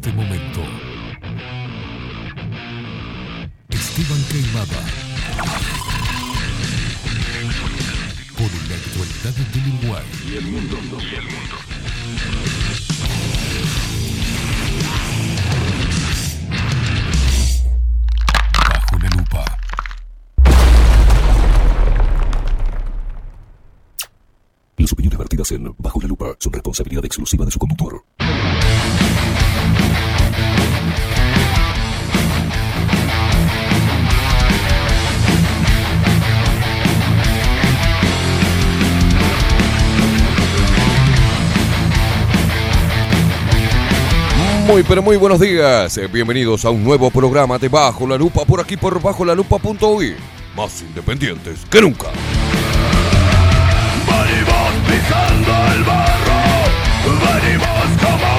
este momento. Esteban Queimada. Por la actualidad del Uruguay. Y el mundo. Y el mundo. Bajo la lupa. Las opiniones vertidas en Bajo la Lupa son responsabilidad exclusiva de su conductor. Muy pero muy buenos días, Eh, bienvenidos a un nuevo programa de Bajo la Lupa por aquí por bajo la lupa.uy. Más independientes que nunca. Venimos pisando el barro, venimos como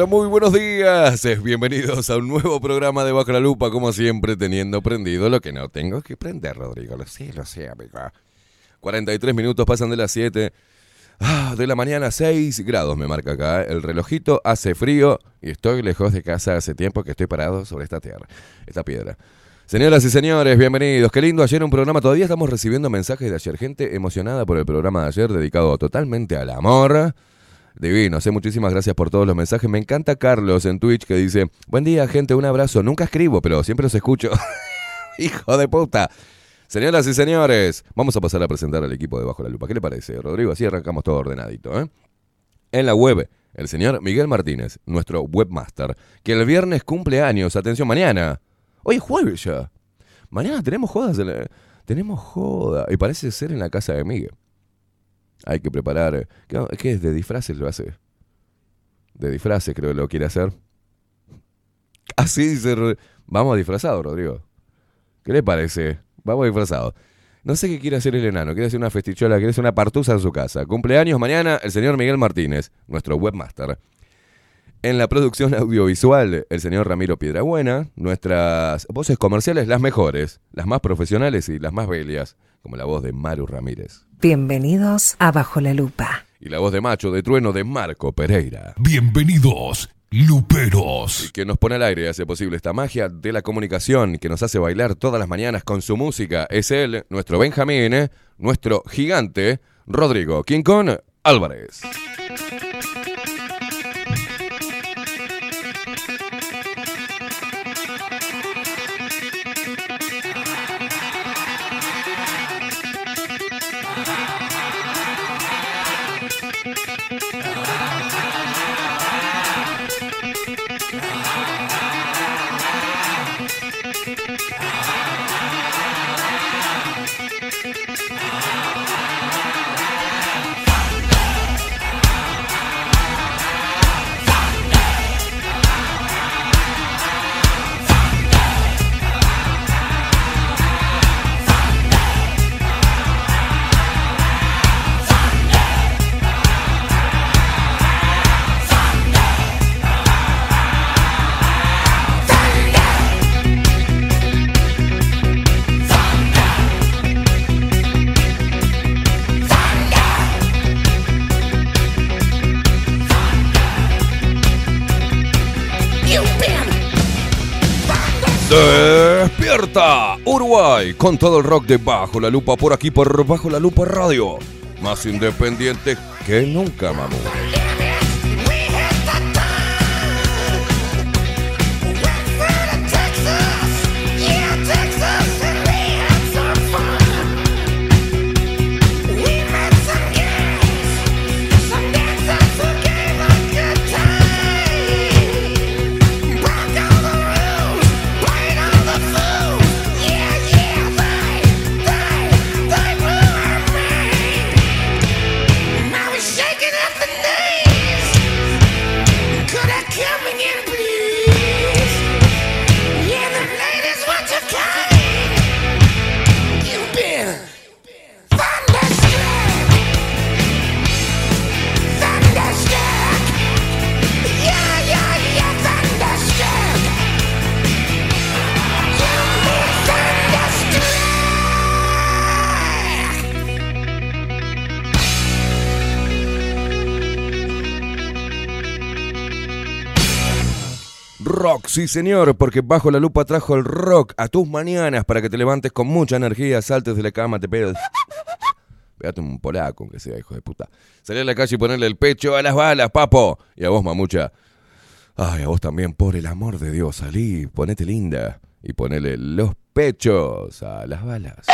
Pero muy buenos días, bienvenidos a un nuevo programa de Bajo la Lupa, como siempre teniendo prendido lo que no tengo que prender, Rodrigo, lo sé, lo sé, amigo. 43 minutos pasan de las 7 ah, de la mañana, 6 grados me marca acá, el relojito hace frío y estoy lejos de casa hace tiempo que estoy parado sobre esta tierra, esta piedra. Señoras y señores, bienvenidos. Qué lindo ayer un programa. Todavía estamos recibiendo mensajes de ayer. Gente emocionada por el programa de ayer dedicado totalmente al amor. Divino, sé muchísimas gracias por todos los mensajes. Me encanta Carlos en Twitch que dice, buen día gente, un abrazo. Nunca escribo, pero siempre los escucho. Hijo de puta. Señoras y señores, vamos a pasar a presentar al equipo de Bajo la Lupa. ¿Qué le parece, Rodrigo? Así arrancamos todo ordenadito. ¿eh? En la web, el señor Miguel Martínez, nuestro webmaster, que el viernes cumple años. Atención, mañana. Hoy es jueves ya. Mañana tenemos jodas. Tenemos joda. Y parece ser en la casa de Miguel. Hay que preparar. ¿Qué, es? ¿De disfraces lo hace? De disfraces creo que lo quiere hacer. Así dice. Vamos disfrazado, Rodrigo. ¿Qué le parece? Vamos disfrazado. No sé qué quiere hacer el enano. Quiere hacer una festichola, quiere hacer una partusa en su casa. Cumpleaños mañana el señor Miguel Martínez, nuestro webmaster. En la producción audiovisual, el señor Ramiro Piedrabuena. Nuestras voces comerciales, las mejores, las más profesionales y las más bellas, como la voz de Maru Ramírez. Bienvenidos a Bajo la Lupa. Y la voz de macho de trueno de Marco Pereira. Bienvenidos Luperos. Y que nos pone al aire y hace posible esta magia de la comunicación que nos hace bailar todas las mañanas con su música. Es él, nuestro Benjamín, nuestro gigante, Rodrigo Quincón Álvarez. Despierta Uruguay con todo el rock de Bajo la Lupa por aquí por Bajo la Lupa Radio. Más independiente que nunca, Sí, señor, porque bajo la lupa trajo el rock a tus mañanas para que te levantes con mucha energía, saltes de la cama, te pegas. Pégate un polaco, aunque sea, hijo de puta. Salir a la calle y ponerle el pecho a las balas, papo. Y a vos, mamucha. Ay, a vos también, por el amor de Dios, salí, ponete linda y ponele los pechos a las balas.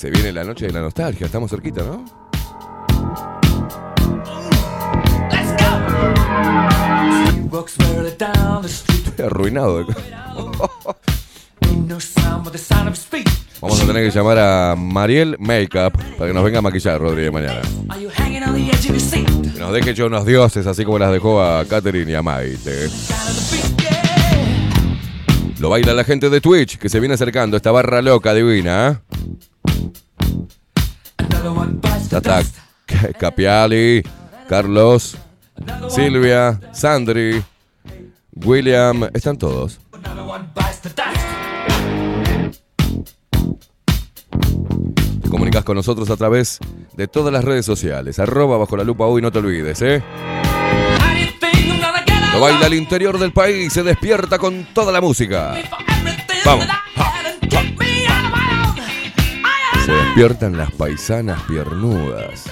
Se viene la noche de la nostalgia, estamos cerquita, ¿no? Estoy arruinado. Vamos a tener que llamar a Mariel Makeup para que nos venga a maquillar, Rodríguez, mañana. Que nos deje hecho unos dioses, así como las dejó a Katherine y a Maite. Lo baila la gente de Twitch, que se viene acercando, esta barra loca divina. ¿eh? Tata Capiali, Carlos, Silvia, Sandri, William, están todos. Te comunicas con nosotros a través de todas las redes sociales. Arroba bajo la lupa hoy, no te olvides, ¿eh? Lo baila al interior del país, se despierta con toda la música. Vamos. Despiertan las paisanas piernudas.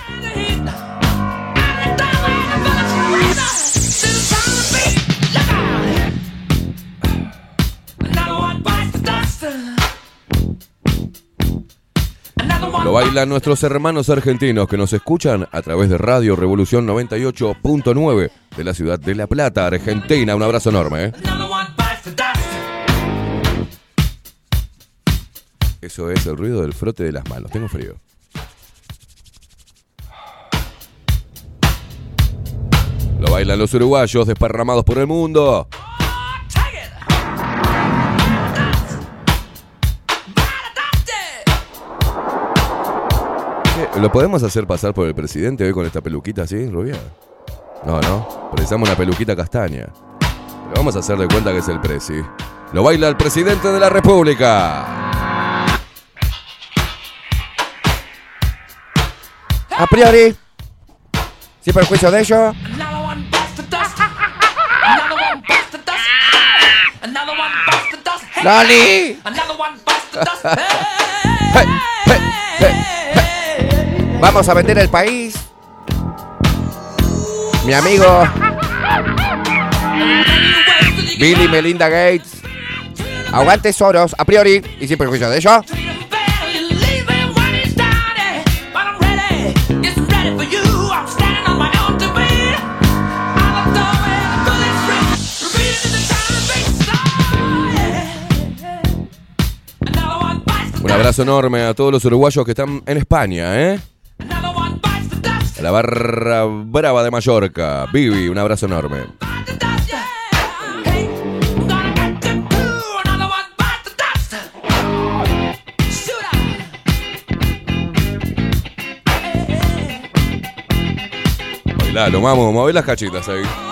Lo bailan nuestros hermanos argentinos que nos escuchan a través de Radio Revolución 98.9 de la ciudad de La Plata, Argentina. Un abrazo enorme. ¿eh? Eso es el ruido del frote de las manos. Tengo frío. Lo bailan los uruguayos desparramados por el mundo. ¿Lo podemos hacer pasar por el presidente hoy con esta peluquita así, rubia? No, no. Precisamos una peluquita castaña. Pero vamos a hacer de cuenta que es el presi. Lo baila el presidente de la República. A priori, sin perjuicio de ello, Lali, vamos a vender el país. Mi amigo. Billy Melinda Gates. Aguante Soros, a priori, y sin perjuicio de ello. Abrazo enorme a todos los uruguayos que están en España, ¿eh? La barra brava de Mallorca. Vivi, un abrazo enorme. Bailalo, vamos, mover las cachitas ahí.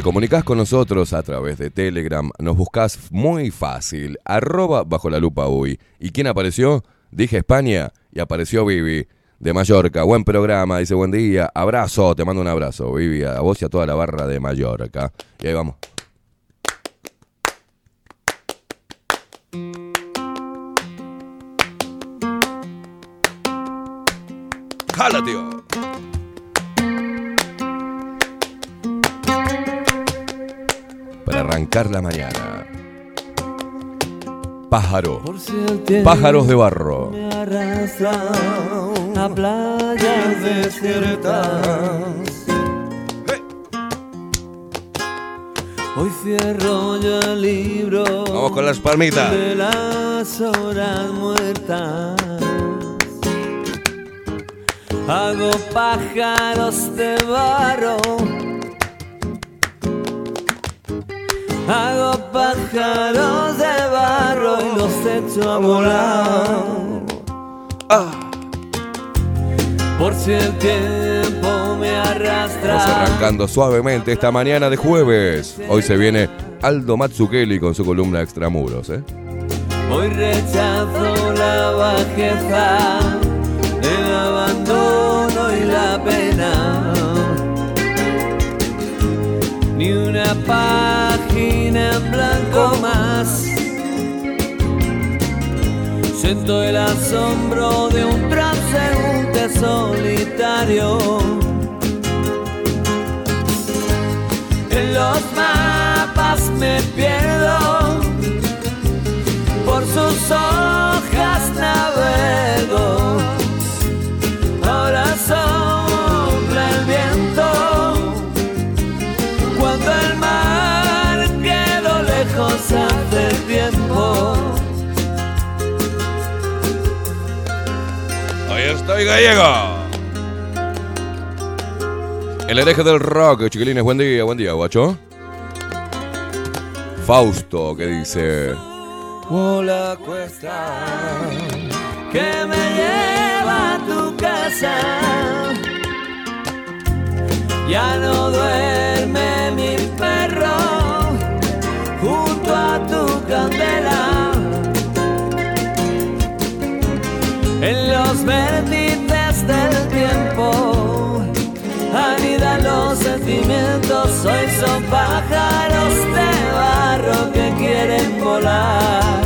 Te comunicas con nosotros a través de Telegram. Nos buscas muy fácil. Arroba bajo la lupa uy. ¿Y quién apareció? Dije España y apareció Vivi de Mallorca. Buen programa, dice buen día. Abrazo, te mando un abrazo, Vivi, a vos y a toda la barra de Mallorca. Y ahí vamos. ¡Jala, tío! Arrancar la mañana. Pájaro. Pájaros de barro. A playas desiertas. Hoy cierro yo el libro Vamos con las palmitas. de las horas muertas. Hago pájaros de barro. Hago pájaros de barro y los echo a volar. Por si el tiempo me arrastra. Vamos arrancando suavemente esta mañana de jueves. Hoy se viene Aldo Matsukeli con su columna Extramuros, ¿eh? Hoy rechazo la bajeza, el abandono y la pena. Ni una página en blanco más. Siento el asombro de un transeúnte solitario. En los mapas me pierdo por sus hojas navego. Gallego. El hereje del rock, chiquilines, buen día, buen día, guacho. Fausto, que dice. la cuesta que me lleva a tu casa. Ya no duerme mi perro junto a tu candela. En los vértices del tiempo anidan los sentimientos hoy son pájaros de barro que quieren volar.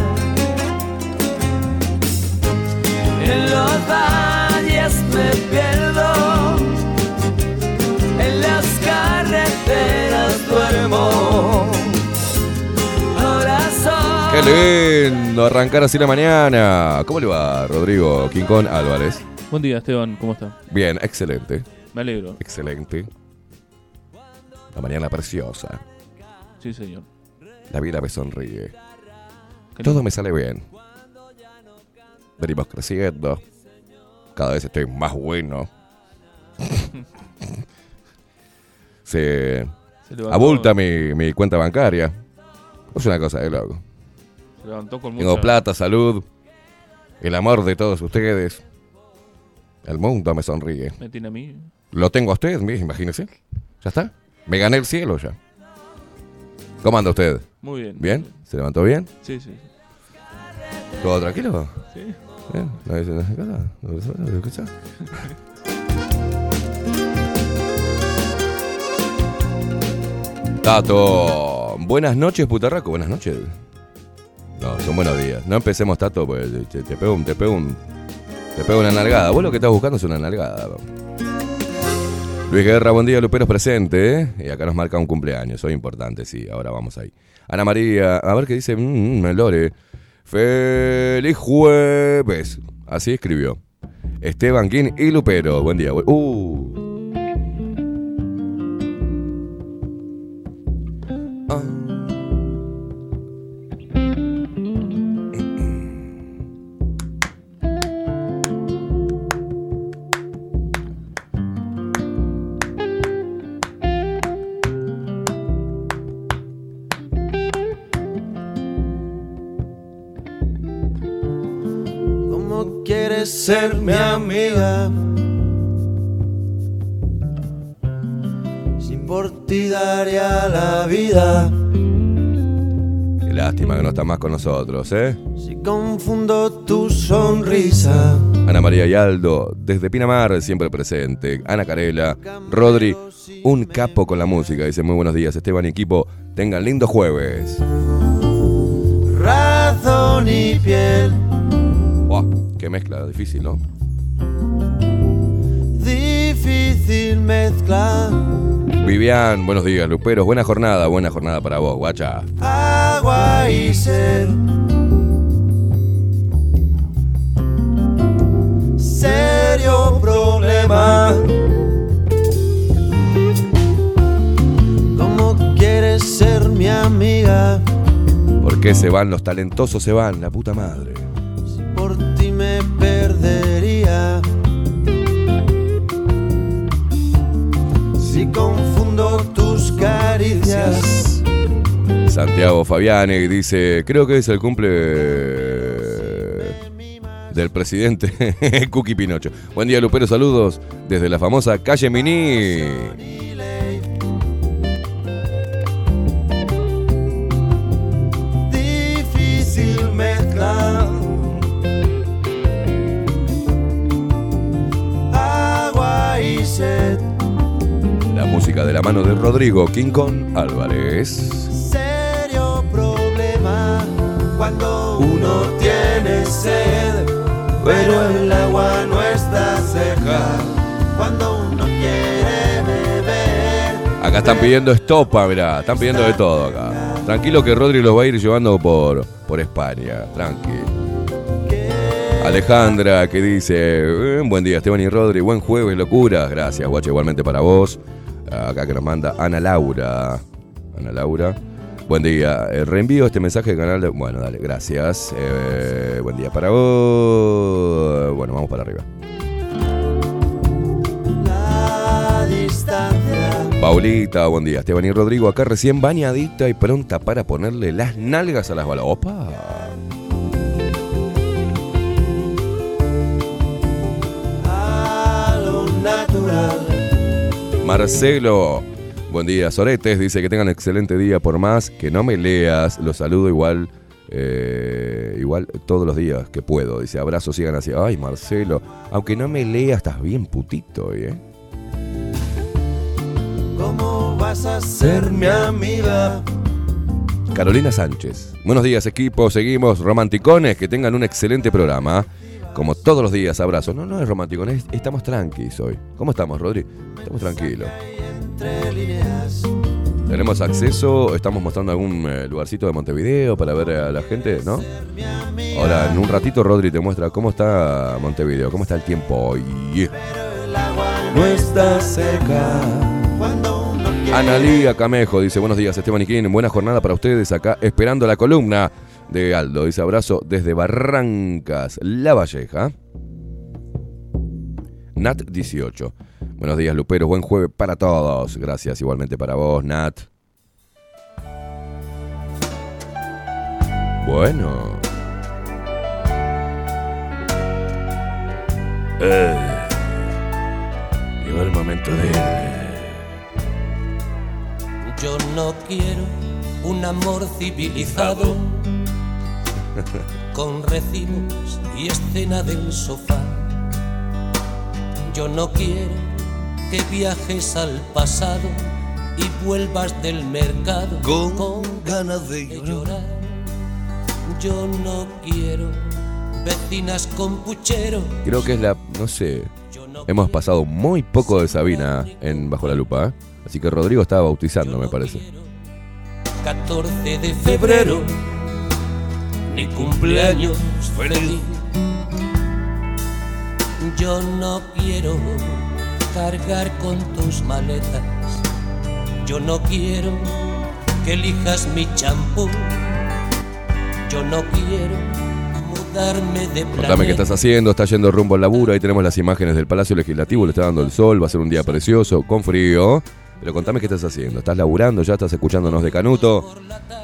En los valles me pierdo, en las carreteras duermo. Lindo arrancar así la mañana. ¿Cómo le va, Rodrigo Quincón Álvarez? Buen día, Esteban, ¿cómo está? Bien, excelente, Me alegro. excelente. La mañana preciosa. Sí, señor. La vida me sonríe. Todo me sale bien. Venimos creciendo. Cada vez estoy más bueno. Se abulta mi, mi cuenta bancaria. Es una cosa de loco. Se levantó con Tengo plata, salud, el amor de todos ustedes. El mundo me sonríe. Me tiene a mí. Lo tengo a usted, mire, imagínese. Ya está. Me gané el cielo ya. ¿Cómo anda usted? Muy bien. ¿Bien? ¿Se levantó bien? Sí, sí. ¿Todo tranquilo? Sí. ¿Bien? ¿No dice nada? ¿No. Tato, buenas noches, putarraco, buenas noches. No, son buenos días. No empecemos, Tato, pues te, te pego un, te pego un, te pego una nalgada. Vos lo que estás buscando es una nalgada. Luis Guerra, buen día, Luperos presente, ¿eh? Y acá nos marca un cumpleaños, soy importante, sí, ahora vamos ahí. Ana María, a ver qué dice, mmm, Lore. Feliz jueves. Así escribió. Esteban King y Lupero, buen día. Uh. Ser mi amiga? Si por ti daría la vida. Qué lástima que no está más con nosotros, ¿eh? Si confundo tu sonrisa. Ana María y Aldo, desde Pinamar, siempre presente. Ana Carela, Rodri, un capo con la música. Dice muy buenos días, Esteban y equipo. Tengan lindo jueves. Razón y piel. Qué mezcla, difícil, ¿no? Difícil mezcla. Vivian, buenos días, Luperos. Buena jornada, buena jornada para vos, guacha. Agua y sed. Serio problema. ¿Cómo quieres ser mi amiga? ¿Por qué se van los talentosos? Se van, la puta madre. Si confundo tus caricias. Santiago Fabiani dice, creo que es el cumple del presidente Cookie Pinocho. Buen día, Lupero, saludos desde la famosa calle Mini. La mano de Rodrigo Quincón Álvarez. Serio problema cuando uno tiene sed, pero el agua no está cerca. Cuando uno quiere beber, Acá están pidiendo estopa, mirá, están pidiendo de todo acá. Tranquilo que Rodri los va a ir llevando por, por España, tranqui. Alejandra que dice, "Eh, buen día Esteban y Rodri, buen jueves, locura. Gracias, guacha, igualmente para vos. Acá que nos manda Ana Laura. Ana Laura. Buen día, Eh, reenvío este mensaje del canal de... Bueno, dale, gracias. Eh, buen día para vos. Bueno, vamos para arriba. la. Paulita, buen día. Esteban y Rodrigo, acá recién bañadita y pronta para ponerle las nalgas a las balas. ¡Opa! a lo natural. Marcelo, buen día. Soretes dice que tengan excelente día por más que no me leas. Los saludo igual, eh, igual todos los días que puedo. Dice abrazos, sigan así. Ay, Marcelo, aunque no me leas, estás bien putito hoy, ¿eh? Como vas a ser mi amiga. Carolina Sánchez. Buenos días, equipo. Seguimos romanticones. Que tengan un excelente programa. Como todos los días, abrazos. No, no es romanticones. Estamos tranquilos hoy. ¿Cómo estamos, Rodri? Estamos tranquilos. Tenemos acceso. Estamos mostrando algún eh, lugarcito de Montevideo para ver a la gente, ¿no? Ahora, en un ratito, Rodri te muestra cómo está Montevideo, cómo está el tiempo hoy. No está cerca. Analía Camejo dice: Buenos días, Esteban y. Buena jornada para ustedes acá, esperando la columna de Aldo. Dice: Abrazo desde Barrancas, La Valleja. Nat 18. Buenos días, Luperos. Buen jueves para todos. Gracias igualmente para vos, Nat. Bueno. Eh, llegó el momento de... Yo no quiero un amor civilizado con recibos y escena del sofá. Yo no quiero que viajes al pasado y vuelvas del mercado Con ganas de llorar. llorar. Yo no quiero vecinas con puchero. Creo que es la, no sé, hemos pasado muy poco de Sabina en Bajo la Lupa, ¿eh? así que Rodrigo estaba bautizando, me parece. 14 de febrero, ni cumpleaños feliz. Yo no quiero cargar con tus maletas. Yo no quiero que elijas mi champú. Yo no quiero mudarme de Contame qué planeta. estás haciendo, estás yendo rumbo al laburo, ahí tenemos las imágenes del Palacio Legislativo, le está dando el sol, va a ser un día precioso, con frío. Pero contame qué estás haciendo, estás laburando, ya estás escuchándonos de Canuto,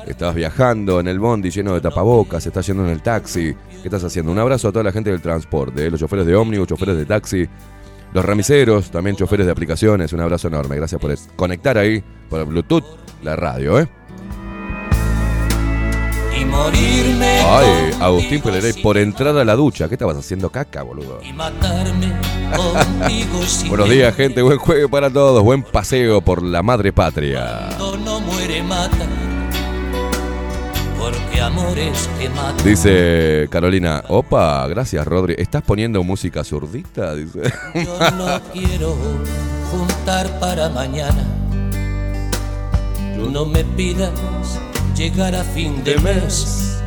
estás viajando en el bondi lleno de tapabocas, estás yendo en el taxi, ¿qué estás haciendo? Un abrazo a toda la gente del transporte, ¿eh? los choferes de ómnibus, choferes de taxi, los ramiseros, también choferes de aplicaciones, un abrazo enorme, gracias por conectar ahí por Bluetooth la radio, ¿eh? Y morirme Ay, Agustín Pelerey, por entrar a la ducha, ¿qué estabas haciendo caca, boludo? Y matarme Buenos días, gente. Buen jueves para todos. Buen paseo por la madre patria. No muere mata, porque amores que matan. Dice Carolina. Opa, gracias, Rodri. ¿Estás poniendo música zurdita? Dice. Yo no quiero juntar para mañana. No me pidas llegar a fin de mes.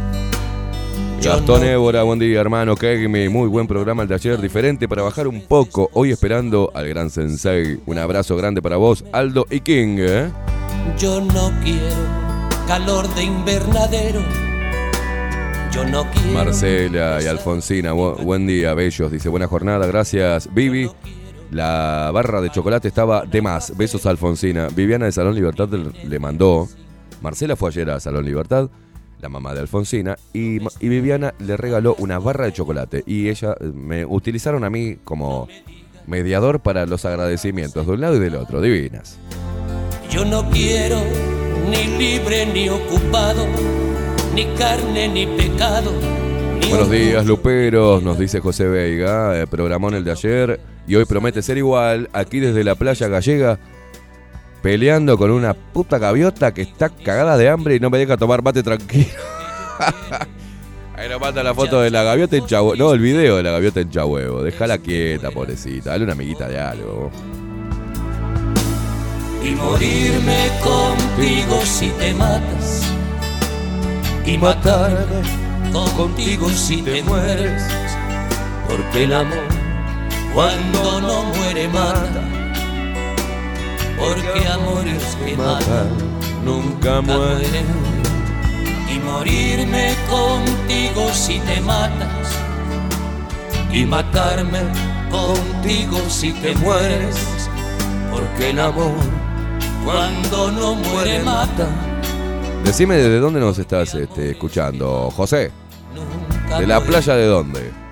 Gastón no Évora, buen día, hermano. Kegmi, muy buen programa el de ayer. Diferente para bajar un poco. Hoy esperando al gran sensei. Un abrazo grande para vos, Aldo y King. ¿eh? Yo no quiero calor de invernadero. Yo no quiero. Marcela y Alfonsina, bu- buen día, bellos. Dice, buena jornada, gracias. Vivi, la barra de chocolate estaba de más. Besos a Alfonsina. Viviana de Salón Libertad le le mandó. Marcela fue ayer a Salón Libertad, la mamá de Alfonsina, y, Viviana le regaló una barra de chocolate. Y ella eh, me utilizaron a mí como mediador para los agradecimientos de un lado y del otro. Divinas. Yo no quiero ni libre ni ocupado, ni carne ni pecado. Ni Buenos días, Luperos, nos dice José Veiga. eh, programón el de ayer y hoy promete ser igual. Aquí desde la playa gallega, peleando con una puta gaviota que está cagada de hambre y no me deja tomar mate tranquilo. Ahí nos manda la foto de la gaviota en Chahuevo. No, el video de la gaviota en Chahuevo. Déjala quieta, pobrecita. Dale una amiguita de algo. y morirme contigo si te matas y matarme contigo si te mueres porque el amor cuando no muere mata porque amores que matan Nunca mueren. y morirme contigo si te matas. Y matarme contigo si te mueres. Porque el amor cuando no muere mata. Decime desde dónde nos estás este, escuchando, José. ¿De la playa de dónde?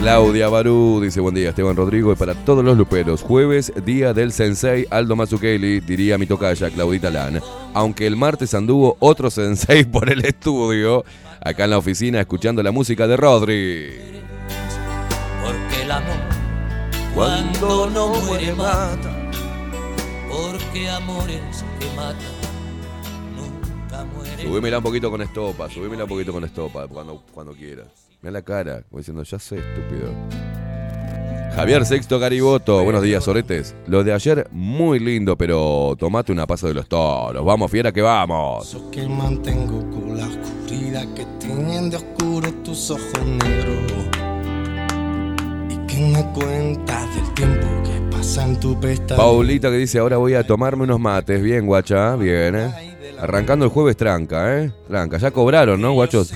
Claudia Barú dice buen día Esteban Rodrigo y para todos los luperos, jueves, día del sensei Aldo Mazzucchelli, diría mi tocaya Claudita Lan. Aunque el martes anduvo otro sensei por el estudio, acá en la oficina escuchando la música de Rodri. porque el amor Cuando no muere mata, porque amores que matan nunca mueren. Subímela un poquito con estopa, subímela un poquito con estopa cuando, cuando quieras. Mira la cara, como diciendo, ya sé, estúpido. Javier Sexto Gariboto, buenos días, Soretes. Lo de ayer, muy lindo, pero tomate una pasa de los toros. Vamos, fiera, que vamos. que mantengo con la oscuridad que tienen de oscuro tus ojos negros. Y que me cuentas del tiempo que pasa en tu pestaña. Paulita que dice, ahora voy a tomarme unos mates. Bien, guacha, bien, ¿eh? Arrancando el jueves tranca, ¿eh? Tranca. Ya cobraron, ¿no, guachos?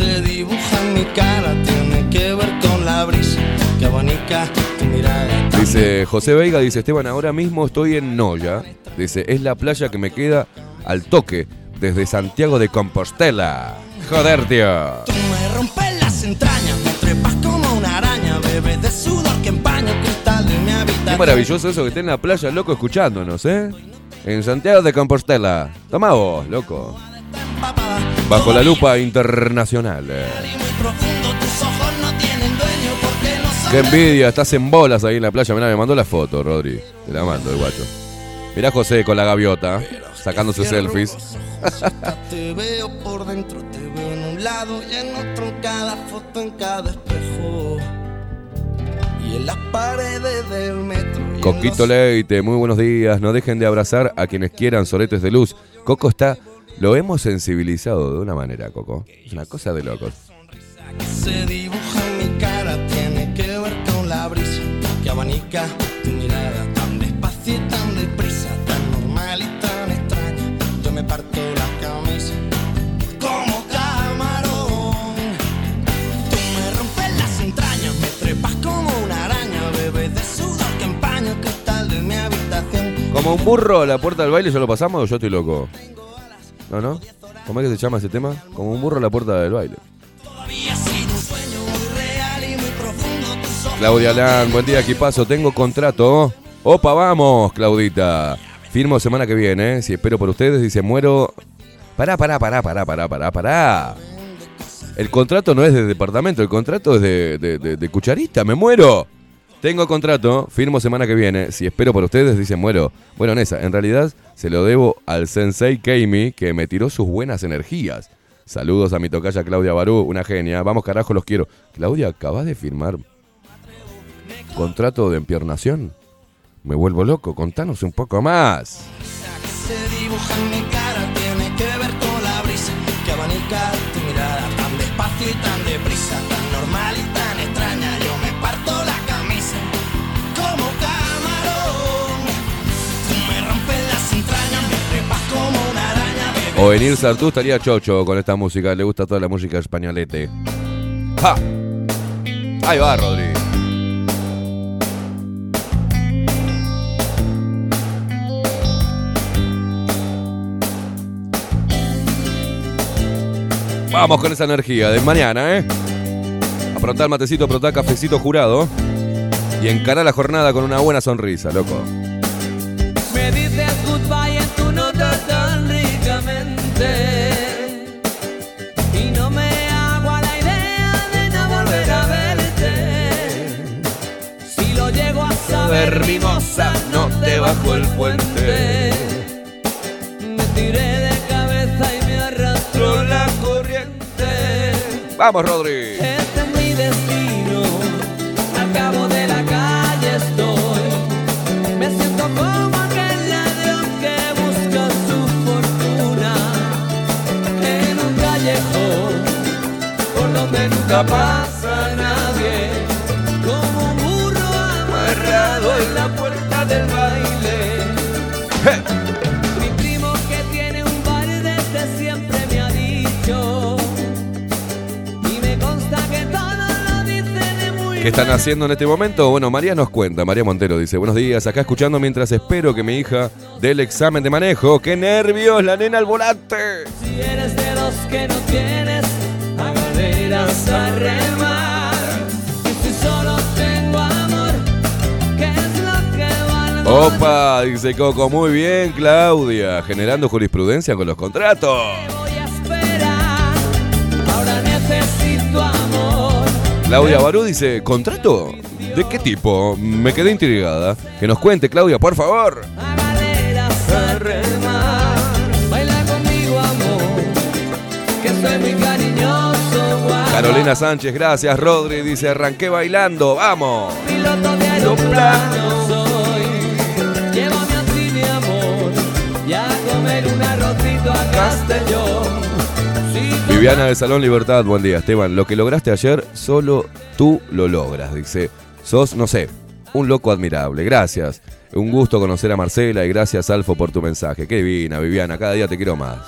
Se dibuja en mi cara tiene que ver con la brisa que abanica tu mirada. Dice José Veiga, dice Esteban, ahora mismo estoy en Noya. Dice, es la playa que me queda al toque desde Santiago de Compostela. Joder, tío. Tú me rompes las entrañas, me trepas como una araña, bebes de sudor que empaña el cristal de mi habitación. Qué maravilloso eso que esté en la playa, loco, escuchándonos, ¿eh? En Santiago de Compostela. Toma vos, loco. Bajo la lupa internacional. Qué envidia, estás en bolas ahí en la playa. Mirá, me mandó la foto, Rodri. Te la mando el guacho. Mirá José con la gaviota, sacándose selfies. Coquito Leite, muy buenos días. No dejen de abrazar a quienes quieran soletes de luz. Coco está. Lo hemos sensibilizado de una manera, Coco. Es una cosa de locos. que se dibuja en mi cara tiene que ver con la brisa que abanica tu mirada tan despacio y tan deprisa, tan normal y tan extraña. Yo me parto la camisa como camarón. Tú me rompes las entrañas, me trepas como una araña, bebes de sudor que cristal de mi habitación. Como un burro a la puerta del baile, ¿ya lo pasamos o yo estoy loco? ¿No, no? ¿Cómo es que se llama ese tema? Como un burro a la puerta del baile. Y Claudia Lan, buen día, aquí paso, tengo contrato. Opa, vamos, Claudita. Firmo semana que viene, ¿eh? si espero por ustedes, dice, muero... Pará, pará, pará, pará, pará, pará, pará. El contrato no es de departamento, el contrato es de, de, de- de cucharita, me muero. Tengo contrato, firmo semana que viene, si espero por ustedes, dice, muero. Bueno, Nessa, en realidad se lo debo al sensei Keimi, que me tiró sus buenas energías. Saludos a mi tocaya Claudia Barú, una genia. Vamos, carajo, los quiero. Claudia, acabas de firmar contrato de empiernación. Me vuelvo loco, contanos un poco más. O venir Sartú estaría chocho con esta música. Le gusta toda la música españolete. ¡Ja! Ahí va, Rodri. Vamos con esa energía de mañana, ¿eh? Aprontar matecito, aprontar cafecito jurado. Y encarar la jornada con una buena sonrisa, loco. Y no me hago a la idea de no volver a verte. Si lo llego a saber mi moza no te bajo el puente. Me tiré de cabeza y me arrastró la corriente. Vamos, Rodri. este es mi destino, al cabo de la calle estoy. Me siento como donde nunca pasa nadie. Como un burro amarrado en la puerta del baile. Mi primo que tiene un bar desde siempre me ha dicho. Y me consta que todo lo dice de muy ¿Qué están haciendo en este momento? Bueno, María nos cuenta, María Montero dice, buenos días, acá escuchando mientras espero que mi hija dé el examen de manejo. ¡Qué nervios! La nena al volante. Si eres de los que no tienes Opa, dice Coco, muy bien, Claudia, generando jurisprudencia con los contratos. Claudia Barú dice, ¿contrato? ¿De qué tipo? Me quedé intrigada. Que nos cuente, Claudia, por favor. Baila conmigo, amor, que soy. Carolina Sánchez, gracias. Rodri dice, arranqué bailando, vamos. Piloto de aeroplano soy. Llévame a ti, mi amor, y a comer un arrocito a Castellón. Viviana de Salón Libertad, buen día, Esteban. Lo que lograste ayer, solo tú lo logras, dice. Sos, no sé, un loco admirable. Gracias. Un gusto conocer a Marcela y gracias, Alfo, por tu mensaje. Qué divina, Viviana, cada día te quiero más.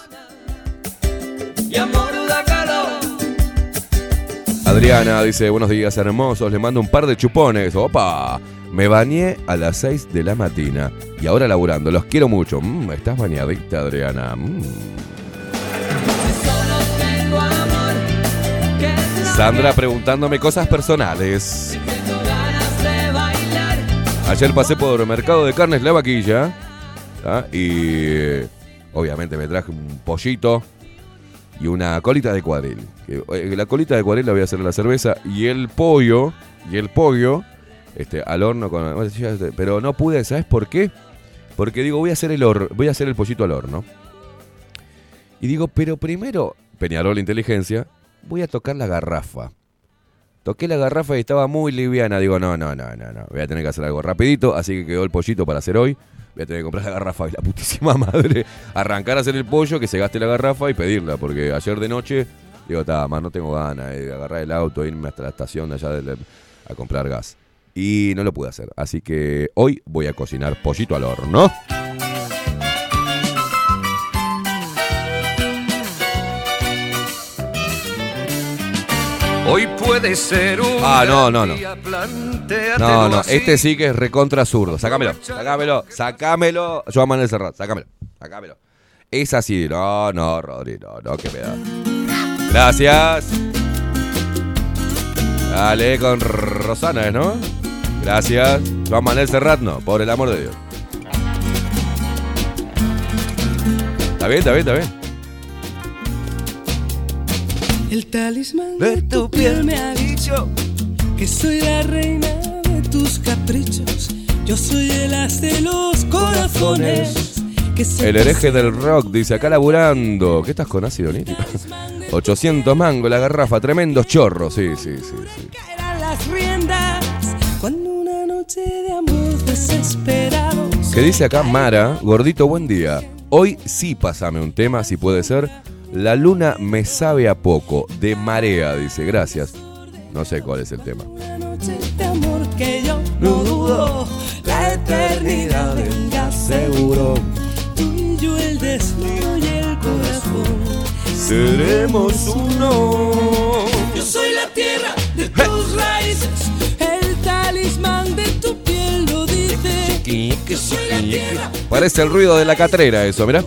Y amor. Adriana dice, buenos días, hermosos. Le mando un par de chupones. Opa. Me bañé a las 6 de la mañana y ahora laburando. Los quiero mucho. Mm, estás bañadita, Adriana. Mm. Sandra preguntándome cosas personales. Ayer pasé por el mercado de carnes La Vaquilla ¿ah? y eh, obviamente me traje un pollito y una colita de cuadril. Eh, La colita de cuadril la voy a hacer en la cerveza y el pollo, y el pollo este, al horno con... Pero no pude, ¿sabes por qué? Porque digo, voy a hacer el, hor- voy a hacer el pollito al horno. Y digo, pero primero, Peñarol Inteligencia, voy a tocar la garrafa. Toqué la garrafa y estaba muy liviana. Digo, no, no, no, no, no. Voy a tener que hacer algo rapidito. Así que quedó el pollito para hacer hoy. Voy a tener que comprar la garrafa y la putísima madre. Arrancar a hacer el pollo, que se gaste la garrafa y pedirla. Porque ayer de noche, digo, está, más no tengo ganas de agarrar el auto, irme hasta la estación de allá del- a comprar gas. Y no lo pude hacer. Así que hoy voy a cocinar pollito al horno. Hoy puede ser un Ah, no, no, no. No, no, este sí que es recontra zurdo. Sácamelo, sácamelo, sácamelo. Joan Manuel Serrat, sácamelo, sácamelo. Es así, no, no, Rodri, no, no, que me da. Gracias. Dale con Rosana, ¿no? Gracias. Joan Manuel Serrat, no, por el amor de Dios. Está bien, está bien, está bien. El talismán de tu piel me ha dicho que soy la reina de tus caprichos. Yo soy el as de los corazones. Que El hereje del rock dice acá laburando. ¿Qué estás con ácido nítrico? 800 mangos la garrafa, tremendos chorros. Sí, sí, sí, sí. las riendas cuando una noche de amor desesperado. ¿Qué dice acá Mara? Gordito, buen día. Hoy sí pasame un tema, si puede ser. La luna me sabe a poco. De marea, dice. Gracias. No sé cuál es el tema. La eternidad venga seguro. El y el corazón. Seremos uno. Yo soy la tierra de tus raíces. El talismán de tu piel lo dice. Yo soy la tierra, Parece el ruido de la catrera eso, mirá.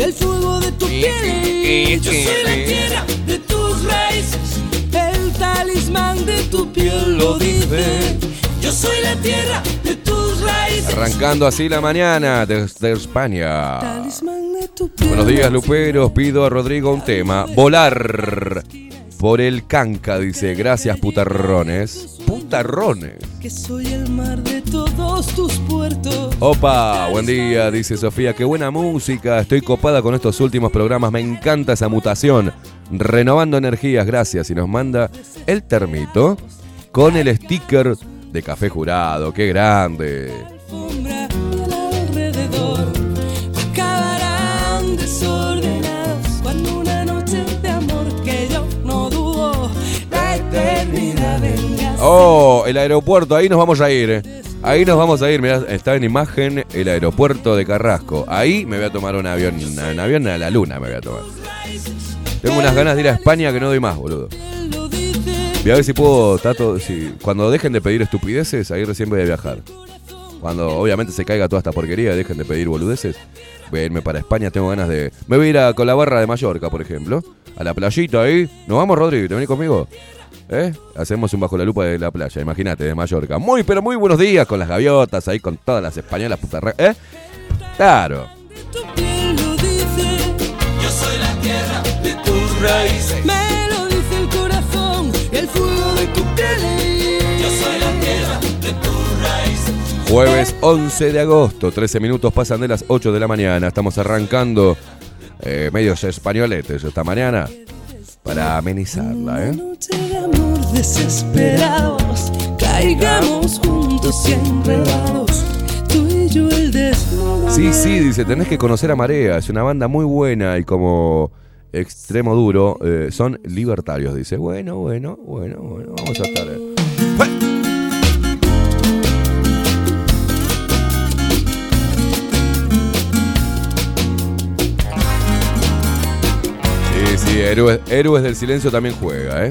Dice el corazón y el fuego de tu piel. Yo soy la tierra de tus raíces. El talismán de tu piel lo dice. Yo soy la tierra de tus raíces. Arrancando así la mañana desde España. Buenos días, Luperos. Pido a Rodrigo un tema. Volar por el canca, dice. Gracias, putarrones. Putarrones. Que soy el mar de todos tus puertos. Opa, buen día, dice Sofía. Qué buena música. Estoy copada con estos últimos programas. Me encanta esa mutación. Renovando energías, gracias. Y nos manda el termito con el sticker de café jurado. Qué grande. Oh, el aeropuerto. Ahí nos vamos a ir. Ahí nos vamos a ir. Mirá, está en imagen el aeropuerto de Carrasco. Ahí me voy a tomar un avión. Un avión a la luna me voy a tomar. Tengo unas ganas de ir a España que no doy más, boludo. Voy a ver si puedo, Tato, cuando dejen de pedir estupideces, ahí recién voy a viajar. Cuando obviamente se caiga toda esta porquería dejen de pedir boludeces, voy a irme para España, tengo ganas de... Me voy a ir a, con la barra de Mallorca, por ejemplo, a la playita ahí. ¿Nos vamos, Rodrigo? ¿Te venís conmigo? ¿Eh? Hacemos un bajo la lupa de la playa, imagínate, de Mallorca. Muy, pero muy buenos días con las gaviotas, ahí con todas las españolas putas... re- ¿Eh? Claro. Yo soy la tierra de tus raíces. me lo dice el corazón el fuego de tu piel Yo Jueves 11 de agosto, 13 minutos pasan de las 8 de la mañana. Estamos arrancando eh, medios españoletes esta mañana para amenizarla, ¿eh? Desesperados, caigamos juntos y enredados, tú y yo el desnudo. Sí, sí, dice, tenés que conocer a Marea, es una banda muy buena y como extremo duro, eh, son libertarios, dice. Bueno, bueno, bueno, bueno, vamos a estar... eh. Sí, sí, héroes, héroes del silencio también juega, ¿eh?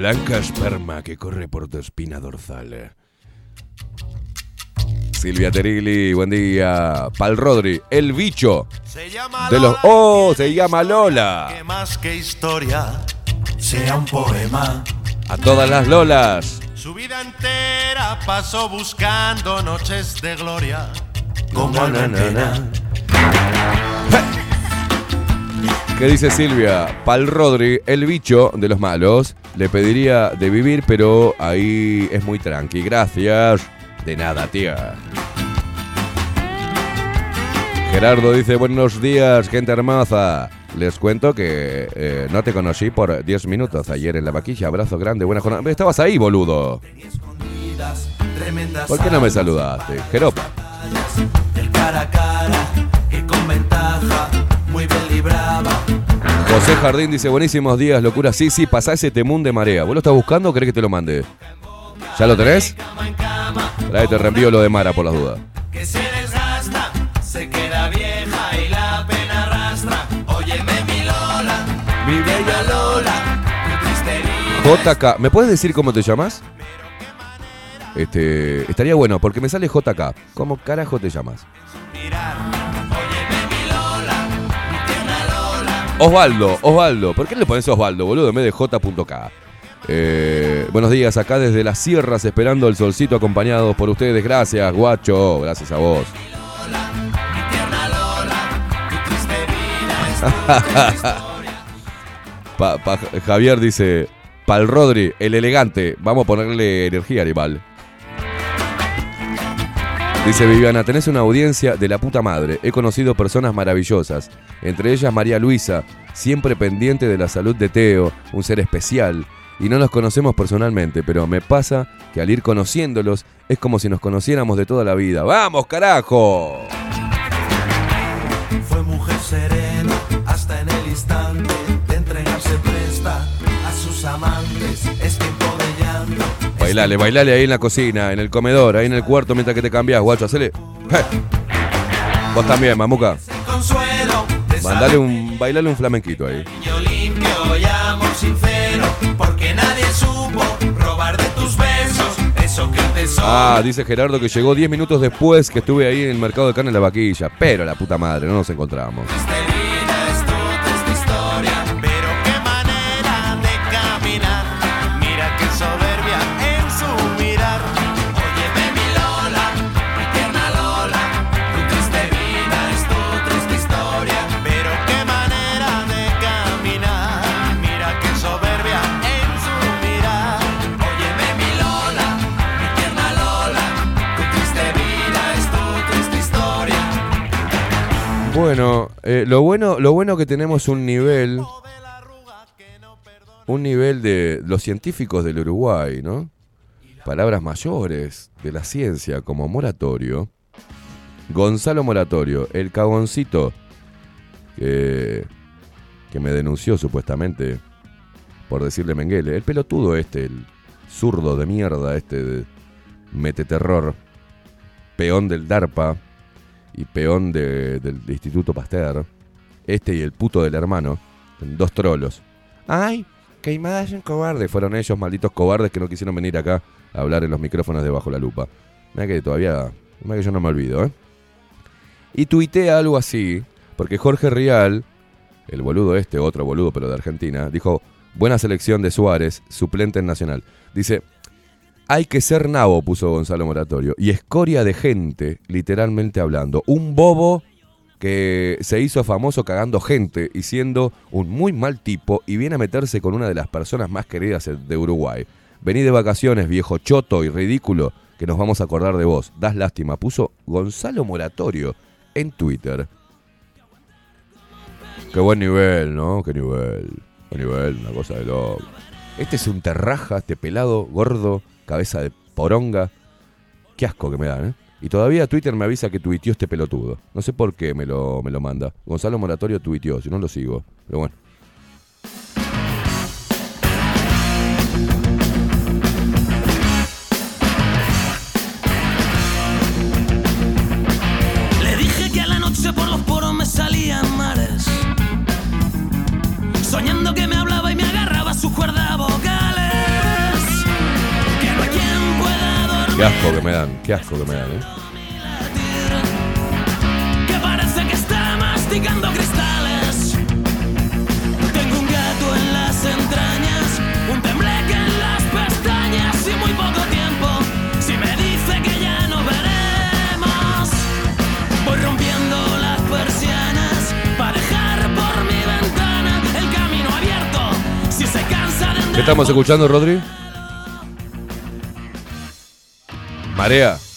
Blanca esperma que corre por tu espina dorsal. Silvia Terilli, buen día. Pal Rodri, el bicho. de los. ¡Oh! Se llama Lola. Que más que historia sea un poema. A todas las Lolas. Su vida entera pasó buscando noches de gloria. Como. ¿Qué dice Silvia? Pal Rodri, el bicho de los malos, le pediría de vivir, pero ahí es muy tranqui. Gracias. De nada, tía. Gerardo dice, buenos días, gente hermosa. Les cuento que eh, no te conocí por 10 minutos ayer en la vaquilla. Abrazo grande, buena jornada. Estabas ahí, boludo. ¿Por qué no me saludaste? Jeropa. Muy bien libraba. José Jardín dice, buenísimos días, locura. Sí, sí, pasá ese temún de marea. ¿Vos lo estás buscando o querés que te lo mande? ¿Ya lo tenés? Trae, te reenvío lo de Mara por las dudas. Que se desgasta, se queda vieja y la pena arrastra. Óyeme mi Lola, mi bella Lola, tu triste vida. JK, ¿me puedes decir cómo te llamas? Este, estaría bueno, porque me sale JK. ¿Cómo carajo te llamas? Osvaldo, Osvaldo. ¿Por qué le pones Osvaldo, boludo, en vez de J.K? Eh, buenos días, acá desde las sierras esperando el solcito acompañados por ustedes. Gracias, guacho. Gracias a vos. Javier dice, Pal Rodri, el elegante. Vamos a ponerle energía, animal. Dice Viviana, tenés una audiencia de la puta madre. He conocido personas maravillosas, entre ellas María Luisa, siempre pendiente de la salud de Teo, un ser especial. Y no nos conocemos personalmente, pero me pasa que al ir conociéndolos es como si nos conociéramos de toda la vida. ¡Vamos, carajo! Fue mujer serena Bailale, bailale ahí en la cocina, en el comedor, ahí en el cuarto mientras que te cambias, guacho, hacele. Vos también, mamuca. Mandale un, bailale un flamenquito ahí. Ah, dice Gerardo que llegó 10 minutos después que estuve ahí en el mercado de carne en la vaquilla. Pero la puta madre, no nos encontramos. Bueno, eh, lo bueno, lo bueno que tenemos un nivel, un nivel de los científicos del Uruguay, ¿no? Palabras mayores de la ciencia como moratorio. Gonzalo Moratorio, el cagoncito que, que me denunció supuestamente por decirle Menguele, el pelotudo este, el zurdo de mierda este de mete terror, peón del DARPA, y peón de- del Instituto Pasteur, este y el puto del hermano, dos trolos. ¡Ay! Queimada es un cobarde. Fueron ellos, malditos cobardes, que no quisieron venir acá a hablar en los micrófonos de Bajo la Lupa. Mira que todavía. Mira que yo no me olvido, ¿eh? Y tuitea algo así, porque Jorge Rial, el boludo este, otro boludo, pero de Argentina, dijo: Buena selección de Suárez, suplente en Nacional. Dice: hay que ser nabo, puso Gonzalo Moratorio. Y escoria de gente, literalmente hablando. Un bobo que se hizo famoso cagando gente y siendo un muy mal tipo y viene a meterse con una de las personas más queridas de Uruguay. Vení de vacaciones, viejo choto y ridículo, que nos vamos a acordar de vos. Das lástima. Puso Gonzalo Moratorio en Twitter. Qué buen nivel, ¿no? Qué nivel. Qué nivel, una cosa de loco. Este es un terraja, este pelado, gordo, cabeza de poronga. Qué asco que me dan, ¿eh? Y todavía Twitter me avisa que tuiteó este pelotudo. No sé por qué me lo, me lo manda. Gonzalo Moratorio tuiteó, si no lo sigo. Pero bueno. Qué asco que me dan, qué asco que me dan, ¿eh? Que parece que está masticando cristales. Tengo un gato en las entrañas, un tembleque en las pestañas y muy poco tiempo. Si me dice que ya no veremos, voy rompiendo las persianas para dejar por mi ventana el camino abierto. Si se cansa de andar ¿Qué estamos escuchando, Rodri? Maldito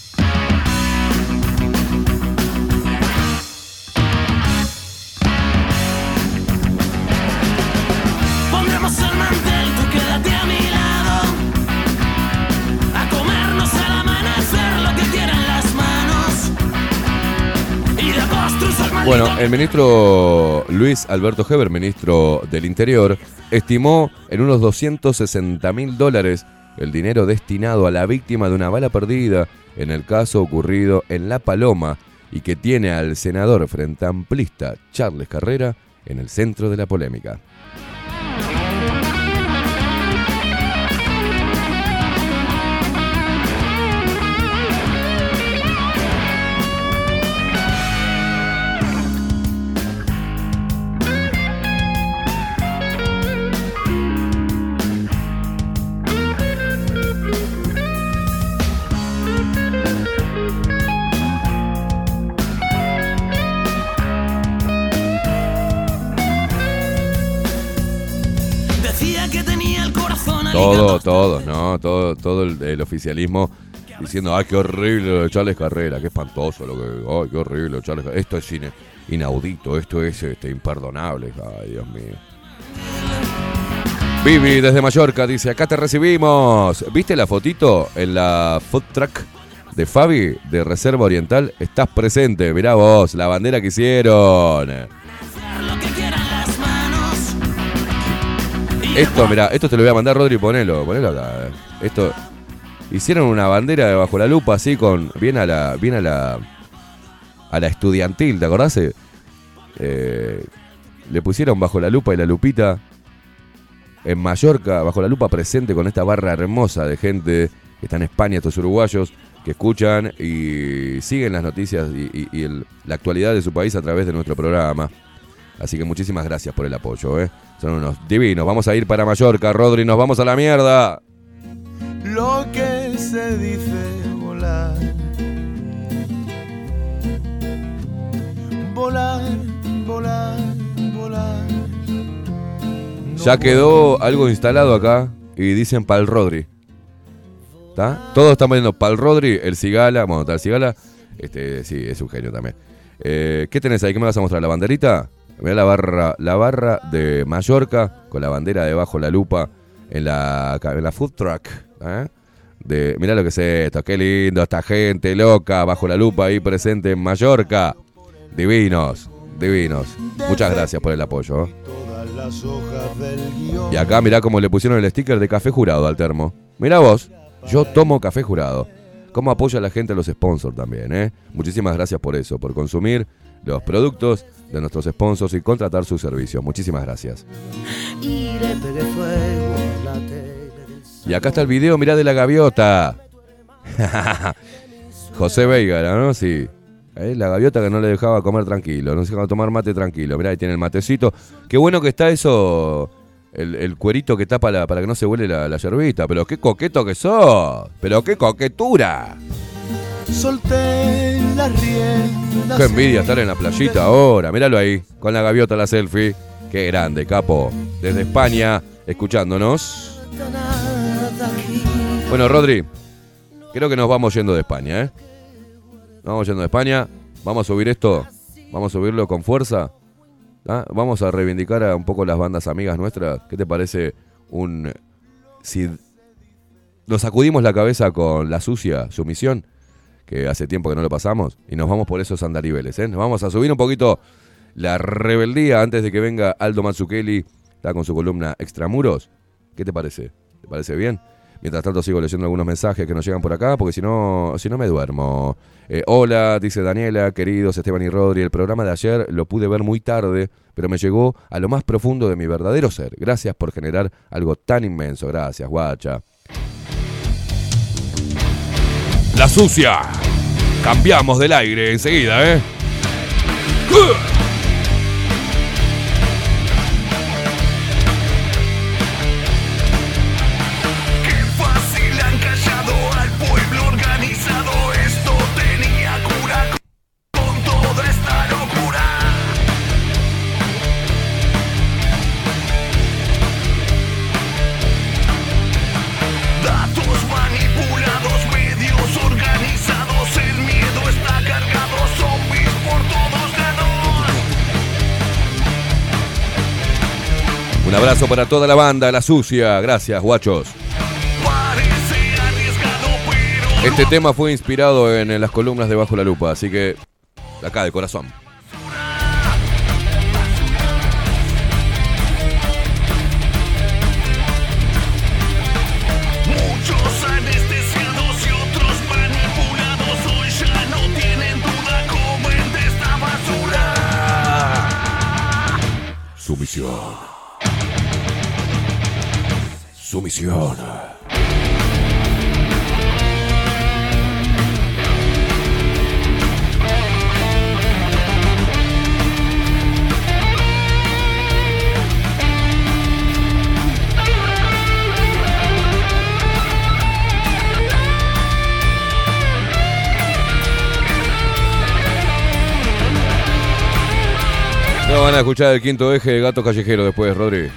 Bueno, el ministro Luis Alberto Heber, ministro del Interior, estimó en unos 260 mil dólares el dinero destinado a la víctima de una bala perdida en el caso ocurrido en La Paloma y que tiene al senador frente amplista Charles Carrera en el centro de la polémica. Todo, todo, ¿no? Todo, todo el, el oficialismo diciendo, ay, qué horrible lo de Charles Carrera, qué espantoso lo que, ay, qué horrible lo de Charles Carrera. Esto es ine- inaudito, esto es este, imperdonable, ay, Dios mío. Vivi desde Mallorca dice, acá te recibimos. ¿Viste la fotito en la food truck de Fabi de Reserva Oriental? Estás presente, mirá vos, la bandera que hicieron. Esto, mirá, esto te lo voy a mandar, Rodri, ponelo, ponelo acá. Esto, hicieron una bandera de bajo la lupa así con, bien a la, bien a la, a la estudiantil, ¿te acordás? Eh, le pusieron bajo la lupa y la lupita en Mallorca, bajo la lupa presente con esta barra hermosa de gente que está en España, estos uruguayos que escuchan y siguen las noticias y, la actualidad de su país a través de nuestro programa. Así que muchísimas gracias por el apoyo, ¿eh? Son unos divinos. Vamos a ir para Mallorca, Rodri, nos vamos a la mierda. Lo que se dice volar. Volar, volar, volar. Ya quedó algo instalado acá y dicen Pal Rodri. ¿Está? Todos están poniendo Pal Rodri, el Cigala. Bueno, el Cigala. Este, sí, es un genio también. Eh, ¿Qué tenés ahí? ¿Qué me vas a mostrar? ¿La banderita? Mirá la barra, la barra de Mallorca con la bandera debajo la lupa en la, en la food truck. ¿eh? De, mirá lo que es esto, qué lindo, esta gente loca bajo la lupa ahí presente en Mallorca. Divinos, divinos. Muchas gracias por el apoyo. ¿eh? Y acá mirá cómo le pusieron el sticker de café jurado al termo. Mirá vos, yo tomo café jurado. Cómo apoya a la gente a los sponsors también, ¿eh? Muchísimas gracias por eso, por consumir los productos de nuestros sponsors y contratar sus servicios. Muchísimas gracias. Y acá está el video, mirá de la gaviota. José Veiga, ¿no? Sí. Ahí la gaviota que no le dejaba comer tranquilo, no se dejaba tomar mate tranquilo. Mirá, ahí tiene el matecito. Qué bueno que está eso, el, el cuerito que tapa la- para que no se huele la, la yerbita. Pero qué coqueto que sos. Pero qué coquetura. Solté las riendas. Qué envidia estar en la playita ahora. Míralo ahí, con la gaviota la selfie. Qué grande, capo. Desde España, escuchándonos. Bueno, Rodri, Creo que nos vamos yendo de España, ¿eh? Nos vamos yendo de España. Vamos a subir esto. Vamos a subirlo con fuerza. ¿ah? Vamos a reivindicar a un poco las bandas amigas nuestras. ¿Qué te parece un... Si nos sacudimos la cabeza con La Sucia, su misión, hace tiempo que no lo pasamos, y nos vamos por esos andariveles, ¿eh? Nos vamos a subir un poquito la rebeldía antes de que venga Aldo Mazzucchelli, está con su columna Extramuros. ¿Qué te parece? ¿Te parece bien? Mientras tanto sigo leyendo algunos mensajes que nos llegan por acá, porque si no, si no me duermo. Eh, hola, dice Daniela, queridos Esteban y Rodri, el programa de ayer lo pude ver muy tarde, pero me llegó a lo más profundo de mi verdadero ser. Gracias por generar algo tan inmenso. Gracias, guacha. La sucia. Cambiamos del aire enseguida, ¿eh? Un abrazo para toda la banda, la sucia. Gracias, guachos. Este tema fue inspirado en, en las columnas de Bajo la Lupa, así que acá, de corazón. Muchos anestesiados Sumisión. No van a escuchar el quinto eje de Gato Callejero después, Rodri.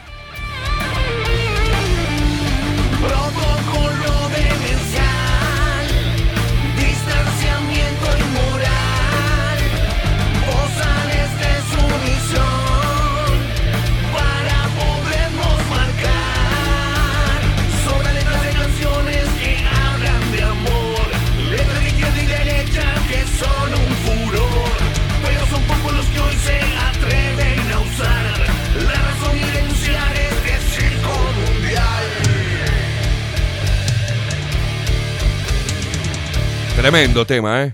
Tremendo tema, ¿eh?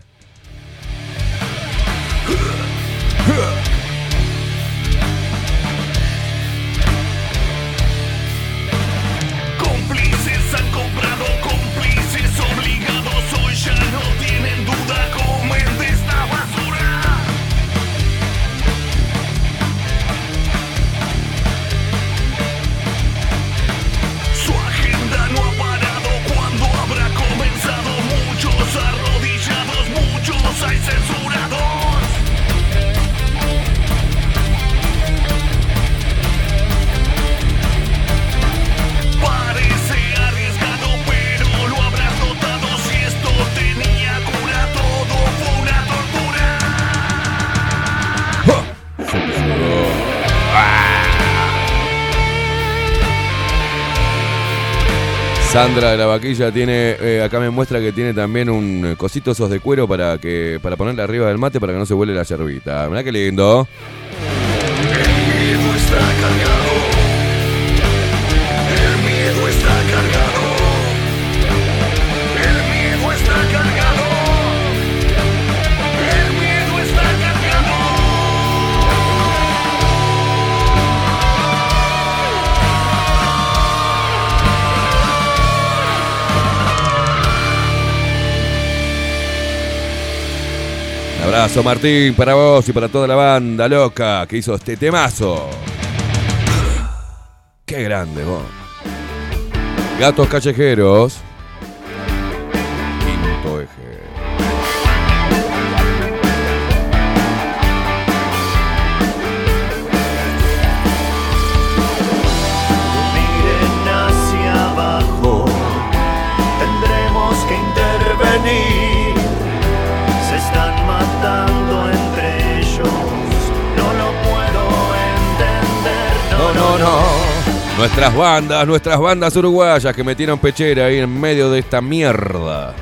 Sandra de la Vaquilla tiene, eh, acá me muestra que tiene también un eh, cosito esos de cuero para que para ponerle arriba del mate para que no se vuele la yerbita. Mirá qué lindo. Abrazo Martín para vos y para toda la banda loca que hizo este temazo. Qué grande vos. Gatos callejeros. Quinto eje. Nuestras bandas, nuestras bandas uruguayas que metieron pechera ahí en medio de esta mierda.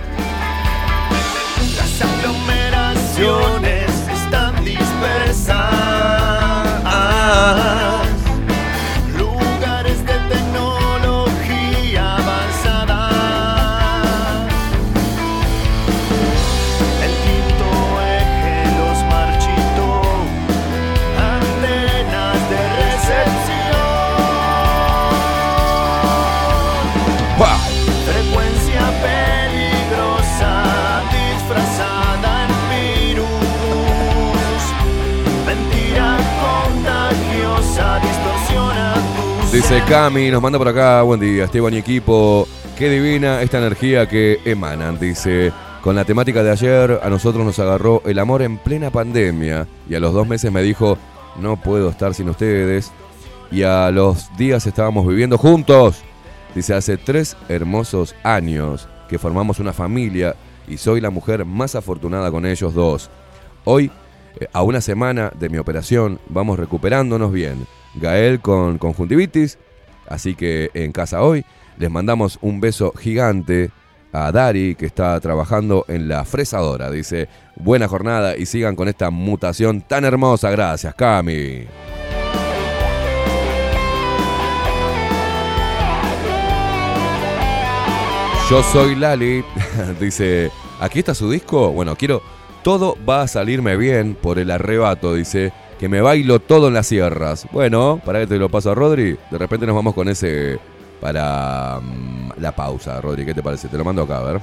Dice Cami, nos manda por acá, buen día, Esteban y equipo. Qué divina esta energía que emanan, dice. Con la temática de ayer, a nosotros nos agarró el amor en plena pandemia y a los dos meses me dijo, no puedo estar sin ustedes. Y a los días estábamos viviendo juntos. Dice, hace tres hermosos años que formamos una familia y soy la mujer más afortunada con ellos dos. Hoy, eh, a una semana de mi operación, vamos recuperándonos bien. Gael con conjuntivitis, así que en casa hoy les mandamos un beso gigante a Dari que está trabajando en la fresadora. Dice, buena jornada y sigan con esta mutación tan hermosa. Gracias, Cami. Yo soy Lali, dice, aquí está su disco. Bueno, quiero, todo va a salirme bien por el arrebato, dice, que me bailo todo en las sierras. Bueno, para que te lo paso a Rodri, de repente nos vamos con ese para mm, la pausa, Rodri, ¿qué te parece? Te lo mando acá, a ver.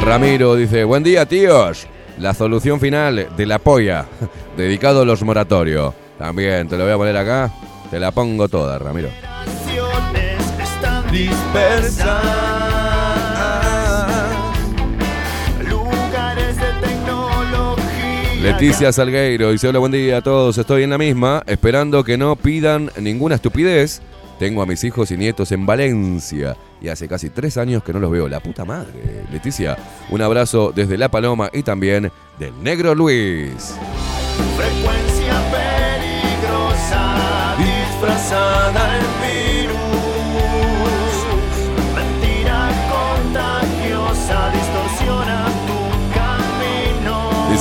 Ramiro dice, buen día tíos, la solución final de la polla, dedicado a los moratorios. También, te lo voy a poner acá, te la pongo toda, Ramiro. están Leticia Salgueiro dice, hola, buen día a todos, estoy en la misma, esperando que no pidan ninguna estupidez. Tengo a mis hijos y nietos en Valencia y hace casi tres años que no los veo. La puta madre. Leticia, un abrazo desde La Paloma y también del Negro Luis. Frecuencia peligrosa disfrazada en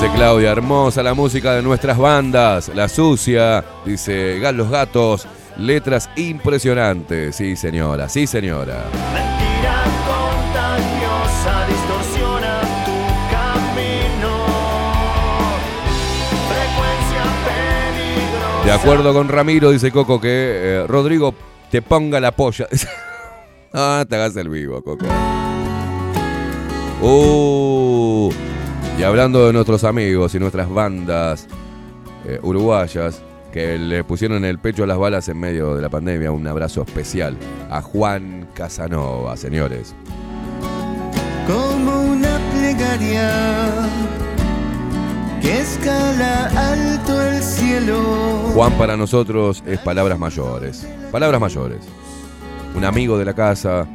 Dice Claudia, hermosa la música de nuestras bandas. La sucia, dice Gal los Gatos. Letras impresionantes. Sí, señora, sí, señora. Mentira contagiosa distorsiona tu camino. Frecuencia peligrosa. De acuerdo con Ramiro, dice Coco que eh, Rodrigo te ponga la polla. ah, te hagas el vivo, Coco. Uh, y hablando de nuestros amigos y nuestras bandas eh, uruguayas que le pusieron el pecho a las balas en medio de la pandemia, un abrazo especial a Juan Casanova, señores. como una plegaria que escala alto el cielo. Juan para nosotros es palabras mayores. Palabras mayores. Un amigo de la casa.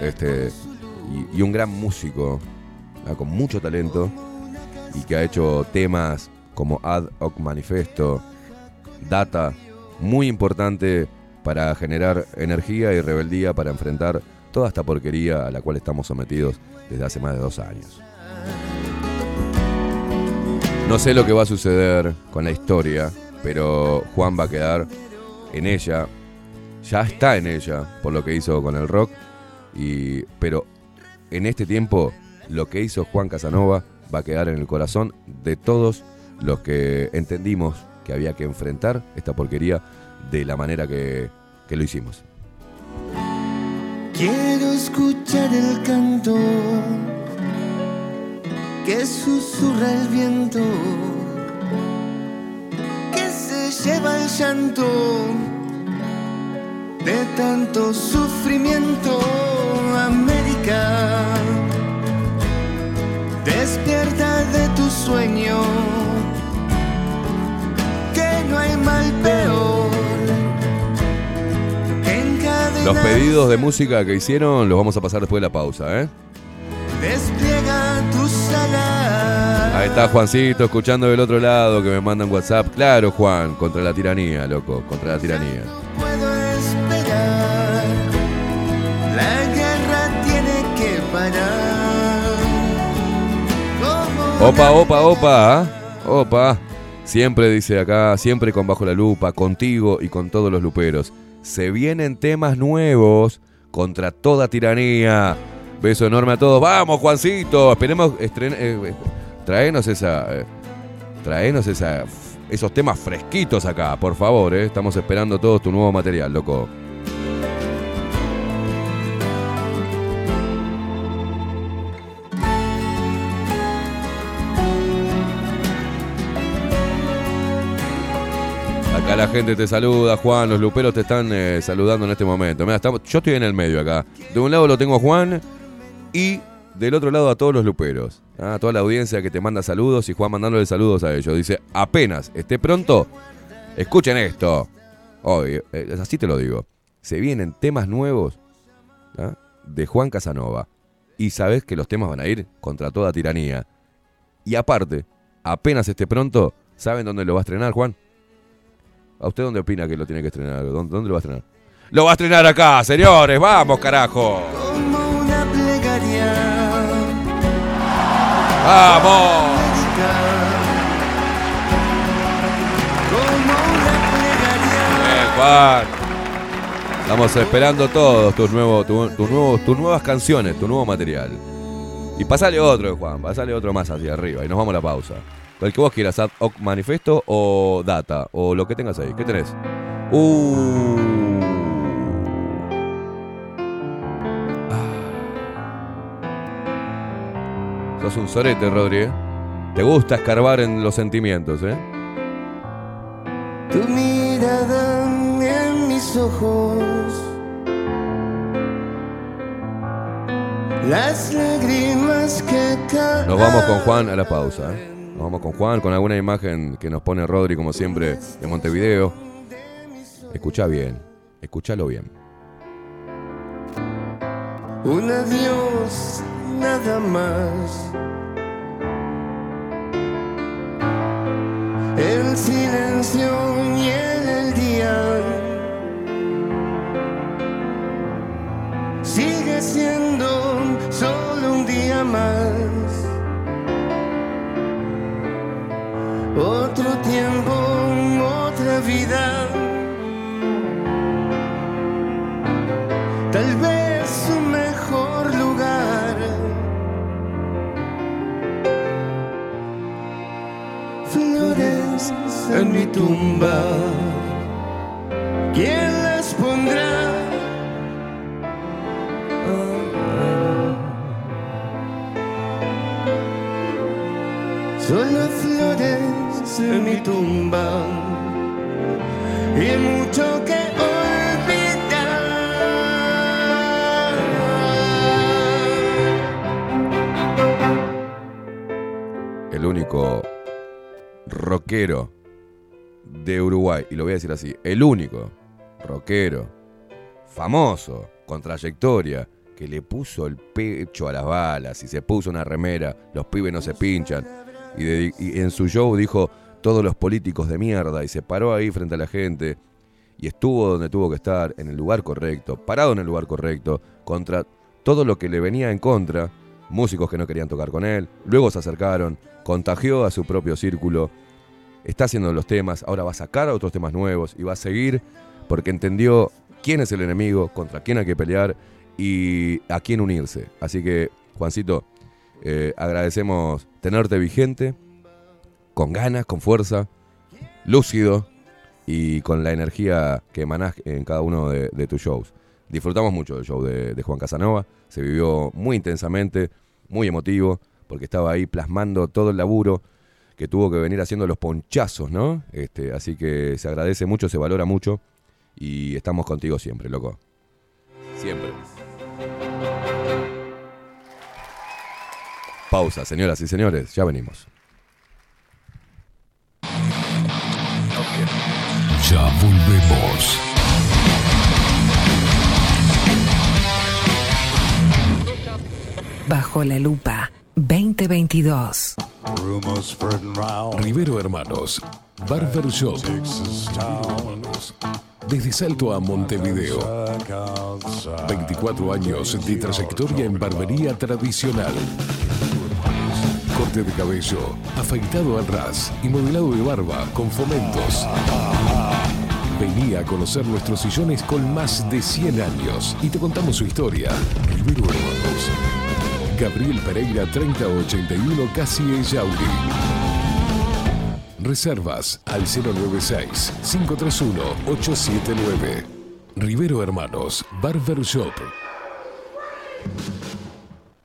Este. Y, y un gran músico. Con mucho talento. Y que ha hecho temas como Ad Hoc Manifesto. Data. Muy importante para generar energía y rebeldía para enfrentar toda esta porquería a la cual estamos sometidos desde hace más de dos años. No sé lo que va a suceder con la historia, pero Juan va a quedar en ella. Ya está en ella por lo que hizo con el rock. Y, pero en este tiempo, lo que hizo Juan Casanova va a quedar en el corazón de todos los que entendimos que había que enfrentar esta porquería de la manera que, lo hicimos. Quiero escuchar el canto que susurra el viento, que se lleva el llanto de tanto sufrimiento. América, despierta de tu sueño, que no hay mal peor. Los pedidos de música que hicieron los vamos a pasar después de la pausa, ¿eh? Despliega tus alas. Ahí está Juancito escuchando del otro lado que me mandan WhatsApp. Claro, Juan, contra la tiranía, loco, contra la tiranía. Opa, opa, opa, ¿ah? opa. Siempre dice acá, siempre con bajo la lupa, contigo y con todos los luperos. Se vienen temas nuevos contra toda tiranía. Beso enorme a todos. Vamos, Juancito. Esperemos eh, eh, traenos esa. eh, traenos esa. Esos temas fresquitos acá, por favor, eh. Estamos esperando todos tu nuevo material, loco. Acá la gente te saluda, Juan. Los luperos te están eh, saludando en este momento. Mirá, estamos- yo estoy en el medio acá. De un lado lo tengo a Juan y del otro lado a todos los luperos. Ah, A toda la audiencia que te manda saludos y Juan mandándole saludos a ellos. Dice, apenas esté pronto, escuchen esto. Eh, así te lo digo. Se vienen temas nuevos ¿ah? de Juan Casanova. Y sabes que los temas van a ir contra toda tiranía. Y aparte, apenas esté pronto, ¿saben dónde lo va a estrenar, Juan? ¿A usted dónde opina que lo tiene que estrenar? ¿Dónde, dónde lo va a estrenar? ¡Lo va a estrenar acá, señores! ¡Vamos, carajo! como una plegaria. ¡Vamos! Como una plegaria. Bien, Juan. Estamos esperando todos tus nuevos, tu- tus nuevos, tus nuevas canciones, tu nuevo material. Y pasale otro, Juan, pasale otro más hacia arriba y nos vamos a la pausa. El que vos quieras, ad hoc manifesto o data, o lo que tengas ahí. ¿Qué tenés? Uh. Ah. Sos un sorete, Rodri. ¿eh? Te gusta escarbar en los sentimientos, ¿eh? Tu mirada en mis ojos. Las lágrimas que caen. Nos vamos con Juan a la pausa. ¿eh? Vamos con Juan con alguna imagen que nos pone Rodri, como siempre, de Montevideo. Escucha bien, escúchalo bien. Un adiós, nada más. El silencio y el día sigue siendo solo un día más. Otro tiempo, otra vida. Tal vez un mejor lugar. Flores en mi tumba. ¿Quién las pondrá? Solo flores en mi tumba. Y mucho que El único rockero de Uruguay, y lo voy a decir así, el único rockero famoso, con trayectoria, que le puso el pecho a las balas y se puso una remera, los pibes no se pinchan, y en su show dijo todos los políticos de mierda y se paró ahí frente a la gente y estuvo donde tuvo que estar, en el lugar correcto, parado en el lugar correcto, contra todo lo que le venía en contra, músicos que no querían tocar con él, luego se acercaron, contagió a su propio círculo, está haciendo los temas, ahora va a sacar otros temas nuevos y va a seguir porque entendió quién es el enemigo, contra quién hay que pelear y a quién unirse. Así que, Juancito, eh, agradecemos tenerte vigente, con ganas, con fuerza, lúcido y con la energía que emanás en cada uno de, tus shows. Disfrutamos mucho del show de, de Juan Casanova, se vivió muy intensamente, muy emotivo, porque estaba ahí plasmando todo el laburo que tuvo que venir haciendo los ponchazos, ¿no? Este, así que se agradece mucho, se valora mucho y estamos contigo siempre, loco. Siempre. Pausa, señoras y señores, ya venimos. Ya volvemos. Bajo la lupa 2022. Rivero Hermanos, Barber Shop. Desde Salto a Montevideo. 24 años de trayectoria en barbería tradicional. Corte de cabello, afeitado al ras y modelado de barba con fomentos. Vení a conocer nuestros sillones con más de 100 años y te contamos su historia. Rivero Hermanos. Gabriel Pereira 3081 Casi Yauri. Reservas al 096-531-879. Rivero Hermanos, Barber Shop.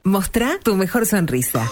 Mostrá tu mejor sonrisa.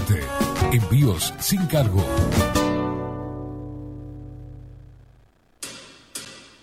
Envíos sin cargo.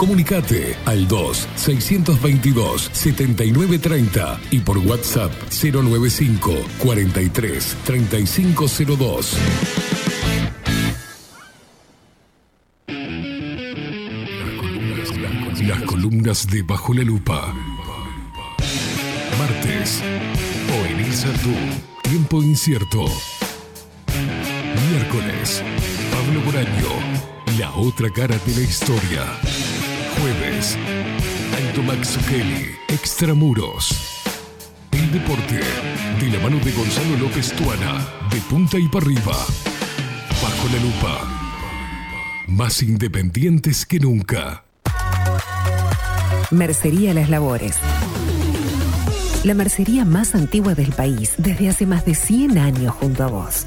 Comunicate al 2-622-7930 y por WhatsApp 095 43 3502. Las columnas de Bajo la Lupa. Martes. Oenisa tú. Tiempo incierto. Miércoles. Pablo Boraño. La otra cara de la historia. Jueves. Alto Max Kelly, Extramuros. El deporte, de la mano de Gonzalo López Tuana, de punta y para arriba. Bajo la lupa. Más independientes que nunca. Mercería Las Labores. La mercería más antigua del país desde hace más de 100 años junto a vos.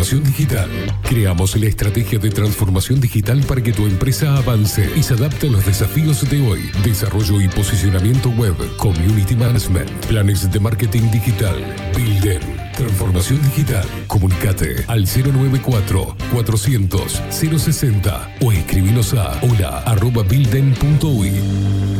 Transformación digital. Creamos la estrategia de transformación digital para que tu empresa avance y se adapte a los desafíos de hoy. Desarrollo y posicionamiento web, community management, planes de marketing digital. Bilden, transformación digital. Comunicate al 094 400 060 o escribinos a hola arroba bilden.uy.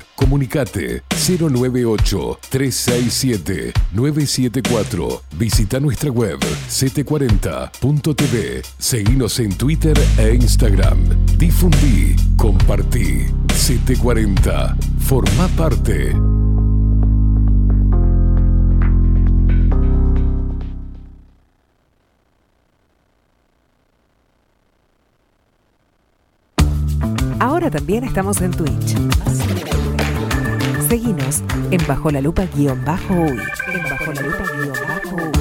Comunicate 098-367-974. Visita nuestra web ct40.tv. Seguinos en Twitter e Instagram. Difundí, compartí. CT40. Forma parte. Ahora también estamos en Twitch. Seguinos en Bajo la Lupa guion bajo uy. En Bajo la Lupa bajo.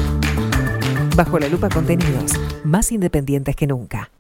Bajo la Lupa contenidos más independientes que nunca.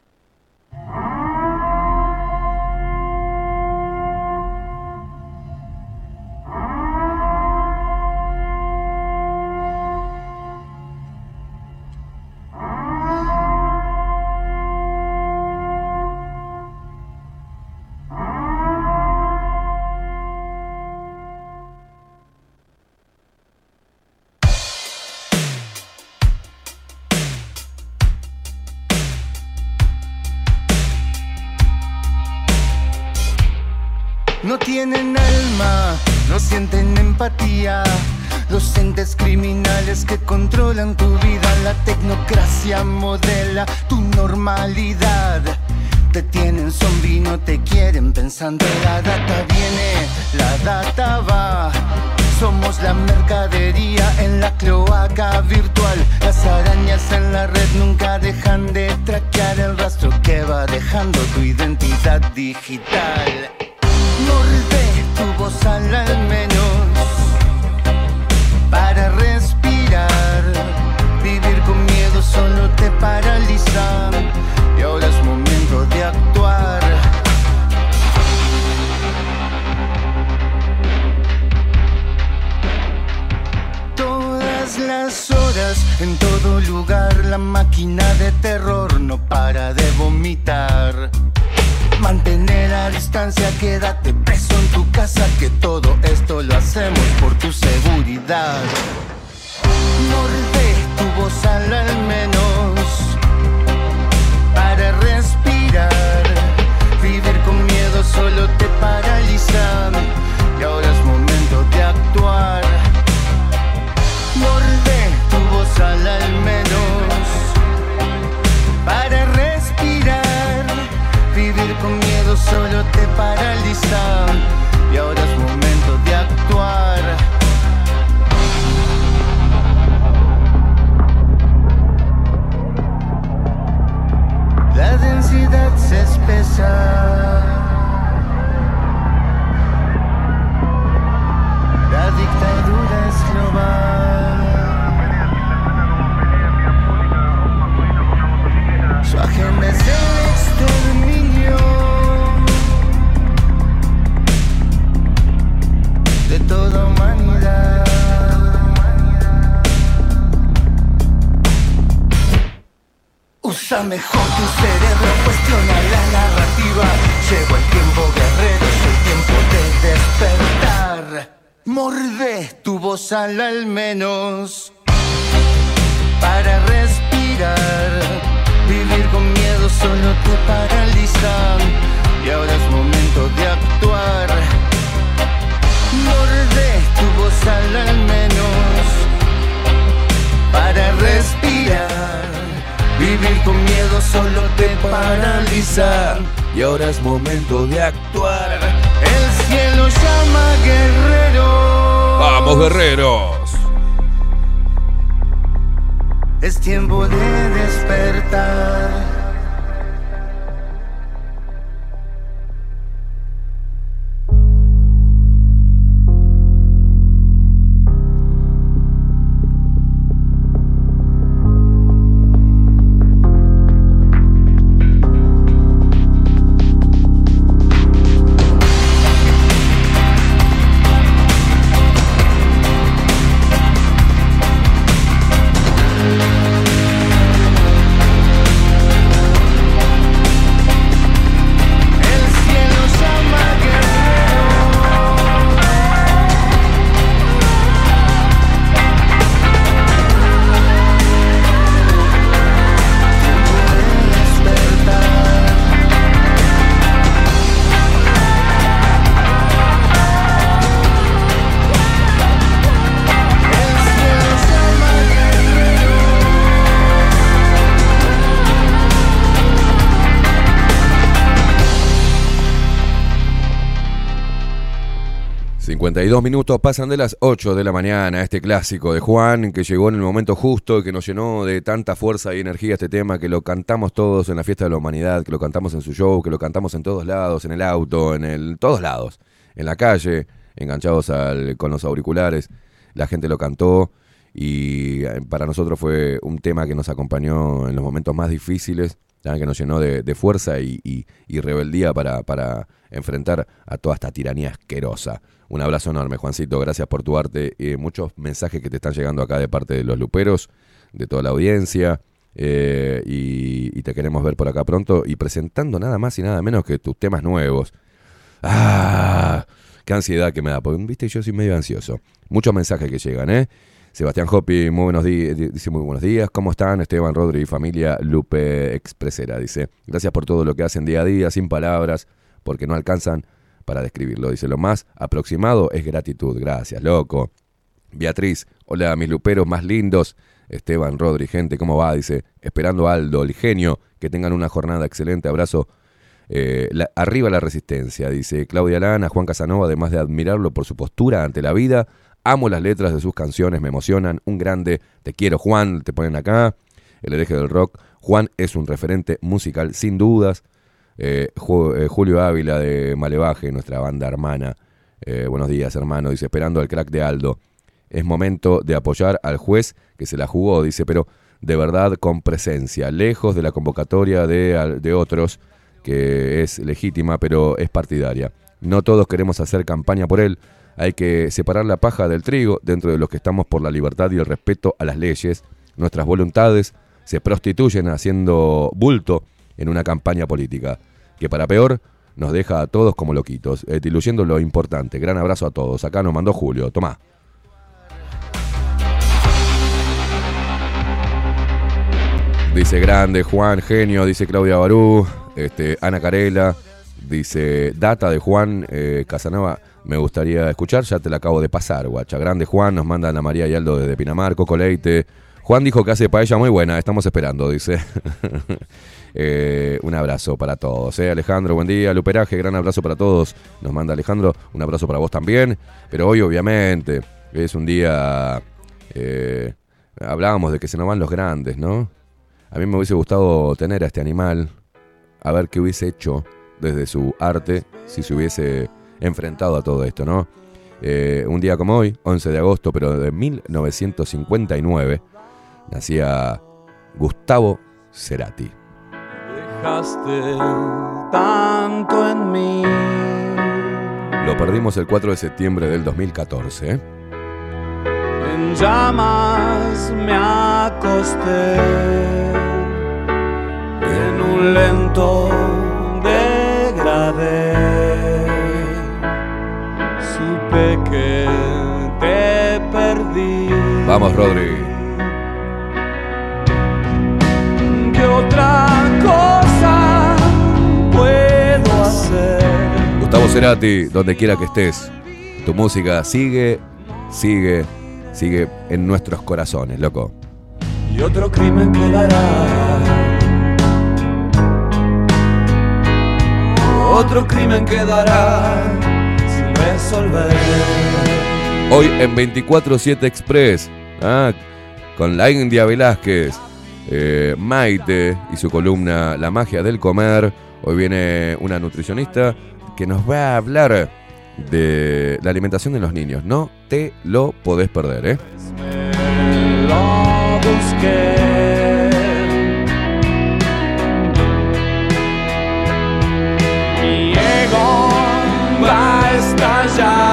Te tienen zombie, no te quieren pensando. La data viene, la data va. Somos la mercadería en la cloaca virtual. Las arañas en la red nunca dejan de traquear el rastro que va dejando tu identidad digital. ...52 minutos pasan de las 8 de la mañana... ...este clásico de Juan... ...que llegó en el momento justo... ...y que nos llenó de tanta fuerza y energía este tema... ...que lo cantamos todos en la fiesta de la humanidad... ...que lo cantamos en su show... ...que lo cantamos en todos lados... ...en el auto, en el todos lados... ...en la calle... ...enganchados al- con los auriculares... ...la gente lo cantó... ...y eh, para nosotros fue un tema que nos acompañó... ...en los momentos más difíciles... ...que nos llenó de, de fuerza y, y- y rebeldía... Para, para enfrentar a toda esta tiranía asquerosa... Un abrazo enorme, Juancito. Gracias por tu arte. Eh, muchos mensajes que te están llegando acá de parte de los luperos, de toda la audiencia. eh, y, y te queremos ver por acá pronto. Y presentando nada más y nada menos que tus temas nuevos. ¡Ah! Qué ansiedad que me da. Porque, viste, yo soy medio ansioso. Muchos mensajes que llegan, ¿eh? Sebastián Hopi, muy buenos días, dice muy buenos días. ¿Cómo están? Esteban Rodri familia Lupe Expresera, dice. Gracias por todo lo que hacen día a día, sin palabras, porque no alcanzan para describirlo. Dice, lo más aproximado es gratitud. Gracias, loco. Beatriz, hola mis luperos más lindos. Esteban, Rodri, gente, ¿cómo va? Dice, esperando Aldo, el genio, que tengan una jornada excelente. Abrazo. Eh, la- arriba la resistencia, dice Claudia Lana, Juan Casanova, además de admirarlo por su postura ante la vida, amo las letras de sus canciones, me emocionan, un grande, te quiero Juan, te ponen acá, el hereje del rock, Juan es un referente musical sin dudas, Eh, eh, Julio Ávila de Malevaje, nuestra banda hermana, Eh, buenos días hermano, dice, esperando al crack de Aldo, es momento de apoyar al juez que se la jugó, dice, pero de verdad con presencia, lejos de la convocatoria de, de otros, que es legítima, pero es partidaria. No todos queremos hacer campaña por él, hay que separar la paja del trigo dentro de los que estamos por la libertad y el respeto a las leyes. Nuestras voluntades se prostituyen haciendo bulto en una campaña política, que para peor nos deja a todos como loquitos, eh, diluyendo lo importante. Gran abrazo a todos. Acá nos mandó Julio. Tomá. Dice grande, Juan, genio, dice Claudia Barú, este, Ana Carela, dice data de Juan eh, Casanova, me gustaría escuchar, ya te la acabo de pasar, guacha. Grande Juan, nos manda Ana María y Aldo desde Pinamar, Coco Leite. Juan dijo que hace paella muy buena, estamos esperando, dice. Eh, un abrazo para todos. eh. Alejandro, buen día. Luperaje, gran abrazo para todos. Nos manda Alejandro, un abrazo para vos también. Pero hoy, obviamente, es un día. eh, hablábamos de que se nos van los grandes, ¿no? A mí me hubiese gustado tener a este animal, a ver qué hubiese hecho desde su arte si se hubiese enfrentado a todo esto, ¿no? Eh, un día como hoy, 11 de agosto, pero de 1959, nacía Gustavo Cerati. Dejaste tanto en mí. Lo perdimos el 4 de septiembre del 2014. ¿eh? En llamas me acosté en un lento degradé. Te perdí. Vamos, Rodri. ¿Qué otra cosa puedo hacer? Gustavo Cerati, donde quiera que estés, tu música sigue, sigue, sigue en nuestros corazones, loco. Y otro crimen quedará. Otro crimen quedará resolver. Hoy en 24-7 Express, ah, con la India Velázquez, eh, Maite y su columna La magia del comer. Hoy viene una nutricionista que nos va a hablar de la alimentación de los niños. No te lo podés perder, ¿eh? Va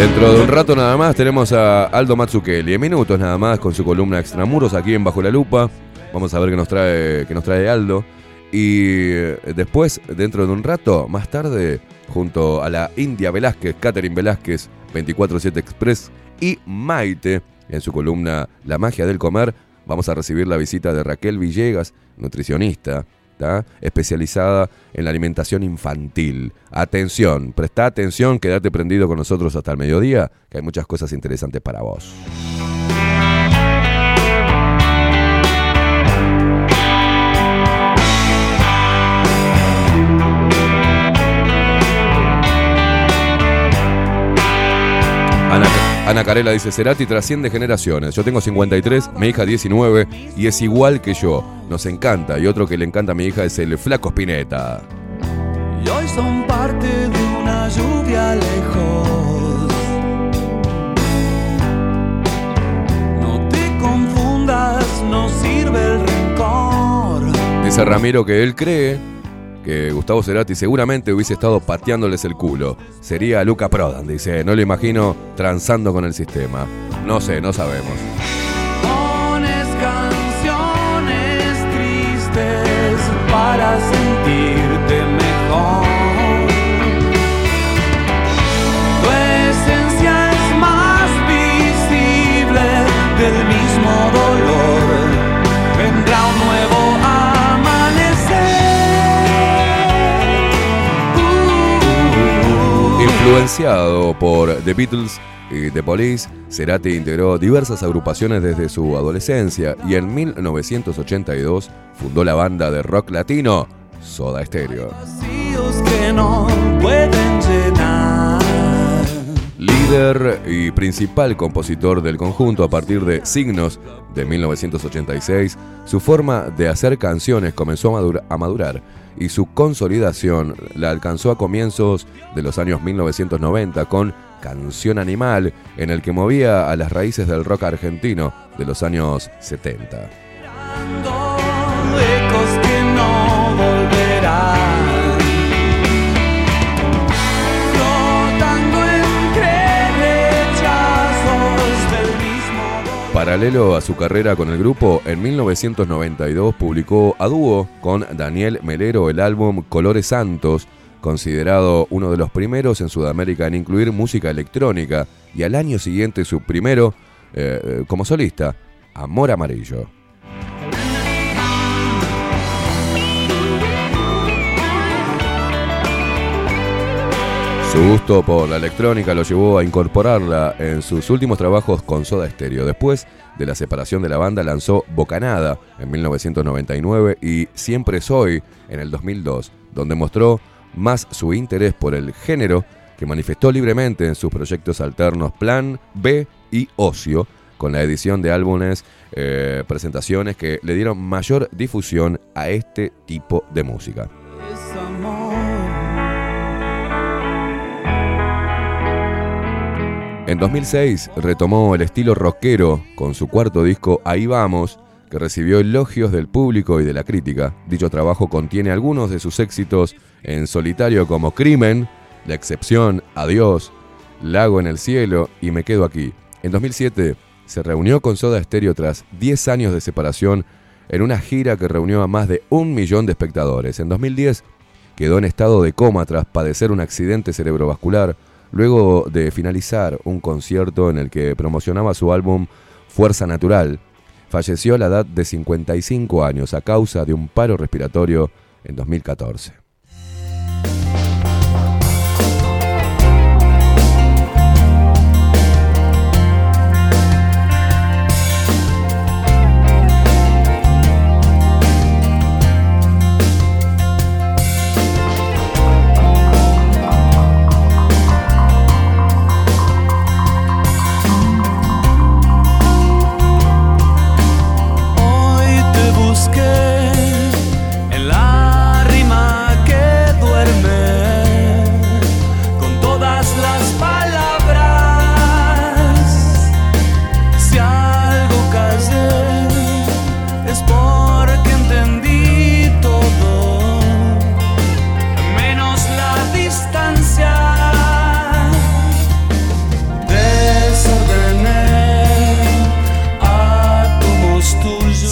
Dentro de un rato nada más tenemos a Aldo Matsukeli. En minutos nada más con su columna Extramuros aquí en Bajo la Lupa. Vamos a ver qué nos trae, qué nos trae Aldo. Y eh, después, dentro de un rato, más tarde, junto a la India Velázquez, Catherine Velázquez, 24-7 Express y Maite, en su columna La magia del comer, vamos a recibir la visita de Raquel Villegas, nutricionista, especializada en la alimentación infantil. Atención, presta atención, quédate prendido con nosotros hasta el mediodía, que hay muchas cosas interesantes para vos. Ana, Ana Carela dice, Cerati trasciende generaciones. Yo tengo 53, mi hija 19 y es igual que yo. Nos encanta. Y otro que le encanta a mi hija es el Flaco Spinetta. Y hoy son parte de una lluvia lejos. No te confundas, no sirve el rencor. Dice Ramiro que él cree que Gustavo Cerati seguramente hubiese estado pateándoles el culo. Sería Luca Prodan, dice. No lo imagino transando con el sistema. No sé, no sabemos. Influenciado por The Beatles y The Police, Cerati integró diversas agrupaciones desde su adolescencia y en 1982 fundó la banda de rock latino Soda Stereo. Vacíos que no pueden llenar. Líder y principal compositor del conjunto a partir de Signos de 1986, su forma de hacer canciones comenzó a madura- a madurar y su consolidación la alcanzó a comienzos de los años 1990 con Canción Animal, en el que movía a las raíces del rock argentino de los años 70. Paralelo a su carrera con el grupo, en 1992 publicó a dúo con Daniel Melero el álbum Colores Santos, considerado uno de los primeros en Sudamérica en incluir música electrónica, y al año siguiente su primero eh, eh, como solista, Amor Amarillo. Su gusto por la electrónica lo llevó a incorporarla en sus últimos trabajos con Soda Stereo. Después de la separación de la banda lanzó Bocanada en 1999 y Siempre Soy en el 2002, donde mostró más su interés por el género que manifestó libremente en sus proyectos alternos Plan B y Ocio, con la edición de álbumes, eh, presentaciones que le dieron mayor difusión a este tipo de música. En 2006 retomó el estilo rockero con su cuarto disco Ahí Vamos, que recibió elogios del público y de la crítica. Dicho trabajo contiene algunos de sus éxitos en solitario como Crimen, La Excepción, Adiós, Lago en el Cielo y Me Quedo Aquí. En 2007 se reunió con Soda Stereo tras 10 años de separación en una gira que reunió a más de un millón de espectadores. En 2010 quedó en estado de coma tras padecer un accidente cerebrovascular luego de finalizar un concierto en el que promocionaba su álbum Fuerza Natural. Falleció a la edad de 55 años a causa de un paro respiratorio en 2014.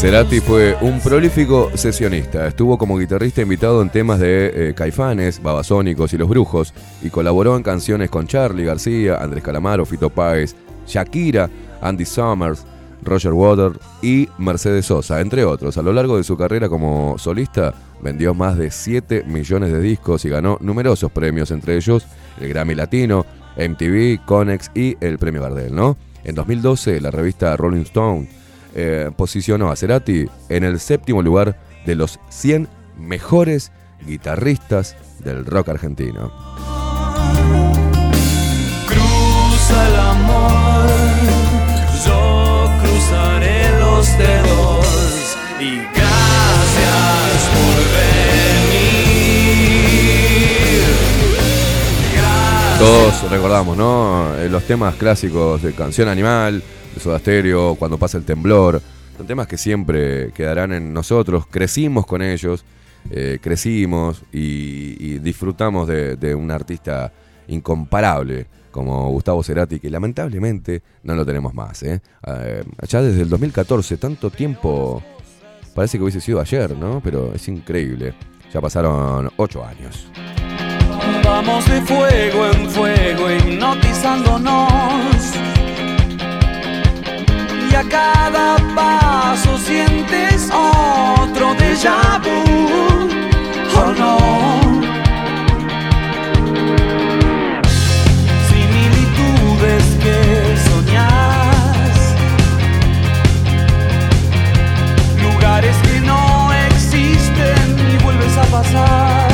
Cerati fue un prolífico sesionista. Estuvo como guitarrista invitado en temas de eh, Caifanes, Babasónicos y Los Brujos y colaboró en canciones con Charlie García, Andrés Calamaro, Fito Páez, Shakira, Andy Summers, Roger Waters y Mercedes Sosa, entre otros. A lo largo de su carrera como solista vendió más de 7 millones de discos y ganó numerosos premios, entre ellos el Grammy Latino, MTV, Conex y el Premio Gardel, ¿no? En 2012 la revista Rolling Stone eh, posicionó a Cerati en el séptimo lugar de los 100 mejores guitarristas del rock argentino. Cruza el amor, yo cruzaré los dedos y gracias por venir. Todos recordamos, ¿no? Eh, Los temas clásicos de Canción Animal, de Stereo, Cuando pasa el temblor. Son temas que siempre quedarán en nosotros, crecimos con ellos eh, crecimos y, disfrutamos de, un artista incomparable como Gustavo Cerati, que lamentablemente no lo tenemos más. ¿eh? Eh, ya desde el 2014, tanto tiempo, parece que hubiese sido ayer, ¿no? Pero es increíble. Ya pasaron ocho años. Vamos de fuego en fuego hipnotizándonos Y a cada paso sientes otro déjà vu. Oh no. Similitudes que soñás Lugares que no existen y vuelves a pasar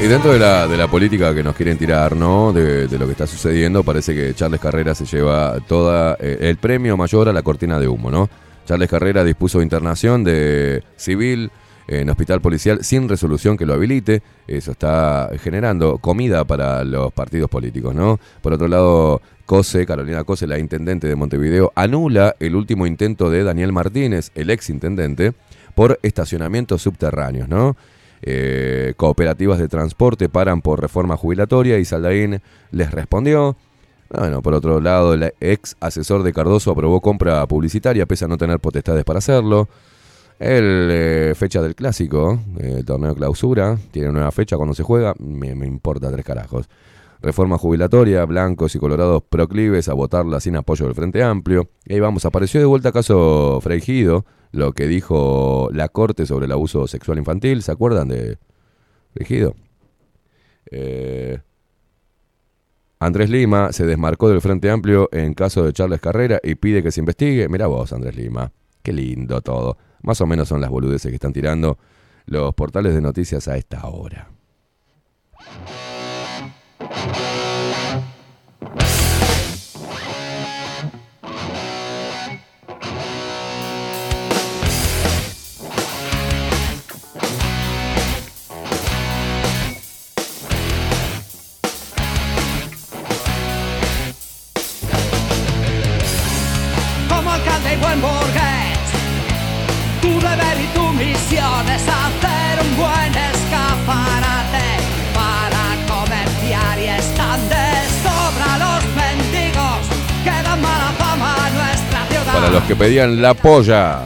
y dentro de la, de la política que nos quieren tirar, ¿no? De, de lo que está sucediendo, parece que Charles Carrera se lleva toda eh, el premio mayor a la cortina de humo, ¿no? Charles Carrera dispuso internación de civil en hospital policial sin resolución que lo habilite. Eso está generando comida para los partidos políticos, ¿no? Por otro lado, Cose, Carolina Cose, la intendente de Montevideo, anula el último intento de Daniel Martínez, el ex intendente, por estacionamientos subterráneos, ¿no? Eh, cooperativas de transporte paran por reforma jubilatoria y Saldaín les respondió. Bueno, por otro lado, el ex asesor de Cardoso aprobó compra publicitaria pese a no tener potestades para hacerlo. El eh, fecha del clásico, eh, el torneo clausura, tiene nueva fecha cuando se juega, me, me importa tres carajos. Reforma jubilatoria, blancos y colorados proclives a votarla sin apoyo del Frente Amplio. Y vamos, apareció de vuelta caso Freigido, lo que dijo la Corte sobre el abuso sexual infantil. ¿Se acuerdan de Freigido? Eh, Andrés Lima se desmarcó del Frente Amplio en caso de Charles Carrera y pide que se investigue. Mira vos, Andrés Lima. Qué lindo todo. Más o menos son las boludeces que están tirando los portales de noticias a esta hora. Para los que pedían la polla.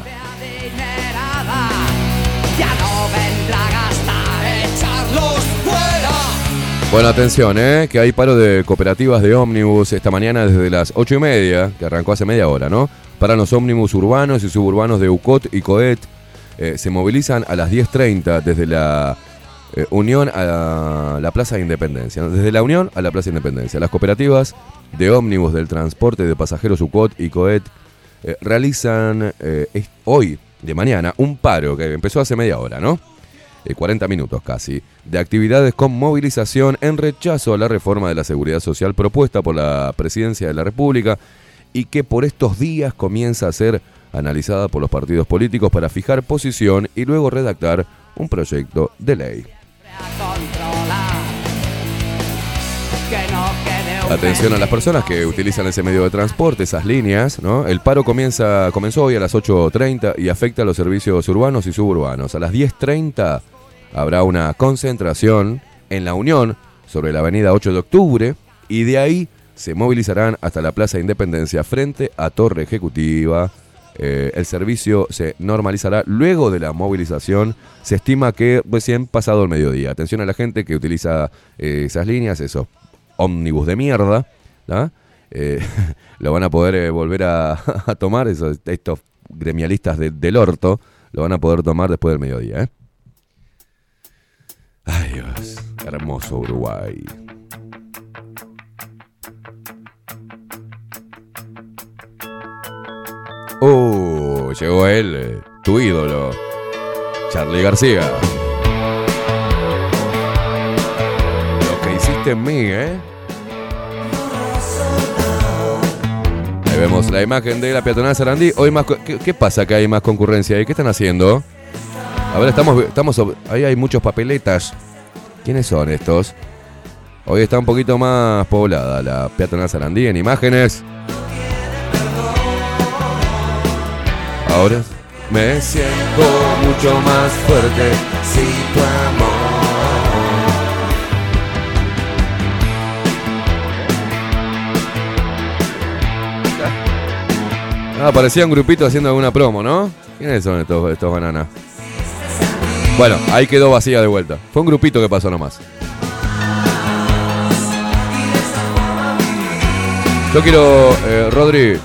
Bueno, atención, ¿eh? que hay paro de cooperativas de ómnibus esta mañana desde las ocho y media, que arrancó hace media hora, ¿no? Para los ómnibus urbanos y suburbanos de UCOT y COET eh, se movilizan a las 10.30 desde la eh, Unión a la, Plaza de Independencia. Desde la Unión a la Plaza de Independencia. Las cooperativas de ómnibus del transporte de pasajeros UCOT y COET eh, realizan eh, hoy de mañana un paro que empezó hace media hora, ¿no? eh, 40 minutos casi, de actividades con movilización en rechazo a la reforma de la seguridad social propuesta por la Presidencia de la República y que por estos días comienza a ser analizada por los partidos políticos para fijar posición y luego redactar un proyecto de ley. Atención a las personas que utilizan ese medio de transporte, esas líneas, ¿no? El paro comienza, comenzó hoy a las 8.30 y afecta a los servicios urbanos y suburbanos. A las 10.30 habrá una concentración en la Unión sobre la avenida 8 de octubre y de ahí se movilizarán hasta la Plaza Independencia frente a Torre Ejecutiva. Eh, el servicio se normalizará luego de la movilización. Se estima que recién pasado el mediodía. Atención a la gente que utiliza eh, esas líneas, esos ómnibus de mierda. Eh, lo van a poder eh, volver a, tomar, esos, estos gremialistas de- del orto. Lo van a poder tomar después del mediodía. ¿eh? Ay Dios, hermoso Uruguay. Uh, llegó él, eh, tu ídolo, Charlie García. Lo que hiciste en mí, ¿eh? Ahí vemos la imagen de la peatonal Sarandí. Hoy más, ¿qué, pasa que hay más concurrencia ahí? ¿Qué están haciendo? A ver, estamos, estamos, ahí hay muchos papeletas. ¿Quiénes son estos? Hoy está un poquito más poblada la peatonal Sarandí en imágenes. Ahora me siento mucho más fuerte si tu amor. Ah, parecía un grupito haciendo alguna promo, ¿no? ¿Quiénes son estos, estos bananas? Bueno, ahí quedó vacía de vuelta. Fue un grupito que pasó nomás. Yo quiero, eh, Rodri,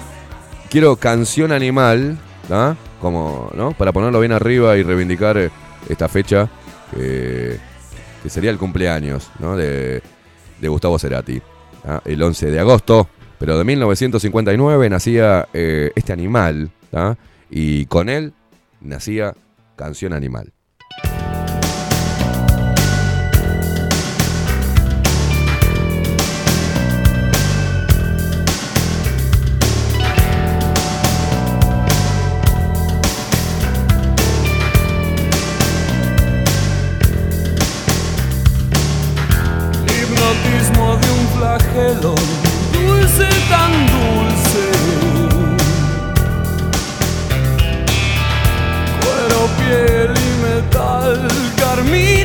quiero canción animal, ¿ah? Como, ¿no? Para ponerlo bien arriba y reivindicar eh, esta fecha, que, que sería el cumpleaños, ¿no? De, de Gustavo Cerati. ¿ah? El 11 de agosto, pero de 1959 nacía eh, este animal. Y con él nacía Canción Animal. Of me.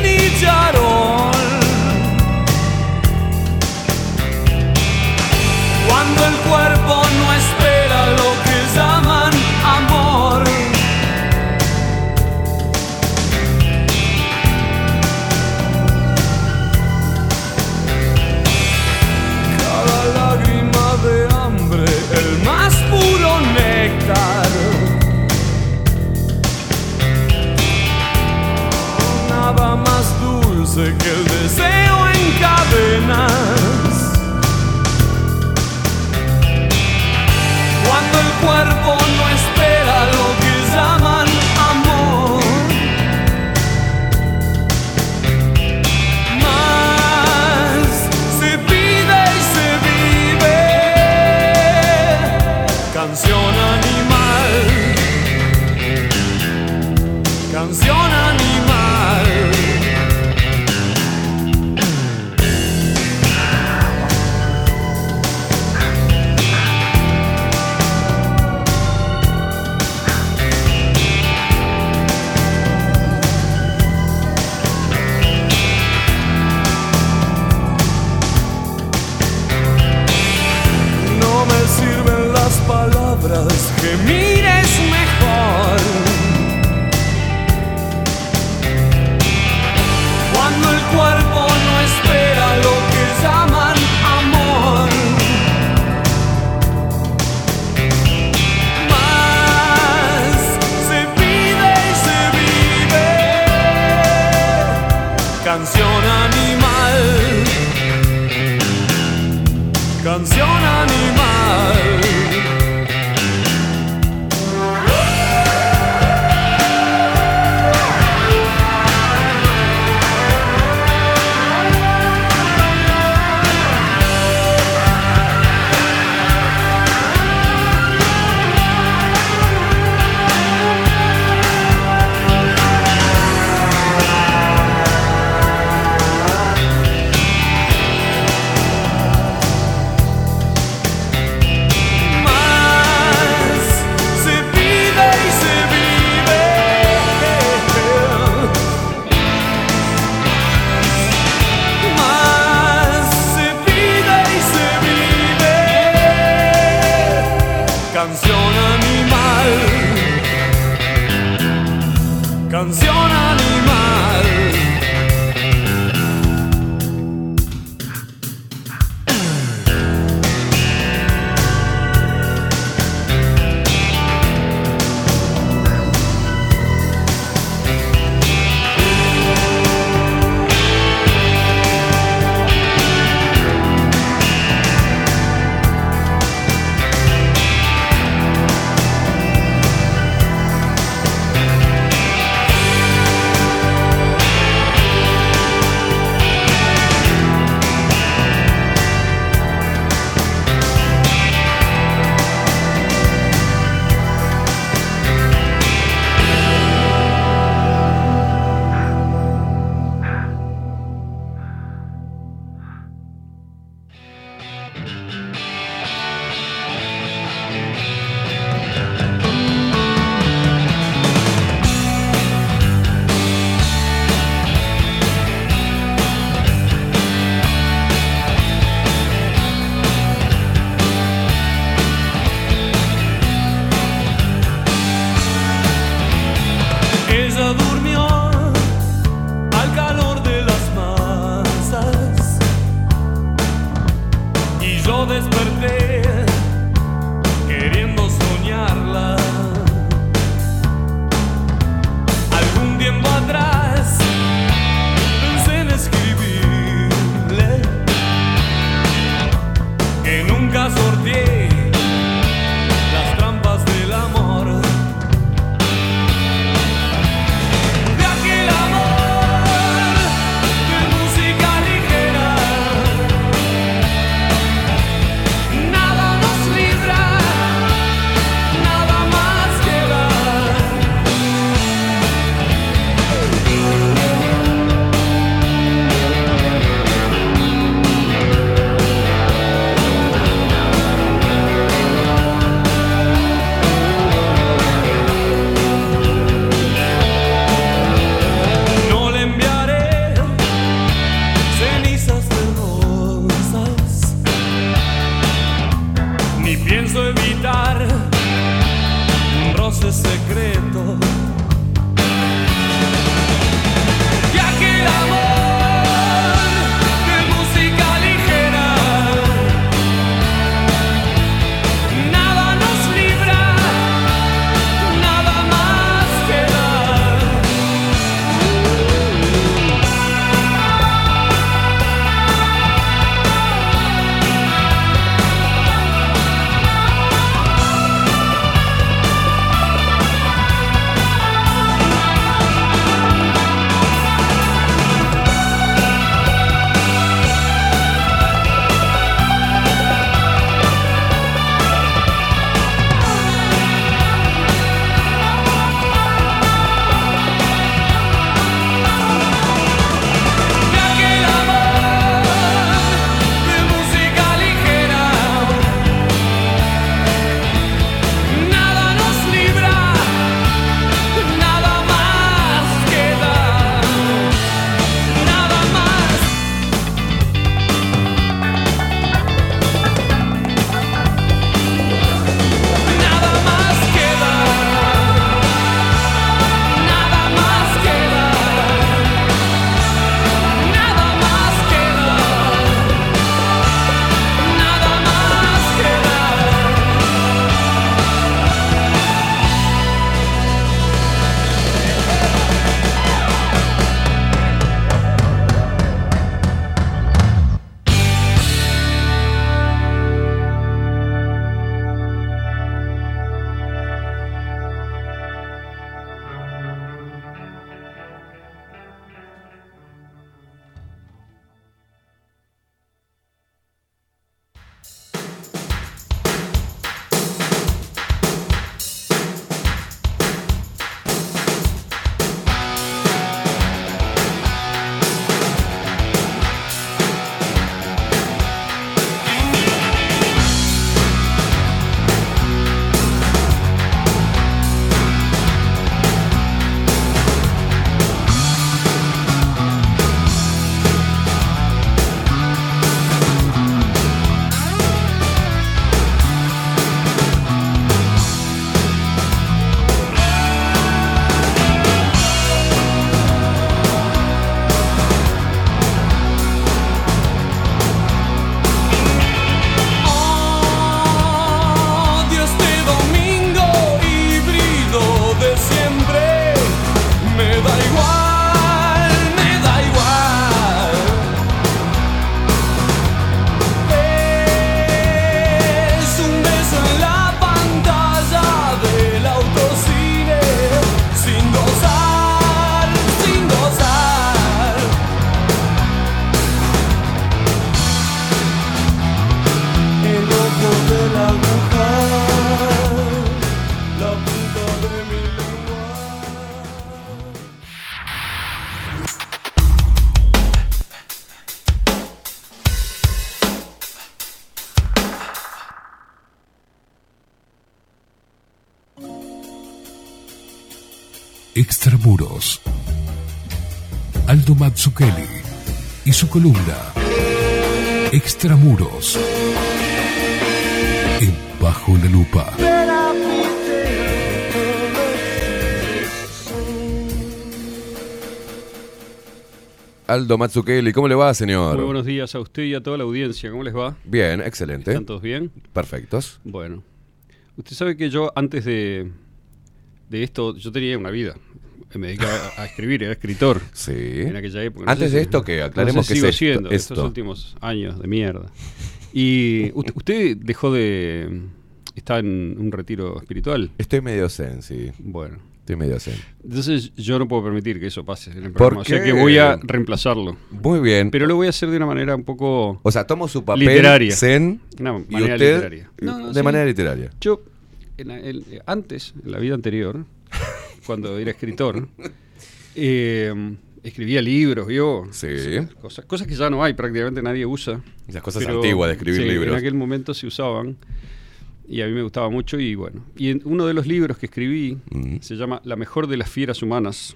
Mazzucchelli y su columna Extramuros. En Bajo la Lupa. Aldo Mazzucchelli, ¿cómo le va, señor? Muy buenos días a usted y a toda la audiencia. ¿Cómo les va? Bien, excelente. ¿Están todos bien? Perfectos. Bueno. Usted sabe que yo antes de, de esto, yo tenía una vida. Me dedicaba a escribir, era escritor. Sí. En aquella época. Antes de si- esto, que aclaremos no sé que sigo es esto- siendo estos esto. últimos años de mierda. Y usted, usted dejó de... Está en un retiro espiritual. Estoy medio zen, sí. Bueno. Estoy medio zen. Entonces yo no puedo permitir que eso pase en el ¿Por programa. O sea que voy a reemplazarlo. Muy bien. Pero lo voy a hacer de una manera un poco... O sea, tomo su papel literaria. zen Una y manera usted literaria. No, no, de sí. manera literaria. Yo, en la- el- antes, en la vida anterior, cuando era escritor, eh, escribía libros, yo. Cosas, cosas que ya no hay, prácticamente nadie usa. Las cosas antiguas de escribir sí, libros. En aquel momento se usaban y a mí me gustaba mucho y bueno. Y en uno de los libros que escribí Mm. se llama La mejor de las fieras humanas.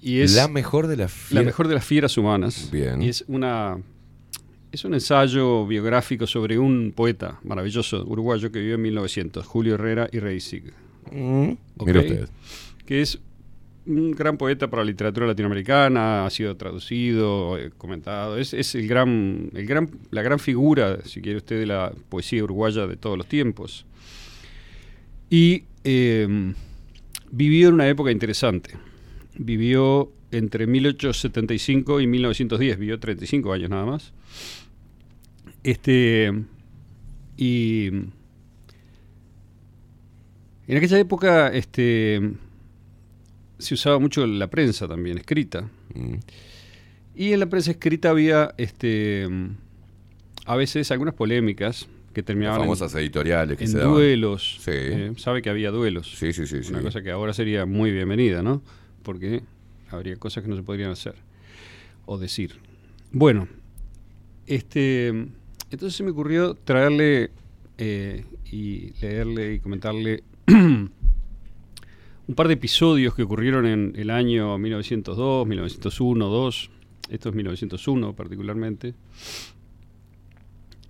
Y es La mejor de las La fier- mejor de las fieras humanas. Bien. Y es una es un ensayo biográfico sobre un poeta maravilloso uruguayo que vivió en 1900, Julio Herrera y Reisig. Mm, mire usted. Que es un gran poeta para la literatura latinoamericana, ha sido traducido, eh, comentado. Es, es el gran, el gran, la gran figura, si quiere usted, de la poesía uruguaya de todos los tiempos. Y eh, vivió en una época interesante. Vivió entre 1875 y 1910, vivió 35 años nada más. Este, y en aquella época este, se usaba mucho la prensa también, escrita. Mm. Y en la prensa escrita había este, a veces algunas polémicas que terminaban Las en- famosas editoriales que en se daban. duelos. Sí. Eh, sabe que había duelos. Sí, sí, sí. Una sí. cosa que ahora sería muy bienvenida, ¿no? Porque habría cosas que no se podrían hacer o decir. Bueno, este, entonces se me ocurrió traerle eh, y leerle y comentarle un par de episodios que ocurrieron en el año 1902, 1901, 2, esto es 1901 particularmente,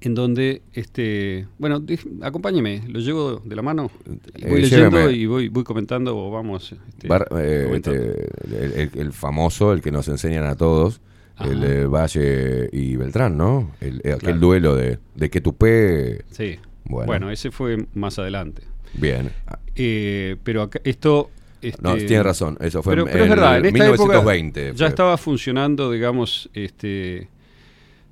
en donde, este, bueno, acompáñeme, lo llevo de la mano, y voy Eh, leyendo lléveme. y voy, voy comentando o vamos este, Bar- eh, este, el, el- el famoso, el que nos enseñan a todos, el eh, Valle y Beltrán, ¿no? El, aquel Claro. duelo de, de que Tupé. Sí. Bueno. Bueno. ese fue más adelante. Bien. Eh, pero acá, esto... este, No, tiene razón, eso fue pero, en pero es verdad, en esta 1920 época ya estaba funcionando, digamos, este,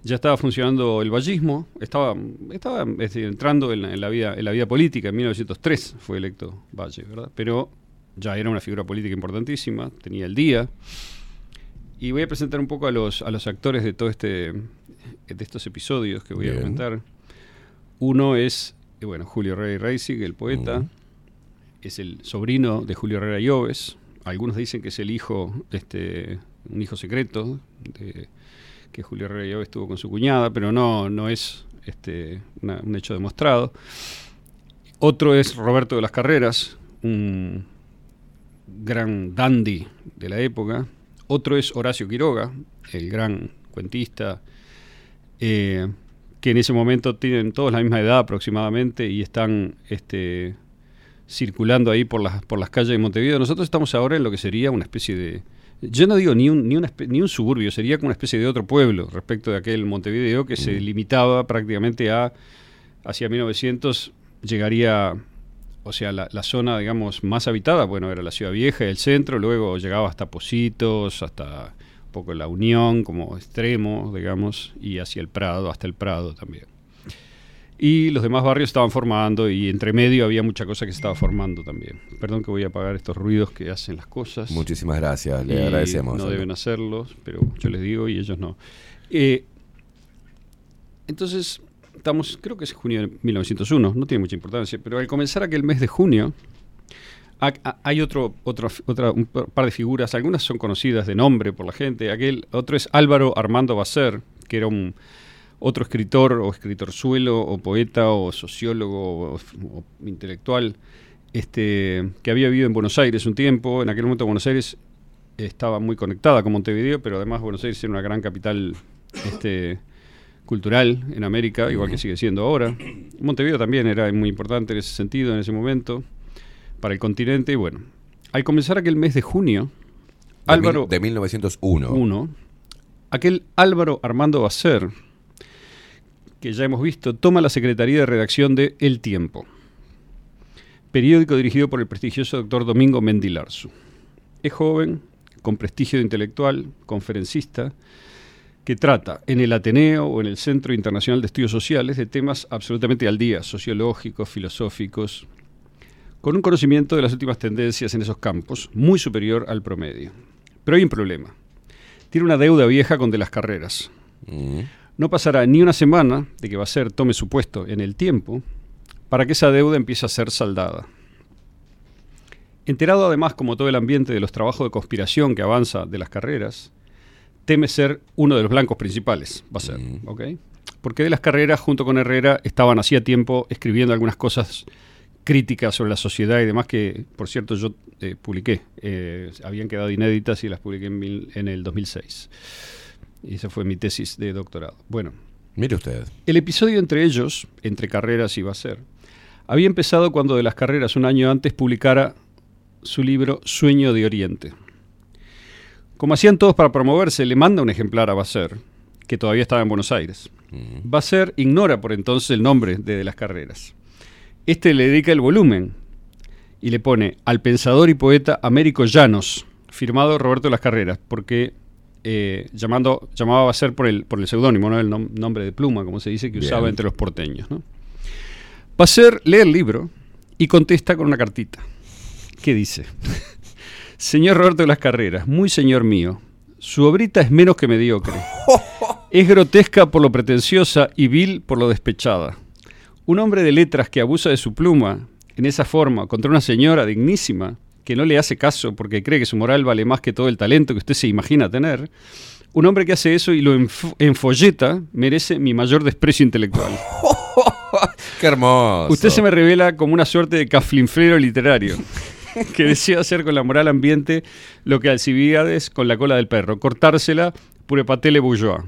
ya estaba funcionando el vallismo, estaba, estaba es decir, entrando en la, en la vida, en la vida política. En 1903 fue electo Valle, ¿verdad? Pero ya era una figura política importantísima, tenía el día. Y voy a presentar un poco a los, a los actores de todo este de estos episodios que voy a Bien. comentar. Uno es, eh, bueno, Julio Rey Reisig, el poeta. Es el sobrino de Julio Herrera Lloves. Algunos dicen que es el hijo, este, un hijo secreto de, que Julio Herrera Lloves tuvo con su cuñada, pero no, no es este, una- un hecho demostrado. Otro es Roberto de las Carreras, un gran dandy de la época. Otro es Horacio Quiroga, el gran cuentista, eh, que en ese momento tienen todos la misma edad aproximadamente y están este, circulando ahí por las, por las calles de Montevideo. Nosotros estamos ahora en lo que sería una especie de... Yo no digo ni un, ni, una ni un suburbio, sería como una especie de otro pueblo respecto de aquel Montevideo que se limitaba prácticamente a, hacia 1900, llegaría, o sea, la, la zona, digamos, más habitada, bueno, era la Ciudad Vieja el centro, luego llegaba hasta Positos, hasta poco la Unión como extremo, digamos, y hacia el Prado, hasta el Prado también. Y los demás barrios estaban formando y entre medio había mucha cosa que se estaba formando también. Perdón que voy a apagar estos ruidos que hacen las cosas. Muchísimas gracias, le agradecemos. No deben hacerlos, pero yo les digo y ellos no. Eh, entonces, estamos, creo que es junio de 1901, no tiene mucha importancia, pero al comenzar aquel mes de junio, hay otro, otro, otra, un par de figuras, algunas son conocidas de nombre por la gente, aquel otro es Álvaro Armando Basser, que era un otro escritor o escritor suelo o poeta o sociólogo o, o intelectual este, que había vivido en Buenos Aires un tiempo. En aquel momento Buenos Aires estaba muy conectada con Montevideo, pero además Buenos Aires era una gran capital este, cultural en América, igual que sigue siendo ahora. Montevideo también era muy importante en ese sentido, en ese momento, para el continente. Y bueno, al comenzar aquel mes de junio, De Álvaro... mil- de 1901. Uno, aquel Álvaro Armando Bacer, que ya hemos visto, toma la Secretaría de Redacción de El Tiempo, periódico dirigido por el prestigioso doctor Domingo Mendilarzu. Es joven, con prestigio intelectual, conferencista, que trata en el Ateneo o en el Centro Internacional de Estudios Sociales de temas absolutamente al día, sociológicos, filosóficos, con un conocimiento de las últimas tendencias en esos campos muy superior al promedio. Pero hay un problema. Tiene una deuda vieja con de las carreras. No pasará ni una semana de que va a ser tome su puesto en el tiempo para que esa deuda empiece a ser saldada. Enterado además, como todo el ambiente de los trabajos de conspiración que avanza de las carreras, teme ser uno de los blancos principales, va a ser, ¿ok? Porque de las carreras, junto con Herrera, estaban hacía tiempo escribiendo algunas cosas críticas sobre la sociedad y demás que, por cierto, yo eh, publiqué. Eh, habían quedado inéditas y las publiqué en, mil- en el 2006. Y esa fue mi tesis de doctorado. Bueno. Mire usted. El episodio entre ellos, entre carreras y Bacer, había empezado cuando de las carreras un año antes publicara su libro Sueño de Oriente. Como hacían todos para promoverse, le manda un ejemplar a Bacer, que todavía estaba en Buenos Aires. Bacer ignora por entonces el nombre de, de las carreras. Este le dedica el volumen y le pone al pensador y poeta Américo Llanos, firmado Roberto de las Carreras, porque eh, llamando, llamaba a Bacer por el, por el seudónimo, no el nom- nombre de pluma, como se dice, que Bien. usaba entre los porteños. ¿no? Bacer lee el libro y contesta con una cartita. ¿Qué dice? Señor Roberto de las Carreras, muy señor mío, su obrita es menos que mediocre. Es grotesca por lo pretenciosa y vil por lo despechada. Un hombre de letras que abusa de su pluma en esa forma contra una señora dignísima que no le hace caso porque cree que su moral vale más que todo el talento que usted se imagina tener. Un hombre que hace eso y lo enf- enfolleta merece mi mayor desprecio intelectual. Qué hermoso. Usted se me revela como una suerte de caflinflero literario que desea hacer con la moral ambiente lo que Alcibiades con la cola del perro, cortársela pure patele bourgeois.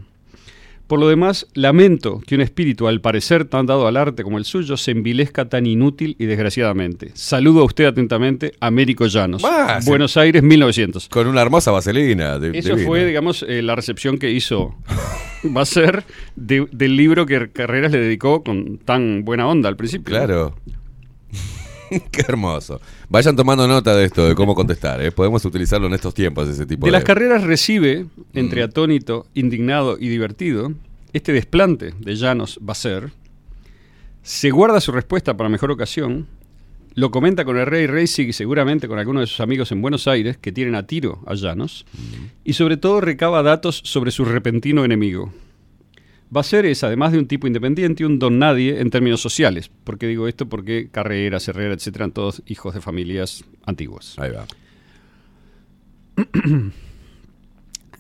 Por lo demás, lamento que un espíritu al parecer tan dado al arte como el suyo se envilezca tan inútil y desgraciadamente. Saludo a usted atentamente, Américo Llanos. Ah, sí. Buenos Aires, 1900. Con una hermosa vaselina. de- Eso divina. fue, digamos, eh, la recepción que hizo va a ser de- del libro que Carreras le dedicó con tan buena onda al principio. Claro. Qué hermoso. Vayan tomando nota de esto, de cómo contestar. ¿eh? Podemos utilizarlo en estos tiempos, ese tipo De de... las carreras recibe, entre atónito, indignado y divertido, este desplante de Llanos va a ser, se guarda su respuesta para mejor ocasión, lo comenta con el Rey Racing y seguramente con algunos de sus amigos en Buenos Aires que tienen a tiro a Llanos, y sobre todo recaba datos sobre su repentino enemigo. Va a ser es, además de un tipo independiente, un don nadie en términos sociales. ¿Por qué digo esto? Porque Carreras, Herrera, etcétera, eran todos hijos de familias antiguas. Ahí va.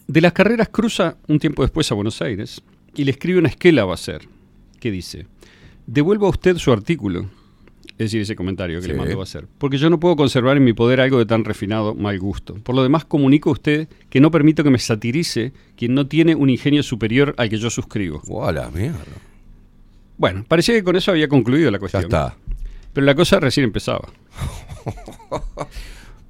De las carreras cruza un tiempo después a Buenos Aires y le escribe una esquela a Bacer que dice, devuelvo a usted su artículo, es decir, ese comentario que Sí. le mandó Bacer, porque yo no puedo conservar en mi poder algo de tan refinado mal gusto. Por lo demás, comunico a usted que no permito que me satirice quien no tiene un ingenio superior al que yo suscribo. ¡Hola, mierda! Bueno, parecía que con eso había concluido la cuestión. está. Pero la cosa recién empezaba.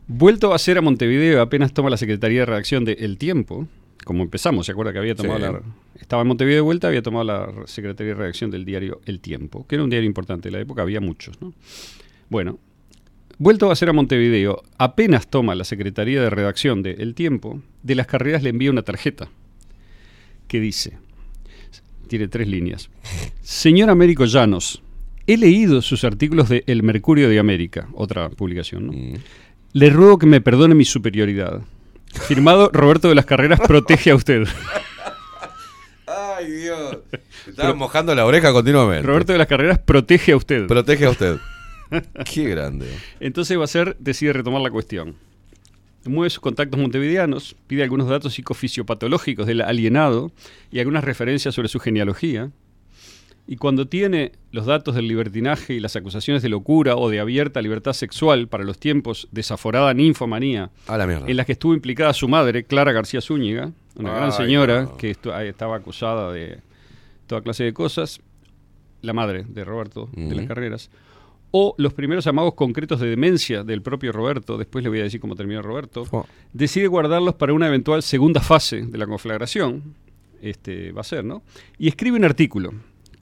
Vuelto a ser a Montevideo, apenas toma la Secretaría de Redacción de El Tiempo, como empezamos, ¿se acuerda que había tomado Sí. la... Estaba en Montevideo de vuelta, había tomado la Secretaría de Redacción del diario El Tiempo, que era un diario importante de la época, había muchos, ¿no? Bueno, vuelto a ser a Montevideo, apenas toma la Secretaría de Redacción de El Tiempo, de las carreras le envía una tarjeta que dice, tiene tres líneas, Señor Américo Llanos, he leído sus artículos de El Mercurio de América, otra publicación, ¿no? Le ruego que me perdone mi superioridad. Firmado Roberto de las Carreras protege a usted. ¡Ay, Dios! Estaba mojando la oreja continuamente. Roberto de las Carreras protege a usted. Protege a usted. Qué grande. Entonces va a ser, decide retomar la cuestión. Mueve sus contactos montevideanos, pide algunos datos psicofisiopatológicos del alienado y algunas referencias sobre su genealogía. Y cuando tiene los datos del libertinaje y las acusaciones de locura o de abierta libertad sexual para los tiempos desaforada ninfomanía, A la en las que estuvo implicada su madre, Clara García Zúñiga, una gran señora no. que estaba acusada de toda clase de cosas, la madre de Roberto de las. Carreras, o los primeros amagos concretos de demencia del propio Roberto, después le voy a decir cómo terminó Roberto, decide guardarlos para una eventual segunda fase de la conflagración, este va a ser, ¿no? Y escribe un artículo,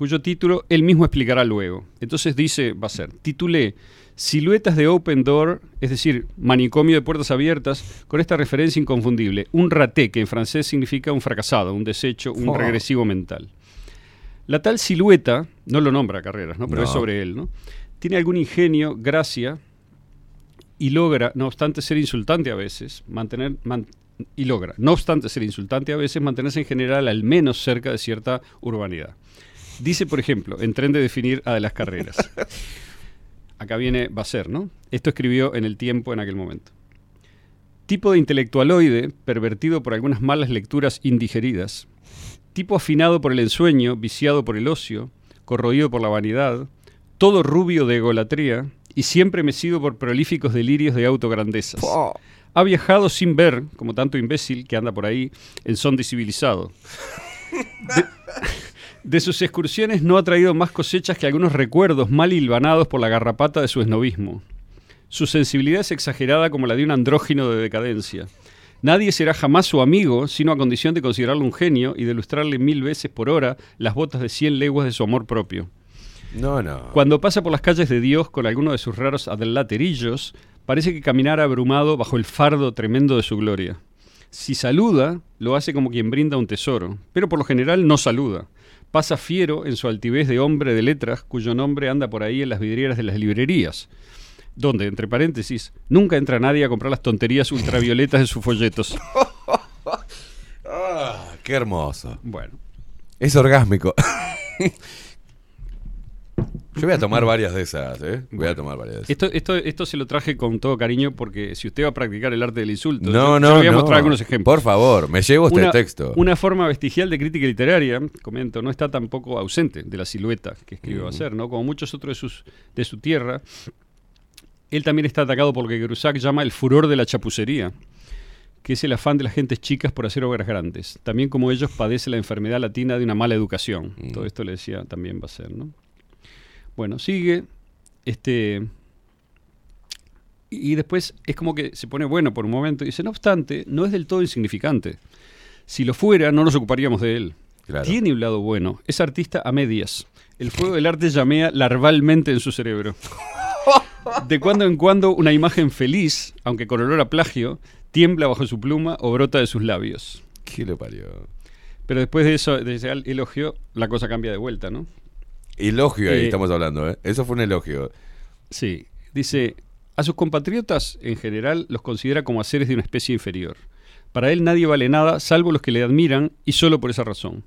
cuyo título él mismo explicará luego. Entonces dice, va a ser, titulé Siluetas de Open Door, es decir, manicomio de puertas abiertas, con esta referencia inconfundible, un raté, que en francés significa un fracasado, un desecho, un Oh. regresivo mental. La tal silueta, no lo nombra Carreras, ¿no? pero No. es sobre él, ¿no? Tiene algún ingenio, gracia, y logra, no obstante ser insultante a veces, mantener man- y logra, no obstante ser insultante a veces, mantenerse en general al menos cerca de cierta urbanidad. Dice, por ejemplo, en tren de definir a de las carreras. Acá viene ser, ¿no? Esto escribió en el tiempo en aquel momento. Tipo de intelectualoide, pervertido por algunas malas lecturas indigeridas. Tipo afinado por el ensueño, viciado por el ocio, corroído por la vanidad, todo rubio de egolatría y siempre mecido por prolíficos delirios de autograndezas. Ha viajado sin ver, como tanto imbécil que anda por ahí, en son civilizado. De, de sus excursiones no ha traído más cosechas que algunos recuerdos mal hilvanados por la garrapata de su esnovismo. Su sensibilidad es exagerada como la de un andrógino de decadencia. Nadie será jamás su amigo, sino a condición de considerarlo un genio y de ilustrarle mil veces por hora las botas de cien leguas de su amor propio. No, no. Cuando pasa por las calles de Dios con alguno de sus raros adlaterillos, parece que caminara abrumado bajo el fardo tremendo de su gloria. Si saluda, lo hace como quien brinda un tesoro, pero por lo general no saluda. Pasa fiero en su altivez de hombre de letras, cuyo nombre anda por ahí en las vidrieras de las librerías, donde, entre paréntesis, nunca entra nadie a comprar las tonterías ultravioletas de sus folletos. Ah, qué hermoso. Bueno. Es orgásmico. Yo voy a tomar varias de esas, ¿eh? Voy a tomar varias de esas. Esto, esto, esto se lo traje con todo cariño porque si usted va a practicar el arte del insulto, No, yo- no, le voy a no. mostrar algunos ejemplos. Por favor, me llevo este una, texto. Una forma vestigial de crítica literaria, comento, no está tampoco ausente de la silueta que escribió Mm. Hacer, ¿no? Como muchos otros de, sus, de su tierra, él también está atacado por lo que Grusac llama el furor de la chapucería, que es el afán de las gentes chicas por hacer obras grandes. También como ellos padece la enfermedad latina de una mala educación. Mm. Todo esto le decía también va a ser, ¿no? Bueno, sigue. Este. Y después es como que se pone bueno por un momento y dice, no obstante, no es del todo insignificante. Si lo fuera, no nos ocuparíamos de él. Claro. Tiene un lado bueno. Es artista a medias. El fuego del arte llamea larvalmente en su cerebro. De cuando en cuando una imagen feliz, aunque con olor a plagio, tiembla bajo su pluma o brota de sus labios. ¿Qué le parió? Pero después de eso, de ese elogio, la cosa cambia de vuelta, ¿no? Elogio ahí Eh, estamos hablando, ¿eh? Eso fue un elogio. Sí, dice, a sus compatriotas en general los considera como a seres de una especie inferior. Para él nadie vale nada salvo los que le admiran y solo por esa razón.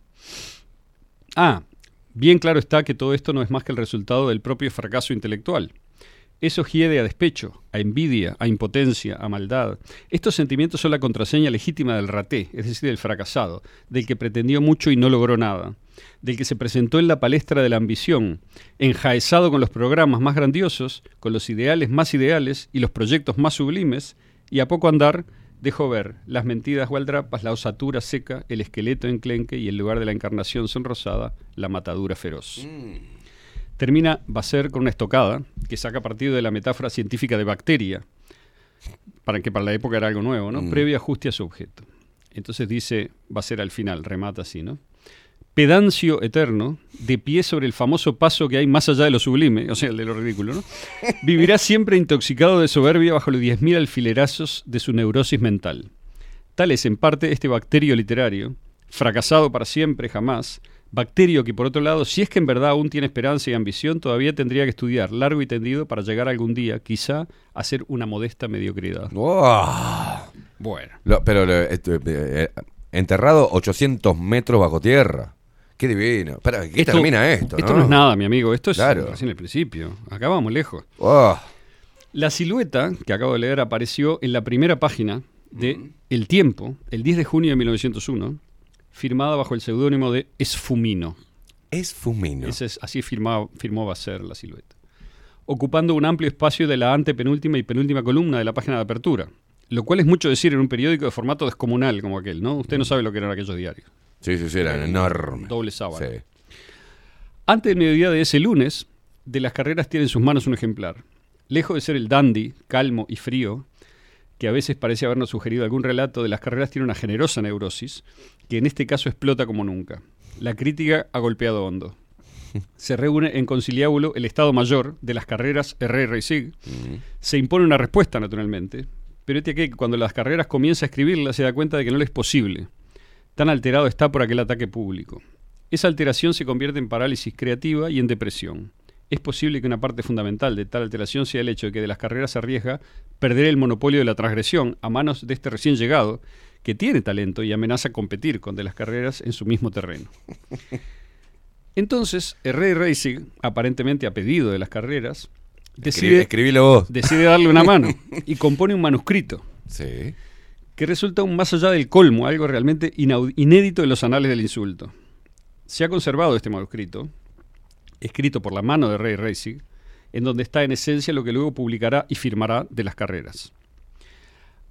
Ah, bien claro está que todo esto no es más que el resultado del propio fracaso intelectual. Eso hiede a despecho, a envidia, a impotencia, a maldad. Estos sentimientos son la contraseña legítima del raté, es decir, del fracasado, del que pretendió mucho y no logró nada, del que se presentó en la palestra de la ambición, enjaezado con los programas más grandiosos, con los ideales más ideales y los proyectos más sublimes, y a poco andar dejó ver las mentidas gualdrapas, la osatura seca, el esqueleto enclenque y en lugar de la encarnación sonrosada, la matadura feroz. Termina Basser con una estocada que saca partido de la metáfora científica de bacteria, para que para la época era algo nuevo, ¿no? Mm. Previo ajuste a su objeto. Entonces dice Basser al final, remata así, ¿no? Pedancio eterno, de pie sobre el famoso paso que hay más allá de lo sublime, o sea, el de lo ridículo, ¿no? Vivirá siempre intoxicado de soberbia bajo los 10.000 alfilerazos de su neurosis mental. Tal es, en parte, este bacterio literario, fracasado para siempre, jamás, bacterio que, por otro lado, si es que en verdad aún tiene esperanza y ambición, todavía tendría que estudiar largo y tendido para llegar algún día, quizá, a ser una modesta mediocridad. Bueno. Lo- pero eh, eh, enterrado 800 metros bajo tierra. Qué divino. ¿qué Esto- termina esto? Esto no es nada, mi amigo. Esto es Claro. recién el principio. Acá vamos lejos. Oh. La silueta que acabo de leer apareció en la primera página de El Tiempo, el 10 de junio de 1901, firmada bajo el seudónimo de Esfumino. Esfumino. Ese es, así firmaba- firmó Basser la silueta. Ocupando un amplio espacio de la antepenúltima y penúltima columna de la página de apertura. Lo cual es mucho decir en un periódico de formato descomunal como aquel, ¿no? Usted no sabe lo que eran aquellos diarios. Sí, sí, sí, eran enormes. Doble sábana. Sí. Antes del mediodía de ese lunes, de las carreras tiene en sus manos un ejemplar. Lejos de ser el dandy, calmo y frío, que a veces parece habernos sugerido algún relato de las carreras, tiene una generosa neurosis, que en este caso explota como nunca. La crítica ha golpeado hondo. Se reúne en conciliábulo el Estado Mayor de las carreras RR y SIG. Se impone una respuesta, naturalmente, pero este que cuando las carreras comienza a escribirla se da cuenta de que no le es posible. Tan alterado está por aquel ataque público. Esa alteración se convierte en parálisis creativa y en depresión. Es posible que una parte fundamental de tal alteración sea el hecho de que de las carreras se arriesga perder el monopolio de la transgresión a manos de este recién llegado, que tiene talento y amenaza competir con de las carreras en su mismo terreno. Entonces, Rey Racing, aparentemente a pedido de las carreras, decide, escribilo vos. decide darle una mano y compone un manuscrito Sí. Que resulta aún más allá del colmo, algo realmente inédito en los anales del insulto. Se ha conservado este manuscrito, escrito por la mano de Ray Racing, en donde está en esencia lo que luego publicará y firmará de las carreras.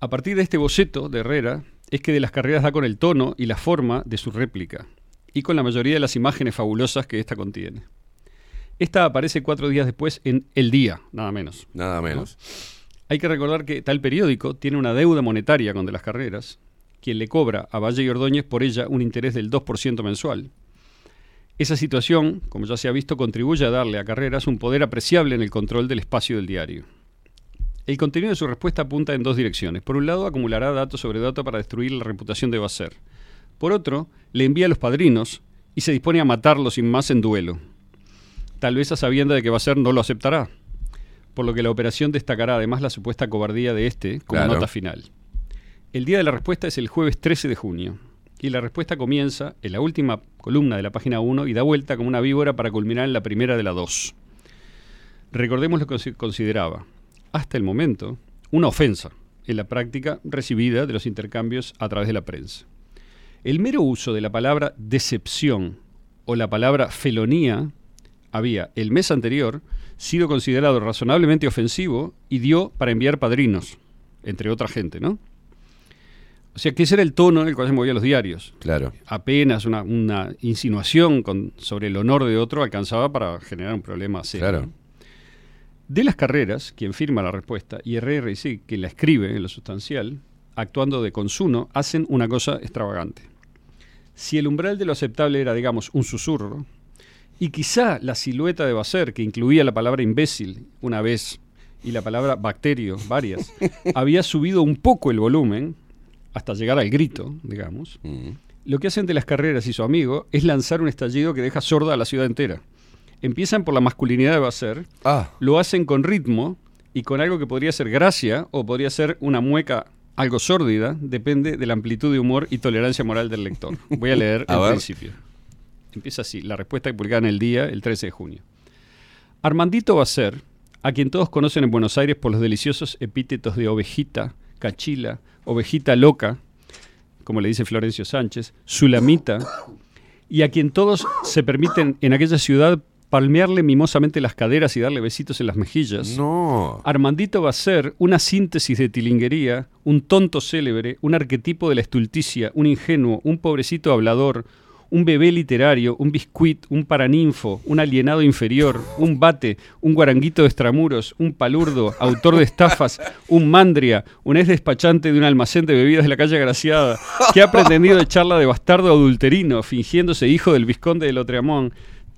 A partir de este boceto de Herrera, es que de las carreras da con el tono y la forma de su réplica, y con la mayoría de las imágenes fabulosas que ésta contiene. Esta aparece cuatro días después en El Día, nada menos. Nada menos. Hay que recordar que tal periódico tiene una deuda monetaria con de las carreras, quien le cobra a Valle y Ordóñez por ella un interés del 2% mensual. Esa situación, como ya se ha visto, contribuye a darle a Carreras un poder apreciable en el control del espacio del diario. El contenido de su respuesta apunta en dos direcciones. Por un lado, acumulará datos sobre datos para destruir la reputación de Basser. Por otro, le envía a los padrinos y se dispone a matarlos sin más en duelo. Tal vez a sabienda de que Basser no lo aceptará, por lo que la operación destacará además la supuesta cobardía de este como Claro. nota final. El día de la respuesta es el jueves 13 de junio, y la respuesta comienza en la última columna de la página 1 y da vuelta como una víbora para culminar en la primera de la 2. Recordemos lo que se consideraba, hasta el momento, una ofensa en la práctica recibida de los intercambios a través de la prensa. El mero uso de la palabra decepción o la palabra felonía había, el mes anterior, sido considerado razonablemente ofensivo y dio para enviar padrinos, entre otra gente, ¿no? O sea, que ese era el tono en el cual se movían los diarios. Claro. Apenas una, una insinuación con- sobre el honor de otro alcanzaba para generar un problema serio. Claro. De las carreras, quien firma la respuesta, y RR sí, quien la escribe en lo sustancial, actuando de consuno, hacen una cosa extravagante. Si el umbral de lo aceptable era, digamos, un susurro, y quizá la silueta de Basser, que incluía la palabra imbécil una vez y la palabra bacterio varias, había subido un poco el volumen, hasta llegar al grito, digamos, lo que hacen de las carreras y su amigo es lanzar un estallido que deja sorda a la ciudad entera. Empiezan por la masculinidad de Basser, lo hacen con ritmo y con algo que podría ser gracia o podría ser una mueca algo sórdida, depende de la amplitud de humor y tolerancia moral del lector. Voy a leer A el ver. principio. Empieza así, la respuesta que publicada en el día, el 13 de junio. Armandito Basser, a quien todos conocen en Buenos Aires por los deliciosos epítetos de ovejita, cachila, ovejita loca, como le dice Florencio Sánchez, sulamita, y a quien todos se permiten en aquella ciudad palmearle mimosamente las caderas y darle besitos en las mejillas. No. Armandito va a ser una síntesis de tilinguería, un tonto célebre, un arquetipo de la estulticia, un ingenuo, un pobrecito hablador, un bebé literario, un biscuit, un paraninfo, un alienado inferior, un bate, un guaranguito de extramuros, un palurdo, autor de estafas, un mandria, un ex despachante de un almacén de bebidas de la calle Graciada, que ha pretendido echarla de bastardo adulterino, fingiéndose hijo del vizconde de Lotreamón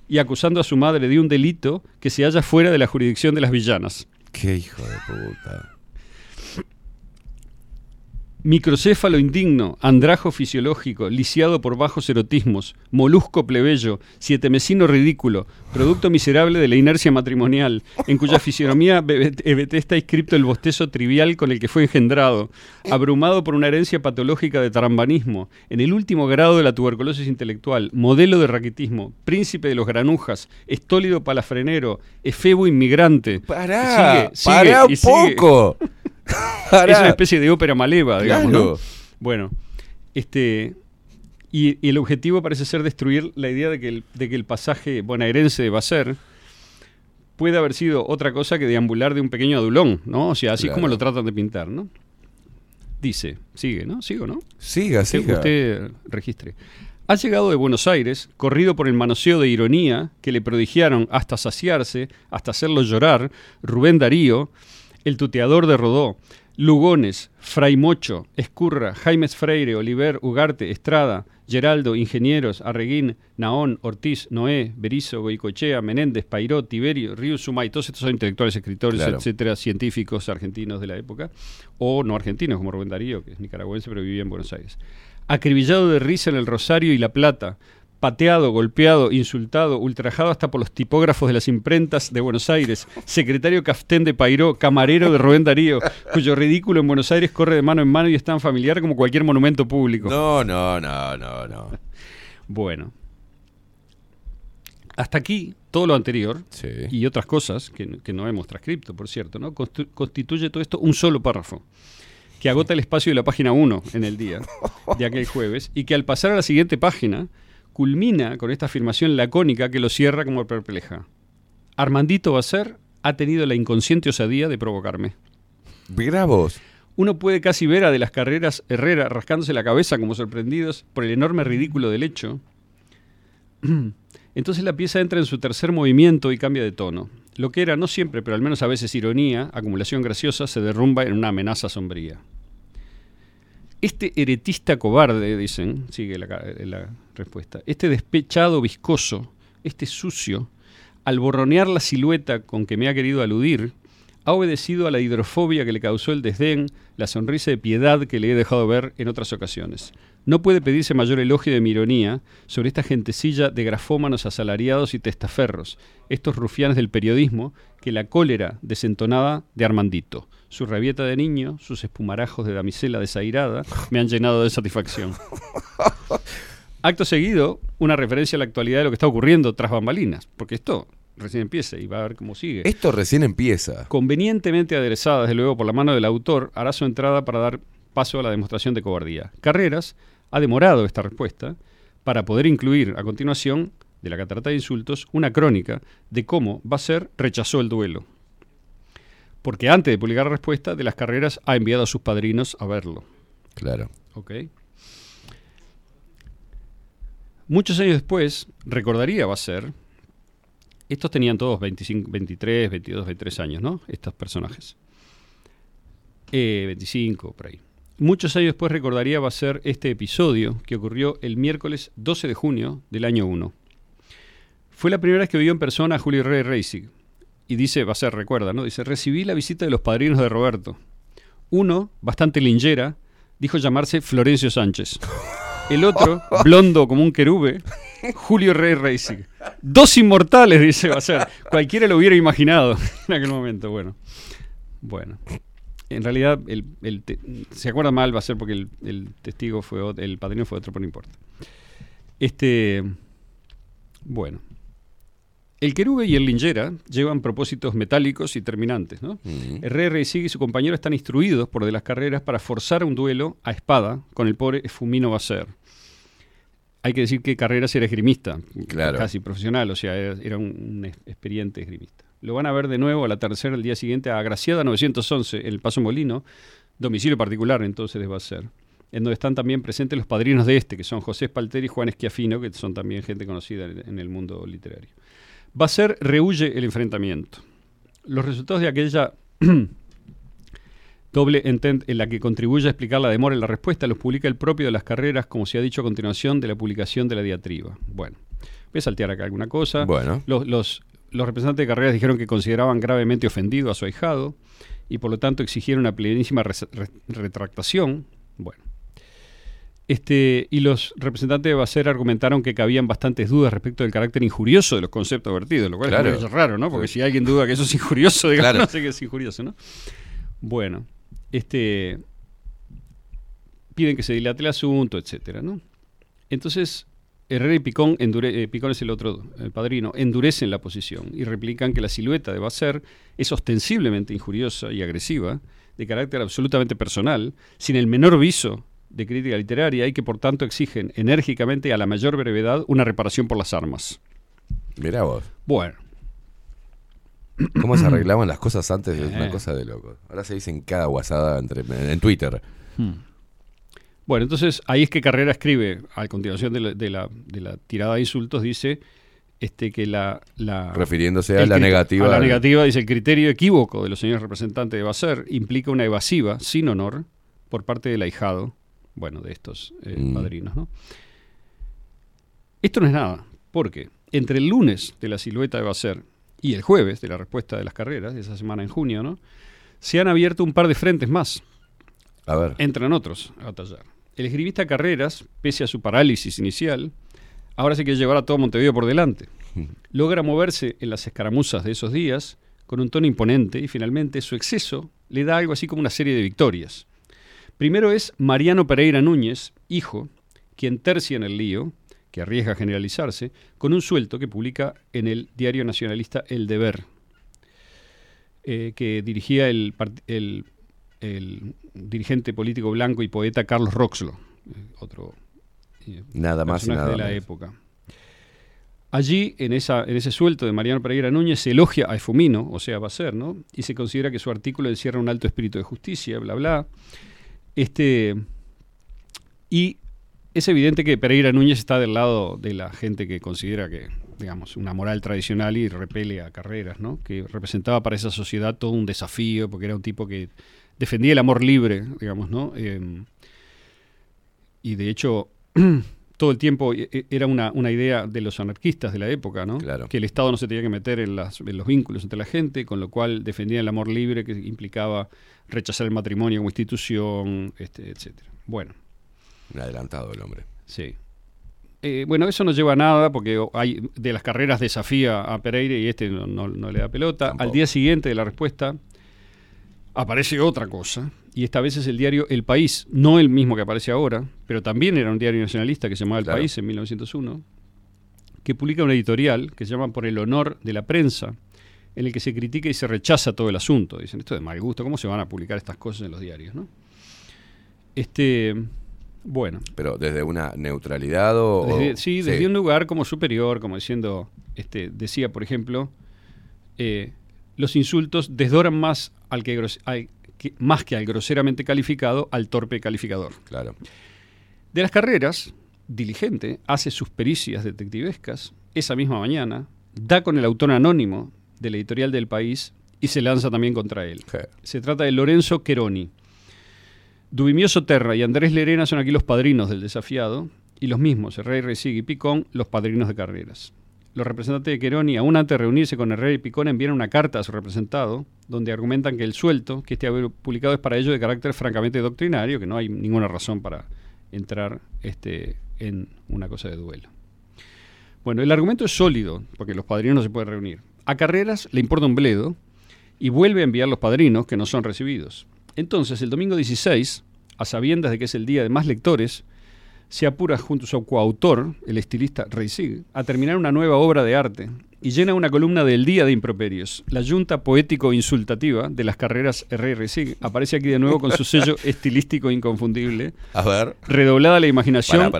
y acusando a su madre de un delito que se halla fuera de la jurisdicción de las villanas. Qué hijo de puta. Microcéfalo indigno, andrajo fisiológico, lisiado por bajos erotismos, molusco plebeyo, sietemesino ridículo, producto miserable de la inercia matrimonial, en cuya fisionomía EBT está inscripto el bostezo trivial con el que fue engendrado, abrumado por una herencia patológica de tarambanismo, en el último grado de la tuberculosis intelectual, modelo de raquitismo, príncipe de los granujas, estólido palafrenero, efebo inmigrante. Pará, Sigue, sigue pará un sigue. Es una especie de ópera maleva, digamos. Claro. ¿no? Bueno, este. Y, y el objetivo parece ser destruir la idea de que el, de que el pasaje bonaerense de Bacer puede haber sido otra cosa que deambular de un pequeño adulón, ¿no? O sea, así es como lo tratan de pintar, ¿no? Dice, sigue, ¿no? Sigo, ¿no? Siga, Usted- siga. Usted registre. Ha llegado de Buenos Aires, corrido por el manoseo de ironía que le prodigiaron hasta saciarse, hasta hacerlo llorar, Rubén Darío, el tuteador de Rodó, Lugones, Fray Mocho, Escurra, Jaimes Freire, Oliver, Ugarte, Estrada, Geraldo, Ingenieros, Arreguín, Naón, Ortiz, Noé, Berizo, Goicochea, Menéndez, Pairó, Tiberio, Río Sumay, todos estos son intelectuales, escritores, Claro. etcétera, científicos argentinos de la época, o no argentinos como Rubén Darío, que es nicaragüense pero vivía en Buenos Aires. Acribillado de risa en el Rosario y La Plata, pateado, golpeado, insultado, ultrajado hasta por los tipógrafos de las imprentas de Buenos Aires, secretario Caftén de Pairó, camarero de Rubén Darío, cuyo ridículo en Buenos Aires corre de mano en mano y es tan familiar como cualquier monumento público. No, no, no, no, no. Bueno. Hasta aquí, todo lo anterior y otras cosas que, que no hemos transcripto, por cierto, ¿no? Constu- constituye todo esto un solo párrafo que agota el espacio de la página 1 en el día de aquel jueves y que al pasar a la siguiente página culmina con esta afirmación lacónica que lo cierra como perpleja. Armandito Bacer ha tenido la inconsciente osadía de provocarme. Bravos. Uno puede casi ver a de las carreras Herrera rascándose la cabeza como sorprendidos por el enorme ridículo del hecho. Entonces la pieza entra en su tercer movimiento y cambia de tono. Lo que era, no siempre, pero al menos a veces ironía, acumulación graciosa, se derrumba en una amenaza sombría. Este heretista cobarde, dicen, sigue la, ca- la respuesta, este despechado viscoso, este sucio, al borronear la silueta con que me ha querido aludir, ha obedecido a la hidrofobia que le causó el desdén, la sonrisa de piedad que le he dejado ver en otras ocasiones. No puede pedirse mayor elogio de mi ironía sobre esta gentecilla de grafómanos asalariados y testaferros, estos rufianes del periodismo, que la cólera desentonada de Armandito, su rabieta de niño, sus espumarajos de damisela desairada, me han llenado de satisfacción. Acto seguido, una referencia a la actualidad de lo que está ocurriendo tras bambalinas, porque esto recién empieza y va a ver cómo sigue. Esto recién empieza. Convenientemente aderezada, desde luego, por la mano del autor, hará su entrada para dar paso a la demostración de cobardía. Carreras ha demorado esta respuesta para poder incluir a continuación de la catarata de insultos una crónica de cómo Basser rechazó el duelo. Porque antes de publicar la respuesta, de las carreras ha enviado a sus padrinos a verlo. Claro. Ok. Muchos años después, recordaría Basser, estos tenían todos 25, 23, 22, 23 años, ¿no? Estos personajes. Eh, 25, por ahí. Muchos años después recordaría Basser este episodio que ocurrió el miércoles 12 de junio del año 1. Fue la primera vez que vio en persona a Julio Rey Reisig. Y dice, Basser recuerda, ¿no? Dice, recibí la visita de los padrinos de Roberto. Uno, bastante lingera, dijo llamarse Florencio Sánchez. El otro, blondo como un querube, Julio Rey Reisig. Dos inmortales, dice Basser. Cualquiera lo hubiera imaginado en aquel momento. Bueno, bueno. En realidad, el, el te- se acuerda mal va a ser porque el, el testigo fue el padrino fue otro, pero no importa. Este, bueno. El querube y el lingera llevan propósitos metálicos y terminantes, ¿no? Herrera y Sig y su compañero están instruidos por de las carreras para forzar un duelo a espada con el pobre Fumino Basser. Hay que decir que Carreras era esgrimista, Claro. casi profesional, o sea, era, era un, un ex- experiente esgrimista. Lo van a ver de nuevo a la tercera el día siguiente a Graciada 911, en el Paso Molino, domicilio particular entonces de Basser, en donde están también presentes los padrinos de este, que son José Spalteri y Juan Esquiafino, que son también gente conocida en el mundo literario. Basser rehuye el enfrentamiento. Los resultados de aquella doble intent en la que contribuye a explicar la demora en la respuesta los publica el propio de las carreras, como se ha dicho a continuación de la publicación de la diatriba. Bueno, voy a saltear acá alguna cosa. Bueno. Los, los- los representantes de carreras dijeron que consideraban gravemente ofendido a su ahijado y por lo tanto exigieron una plenísima re- retractación. Bueno. Este, y los representantes de Bacer argumentaron que cabían bastantes dudas respecto del carácter injurioso de los conceptos vertidos, lo cual Claro. es raro, ¿no? Porque Sí. si alguien duda que eso es injurioso, digamos, Claro. no sé que es injurioso, ¿no? Bueno, este piden que se dilate el asunto, etcétera, ¿no? Entonces, Herrera y Picón, endure- eh, Picón es el otro, el padrino, endurecen la posición y replican que la silueta de Basser es ostensiblemente injuriosa y agresiva, de carácter absolutamente personal, sin el menor viso de crítica literaria y que por tanto exigen enérgicamente y a la mayor brevedad una reparación por las armas. Mirá vos. Bueno. ¿Cómo se arreglaban las cosas antes? Es una Eh. cosa de loco. Ahora se dicen cada guasada entre, en Twitter. Hmm. Bueno, entonces ahí es que Carrera escribe, a continuación de la, de la- de la tirada de insultos, dice este, que la, la- Refiriéndose a la negativa A la negativa, dice, el criterio equívoco de los señores representantes de Baser implica una evasiva, sin honor, por parte del ahijado, bueno, de estos eh, Mm. padrinos, ¿no? Esto no es nada, porque entre el lunes de la silueta de Baser y el jueves de la respuesta de las carreras, de esa semana en junio, ¿no? Se han abierto un par de frentes más. A ver. Entran otros a batallar. El esgrimista Carreras, pese a su parálisis inicial, ahora se quiere llevar a todo Montevideo por delante. Logra moverse en las escaramuzas de esos días con un tono imponente y finalmente su exceso le da algo así como una serie de victorias. Primero es Mariano Pereira Núñez, hijo, quien tercia en el lío, que arriesga a generalizarse, con un suelto que publica en el diario nacionalista El Deber, eh, que dirigía el, part- el- el dirigente político blanco y poeta Carlos Roxlo, eh, otro eh, Nada más y personaje nada de la menos. época. Allí, en, esa, en ese suelto de Mariano Pereira Núñez, se elogia a Efumino, o sea, Baser, ¿no? Y se considera que su artículo encierra un alto espíritu de justicia, bla, bla. Este, y es evidente que Pereira Núñez está del lado de la gente que considera que, digamos, una moral tradicional y repele a carreras, ¿no? Que representaba para esa sociedad todo un desafío, porque era un tipo que defendía el amor libre, digamos, ¿no? Eh, y de hecho, todo el tiempo e- e- era una, una idea de los anarquistas de la época, ¿no? Que el Estado no se tenía que meter en, las- en los vínculos entre la gente, con lo cual defendía el amor libre que implicaba rechazar el matrimonio como institución, este, etcétera. Bueno. Un adelantado el hombre. Sí. Eh, bueno, eso no lleva a nada porque hay de las carreras desafía a Pereira y este no, no- no le da pelota. Al día siguiente de la respuesta aparece otra cosa y esta vez es el diario El País, no el mismo que aparece ahora, pero también era un diario nacionalista que se llamaba El Claro. País en 1901, que publica un editorial que se llama Por el honor de la prensa, en el que se critica y se rechaza todo el asunto. Dicen, esto es de mal gusto, ¿cómo se van a publicar estas cosas en los diarios? ¿no? Este, bueno. Pero desde una neutralidad o... Desde- sí, desde un lugar como superior, como diciendo, este, decía, por ejemplo, eh, los insultos desdoran más al que, gros- al que- más que al groseramente calificado, al torpe calificador. Claro. De las carreras, diligente, hace sus pericias detectivescas esa misma mañana, da con el autor anónimo del editorial del país y se lanza también contra él. Se trata de Lorenzo Queroni. Dubimioso Terra y Andrés Lerena son aquí los padrinos del desafiado y los mismos, Herrera, Resig y Picón, los padrinos de carreras. Los representantes de Queroni, aún antes de reunirse con Herrera y Picón, envían una carta a su representado donde argumentan que el suelto que este ha publicado es para ellos de carácter francamente doctrinario, que no hay ninguna razón para entrar este, en una cosa de duelo. Bueno, el argumento es sólido, porque los padrinos no se pueden reunir. A Carreras le importa un bledo y vuelve a enviar los padrinos que no son recibidos. Entonces, el domingo 16, a sabiendas de que es el día de más lectores, se apura junto a su coautor, el estilista Reisig, a terminar una nueva obra de arte y llena una columna del Día de Improperios. La yunta poético-insultativa de las carreras y Reisig aparece aquí de nuevo con su sello estilístico inconfundible. A ver. Redoblada la imaginación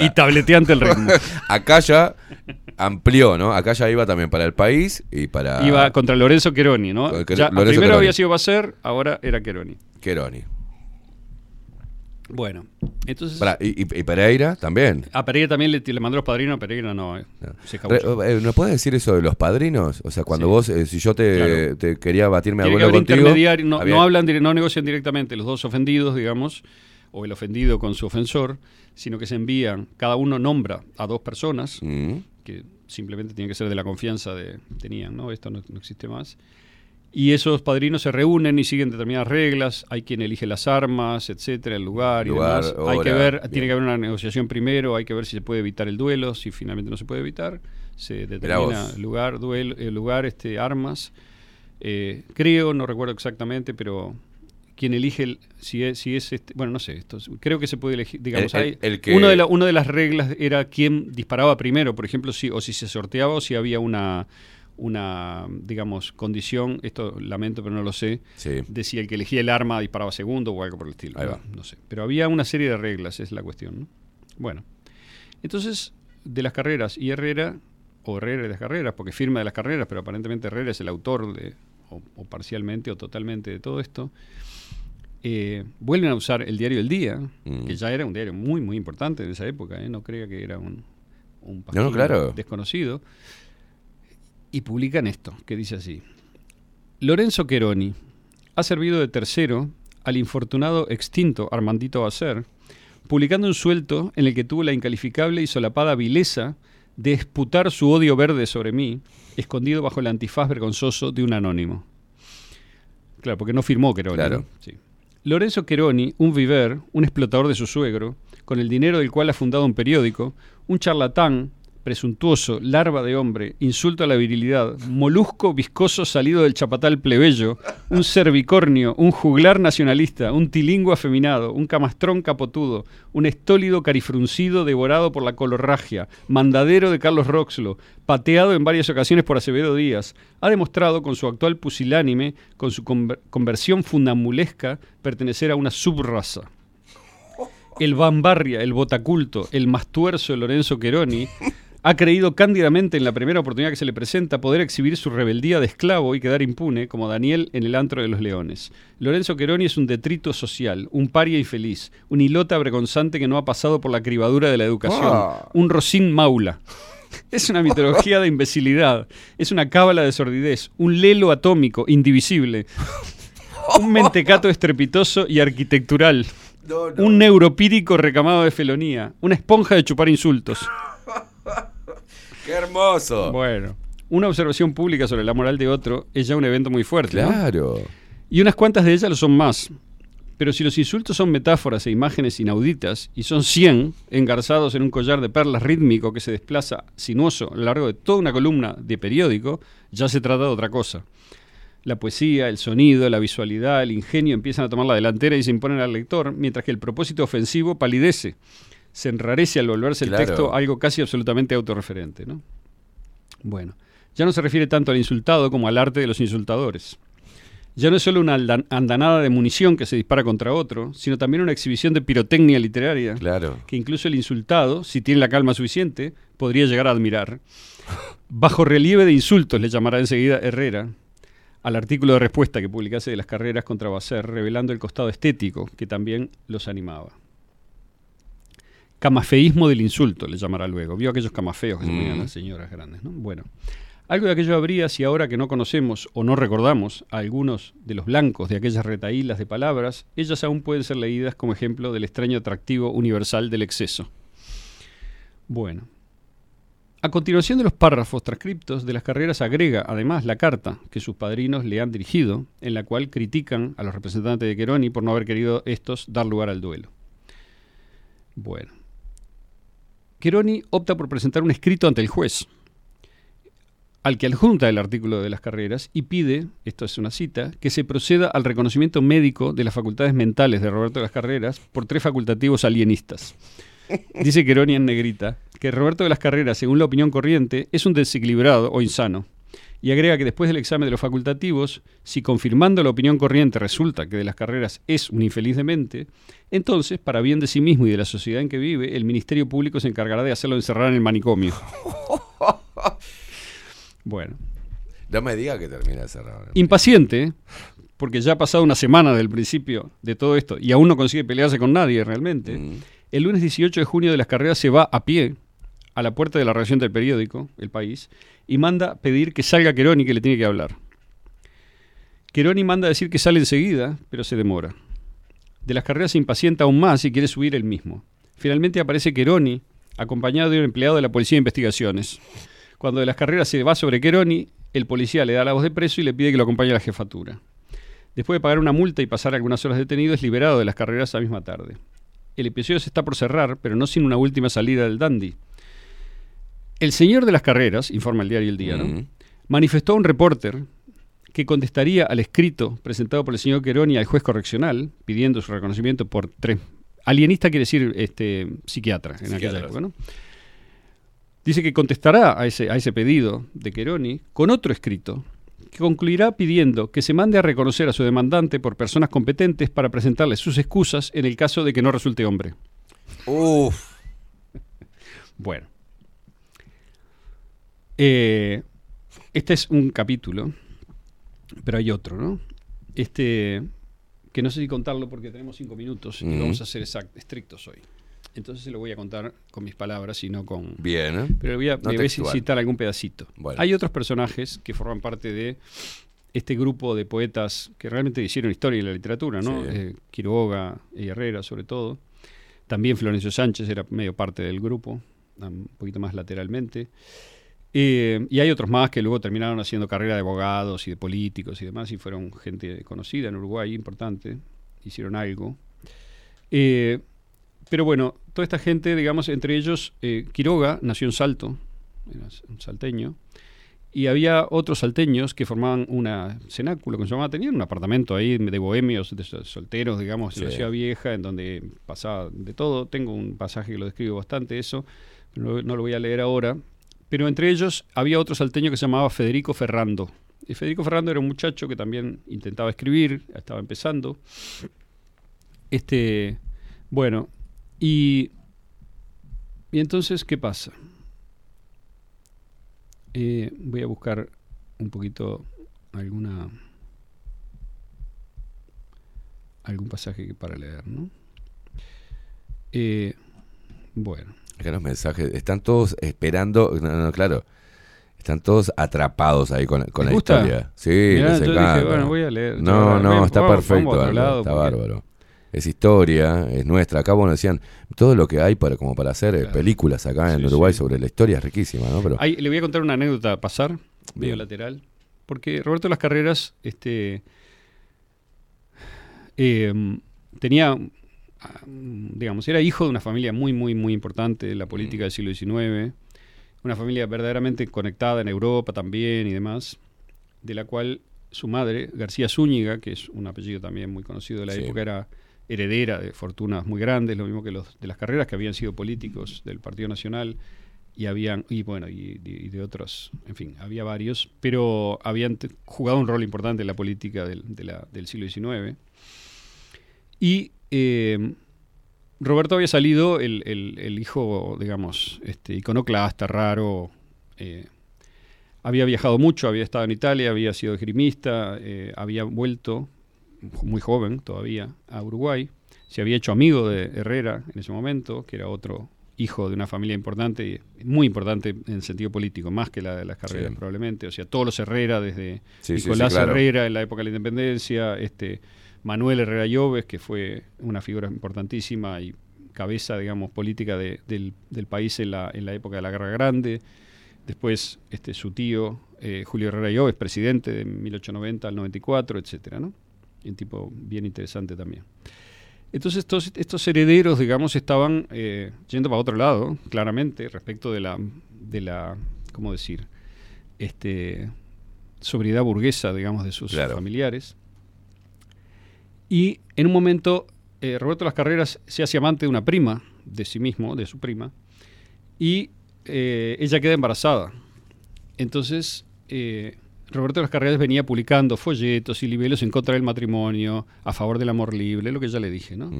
y tableteante el ritmo. Acá ya amplió, ¿no? Acá ya iba también para el país y para... Iba contra Lorenzo Queroni, ¿no? Con- Ya, Lorenzo primero Queroni. había sido Bacer, ahora era Queroni. Queroni. Bueno, entonces... Y, y- Pereira también. A Pereira también le, le mandó los padrinos, a Pereira no. eh, se Re- escabulló. eh, ¿No puedes decir eso de los padrinos? O sea, cuando vos, eh, si yo te, Claro. te quería batirme a Tiene contigo... no, no hablan, no negocian directamente los dos ofendidos, digamos, o el ofendido con su ofensor, sino que se envían, cada uno nombra a dos personas, Mm. Que simplemente tienen que ser de la confianza de tenían, ¿no? Esto no, no existe más. Y esos padrinos se reúnen y siguen determinadas reglas. Hay quien elige las armas, etcétera, el lugar, y Lugar, hay que ver, bien. tiene que haber una negociación primero. Hay que ver si se puede evitar el duelo. Si finalmente no se puede evitar, se determina lugar, duelo, el lugar, este, armas. Eh, creo, no recuerdo exactamente, pero quien elige el, si es, si es este, bueno, no sé, esto, creo que se puede elegir, digamos, El- el- hay, el que- uno de la- una de las reglas era quién disparaba primero, por ejemplo, si, o si se sorteaba o si había una, una, digamos, condición, esto lamento pero no lo sé, Sí. de si el que elegía el arma disparaba segundo o algo por el estilo. Ahí no, va. no sé. Pero había una serie de reglas, es la cuestión. ¿no? Bueno, entonces, de las carreras, y Herrera, o Herrera de las carreras, porque firma de las carreras, pero aparentemente Herrera es el autor de, o, o parcialmente o totalmente de todo esto, eh, vuelven a usar el diario El Día, Mm. que ya era un diario muy, muy importante en esa época, ¿eh? no crea que era un, un No, claro. desconocido, y publican esto, que dice así. Lorenzo Cheroni ha servido de tercero al infortunado extinto Armandito Bacer, publicando un suelto en el que tuvo la incalificable y solapada vileza de esputar su odio verde sobre mí, escondido bajo el antifaz vergonzoso de un anónimo. Claro, porque no firmó Cheroni. Claro. ¿no? Sí. Lorenzo Cheroni, un viver, un explotador de su suegro, con el dinero del cual ha fundado un periódico, un charlatán, presuntuoso, larva de hombre, insulto a la virilidad, molusco viscoso salido del chapatal plebeyo, un cervicornio, un juglar nacionalista, un tilingo afeminado, un camastrón capotudo, un estólido carifruncido devorado por la colorragia, mandadero de Carlos Roxlo, pateado en varias ocasiones por Acevedo Díaz, ha demostrado con su actual pusilánime, con su conver- conversión fundambulesca, pertenecer a una subraza. El Bambarria, el Botaculto, el Mastuerzo de Lorenzo Cheroni, ha creído cándidamente en la primera oportunidad que se le presenta poder exhibir su rebeldía de esclavo y quedar impune, como Daniel en el antro de los leones. Lorenzo Cheroni es un detrito social, un paria infeliz, un hilota avergonzante que no ha pasado por la cribadura de la educación, Ah. un Rosín Maula. Es una mitología de imbecilidad, es una cábala de sordidez, un lelo atómico, indivisible, un mentecato estrepitoso y arquitectural, un neuropírico recamado de felonía, una esponja de chupar insultos. ¡Qué hermoso! Bueno, una observación pública sobre la moral de otro es ya un evento muy fuerte. ¿no? Claro. Y unas cuantas de ellas lo son más. Pero si los insultos son metáforas e imágenes inauditas, y son 100 engarzados en un collar de perlas rítmico que se desplaza sinuoso a lo largo de toda una columna de periódico, ya se trata de otra cosa. La poesía, el sonido, la visualidad, el ingenio empiezan a tomar la delantera y se imponen al lector, mientras que el propósito ofensivo palidece, se enrarece al volverse el texto algo casi absolutamente autorreferente. ¿no? Bueno, ya no se refiere tanto al insultado como al arte de los insultadores. Ya no es solo una andanada de munición que se dispara contra otro, sino también una exhibición de pirotecnia literaria Claro. que incluso el insultado, si tiene la calma suficiente, podría llegar a admirar. Bajo relieve de insultos le llamará enseguida Herrera al artículo de respuesta que publicase de las carreras contra Bacer, revelando el costado estético que también los animaba. Camafeísmo del insulto le llamará luego. Vio aquellos camafeos que se ponían Mm. las señoras grandes, ¿no? Bueno. Algo de aquello habría si ahora que no conocemos o no recordamos a algunos de los blancos de aquellas retaílas de palabras, ellas aún pueden ser leídas como ejemplo del extraño atractivo universal del exceso. Bueno. A continuación de los párrafos transcriptos de las carreras agrega además la carta que sus padrinos le han dirigido, en la cual critican a los representantes de Cheroni por no haber querido estos dar lugar al duelo. Bueno. Cheroni opta por presentar un escrito ante el juez, al que adjunta el artículo de las carreras y pide, esto es una cita, que se proceda al reconocimiento médico de las facultades mentales de Roberto de las Carreras por tres facultativos alienistas. Dice Cheroni en negrita que Roberto de las Carreras, según la opinión corriente, es un desequilibrado o insano. Y agrega que después del examen de los facultativos, si confirmando la opinión corriente resulta que de las carreras es un infeliz demente, entonces, para bien de sí mismo y de la sociedad en que vive, el Ministerio Público se encargará de hacerlo encerrar en el manicomio. Bueno. No me diga que termina cerrado. Impaciente, porque ya ha pasado una semana del principio de todo esto y aún no consigue pelearse con nadie realmente, el lunes 18 de junio de las carreras se va a pie a la puerta de la redacción del periódico, El País, y manda pedir que salga Queroni que le tiene que hablar. Queroni manda decir que sale enseguida, pero se demora. De las carreras se impacienta aún más y quiere subir él mismo. Finalmente aparece Queroni, acompañado de un empleado de la Policía de Investigaciones. Cuando de las carreras se va sobre Queroni, el policía le da la voz de preso y le pide que lo acompañe a la jefatura. Después de pagar una multa y pasar algunas horas detenido, es liberado de las carreras esa misma tarde. El episodio se está por cerrar, pero no sin una última salida del dandy. El señor de las carreras, informa el diario El Día, ¿no? Manifestó a un reporter que contestaría al escrito presentado por el señor Queroni al juez correccional, pidiendo su reconocimiento por tres. Alienista quiere decir este, psiquiatra en aquella época, ¿no? dice que contestará a ese, a ese pedido de Queroni con otro escrito que concluirá pidiendo que se mande a reconocer a su demandante por personas competentes para presentarle sus excusas en el caso de que no resulte hombre. Uf. Bueno. Eh, este es un capítulo, pero hay otro, ¿no? Este, que no sé si contarlo porque tenemos cinco minutos y Mm. vamos a ser exact- estrictos hoy. Entonces se lo voy a contar con mis palabras y no con... Bien, ¿eh? Pero voy a, No me voy a citar algún pedacito. Bueno. Hay otros personajes que forman parte de este grupo de poetas que realmente hicieron historia en la literatura, ¿no? Sí. Eh, Quiroga y Herrera, sobre todo. También Florencio Sánchez era medio parte del grupo, un poquito más lateralmente. Eh, y hay otros más que luego terminaron haciendo carrera de abogados y de políticos y demás, y fueron gente conocida en Uruguay, importante, hicieron algo. Eh, pero bueno, toda esta gente, digamos, entre ellos, eh, Quiroga nació en Salto, era un salteño, y había otros salteños que formaban una cenáculo, que se llamaba, tenían un apartamento ahí de bohemios, de sol- solteros, digamos, en la Sí. ciudad vieja, en donde pasaba de todo. Tengo un pasaje que lo describe bastante eso, pero no, no lo voy a leer ahora. Pero entre ellos había otro salteño que se llamaba Federico Ferrando. Y Federico Ferrando era un muchacho que también intentaba escribir, estaba empezando. Este, bueno, y, y entonces, ¿qué pasa? Eh, voy a buscar un poquito alguna algún pasaje para leer, ¿no? Eh, bueno. Acá los mensajes, están todos esperando, no, no, claro, están todos atrapados ahí con, con ¿Les la gusta? historia. Sí, Mirá, les yo dije, encanta. bueno, voy a leer. No, no, está perfecto, lado, está porque- bárbaro. Es historia, es nuestra. Acá, bueno, decían, todo lo que hay para como para hacer eh, películas acá en Uruguay sí. sobre la historia es riquísima, ¿no? Pero Hay- le voy a contar una anécdota a pasar, medio lateral, porque Roberto Las Carreras este, eh, tenía, digamos, era hijo de una familia muy, muy, muy importante de la política del siglo XIX, una familia verdaderamente conectada en Europa también y demás, de la cual su madre, García Zúñiga, que es un apellido también muy conocido de la Sí. época, era heredera de fortunas muy grandes, lo mismo que los de las carreras que habían sido políticos del Partido Nacional y habían y bueno y, y de otros en fin había varios pero habían jugado un rol importante en la política del, de la- del siglo XIX y eh, Roberto había salido el, el- el hijo digamos este iconoclasta raro eh, había viajado mucho había estado en Italia había sido esgrimista eh, había vuelto muy joven todavía a Uruguay se había hecho amigo de Herrera en ese momento que era otro hijo de una familia importante, y muy importante en el sentido político, más que la de las carreras Sí. probablemente. O sea, todos los Herrera, desde Sí, sí, sí, Nicolás claro. Herrera en la época de la independencia, este Manuel Herrera Lloves, que fue una figura importantísima y cabeza, digamos, política de- del, del país en la, en la época de la Guerra Grande. Después, este, su tío, eh, Julio Herrera Lloves, presidente de 1890 al 94, etcétera, ¿no? Un tipo bien interesante también. Entonces estos, estos herederos, digamos, estaban eh, yendo para otro lado, claramente, respecto de la, de la ¿cómo decir? Este, sobriedad burguesa, digamos, de sus familiares. Y en un momento, eh, Roberto Las Carreras se hace amante de una prima de sí mismo, de su prima, y eh, ella queda embarazada. Entonces, eh, Roberto Las Carreras venía publicando folletos y libelos en contra del matrimonio, a favor del amor libre, lo que ya le dije, ¿no?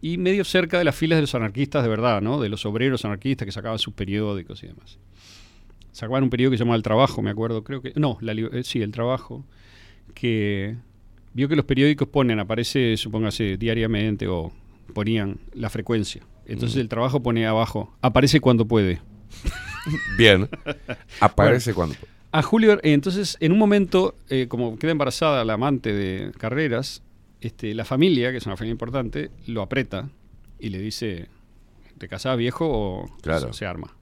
Y medio cerca de las filas de los anarquistas de verdad, ¿no? De los obreros anarquistas que sacaban sus periódicos y demás. Sacaban un periódico que se llamaba El Trabajo, me acuerdo, creo que... No, la, eh, sí, El Trabajo, que vio que los periódicos ponen, aparece, supóngase, diariamente o ponían la frecuencia. Entonces Mm. el trabajo pone abajo, aparece cuando puede. Bien. Aparece cuando- A Julio, eh, entonces, en un momento, eh, como queda embarazada la amante de Carreras, este, la familia, que es una familia importante, lo aprieta y le dice, ¿te casás viejo o Claro. se, se arma?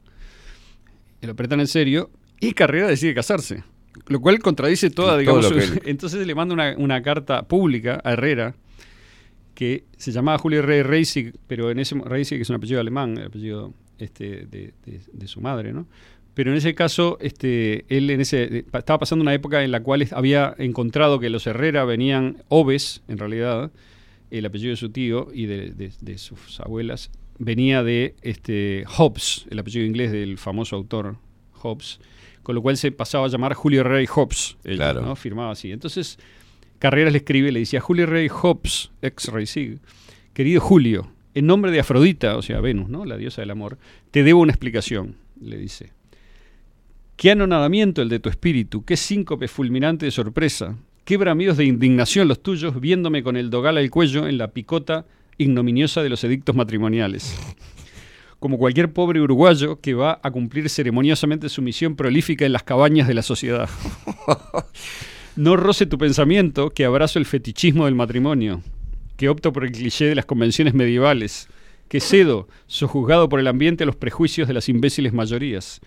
Y lo apretan en serio y Carrera decide casarse. Lo cual contradice toda, Todo digamos, su- entonces le manda una, una carta pública a Herrera que se llamaba Julio Herrera Reisig, pero en ese Reisig que es un apellido alemán, el apellido este, de, de- de su madre, ¿no? Pero en ese caso, este, él en ese, eh, estaba pasando una época en la cual había encontrado que los Herrera venían Oves, en realidad, el apellido de su tío y de, de- de sus abuelas, venía de este, Hobbes, el apellido inglés del famoso autor Hobbes, con lo cual se pasaba a llamar Julio Rey Hobbes. él, Claro. ¿no? Firmaba así. Entonces, Carreras le escribe, le decía, Julio Rey Hobbes, ex Reisig, querido Julio, en nombre de Afrodita, o sea, Venus, ¿no? la diosa del amor, te debo una explicación, le dice. Qué anonadamiento el de tu espíritu, qué síncope fulminante de sorpresa, qué bramidos de indignación los tuyos viéndome con el dogal al cuello en la picota ignominiosa de los edictos matrimoniales. Como cualquier pobre uruguayo que va a cumplir ceremoniosamente su misión prolífica en las cabañas de la sociedad. No roce tu pensamiento que abrazo el fetichismo del matrimonio, que opto por el cliché de las convenciones medievales, que cedo, sojuzgado por el ambiente a los prejuicios de las imbéciles mayorías,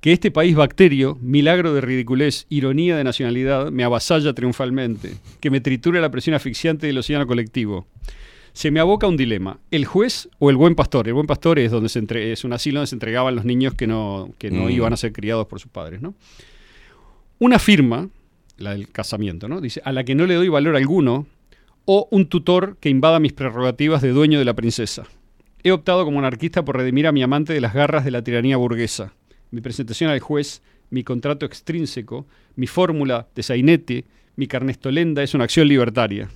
que este país bacterio, milagro de ridiculez, ironía de nacionalidad, me avasalla triunfalmente, que me tritura la presión asfixiante del océano colectivo. Se me aboca un dilema, el juez o el buen pastor. El buen pastor es, donde se entre- es un asilo donde se entregaban los niños que no, que no Mm. iban a ser criados por sus padres. ¿no? Una firma, la del casamiento, ¿no? dice, a la que no le doy valor alguno, o un tutor que invada mis prerrogativas de dueño de la princesa. He optado como anarquista por redimir a mi amante de las garras de la tiranía burguesa. Mi presentación al juez, mi contrato extrínseco, mi fórmula de sainete, mi carnestolenda es una acción libertaria.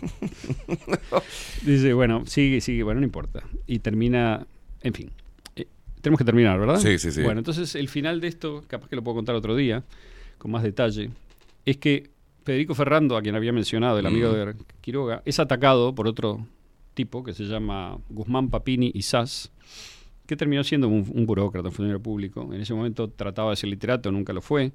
Dice, bueno, sigue, sigue, bueno, no importa. Y termina, en fin. Eh, tenemos que terminar, ¿verdad? Sí, sí, sí. Bueno, entonces el final de esto, capaz que lo puedo contar otro día, con más detalle, es que Federico Ferrando, a quien había mencionado, el amigo Mm. de Quiroga, es atacado por otro tipo que se llama Guzmán Papini y Sass, que terminó siendo un, un burócrata, un funcionario público. En ese momento trataba de ser literato, nunca lo fue,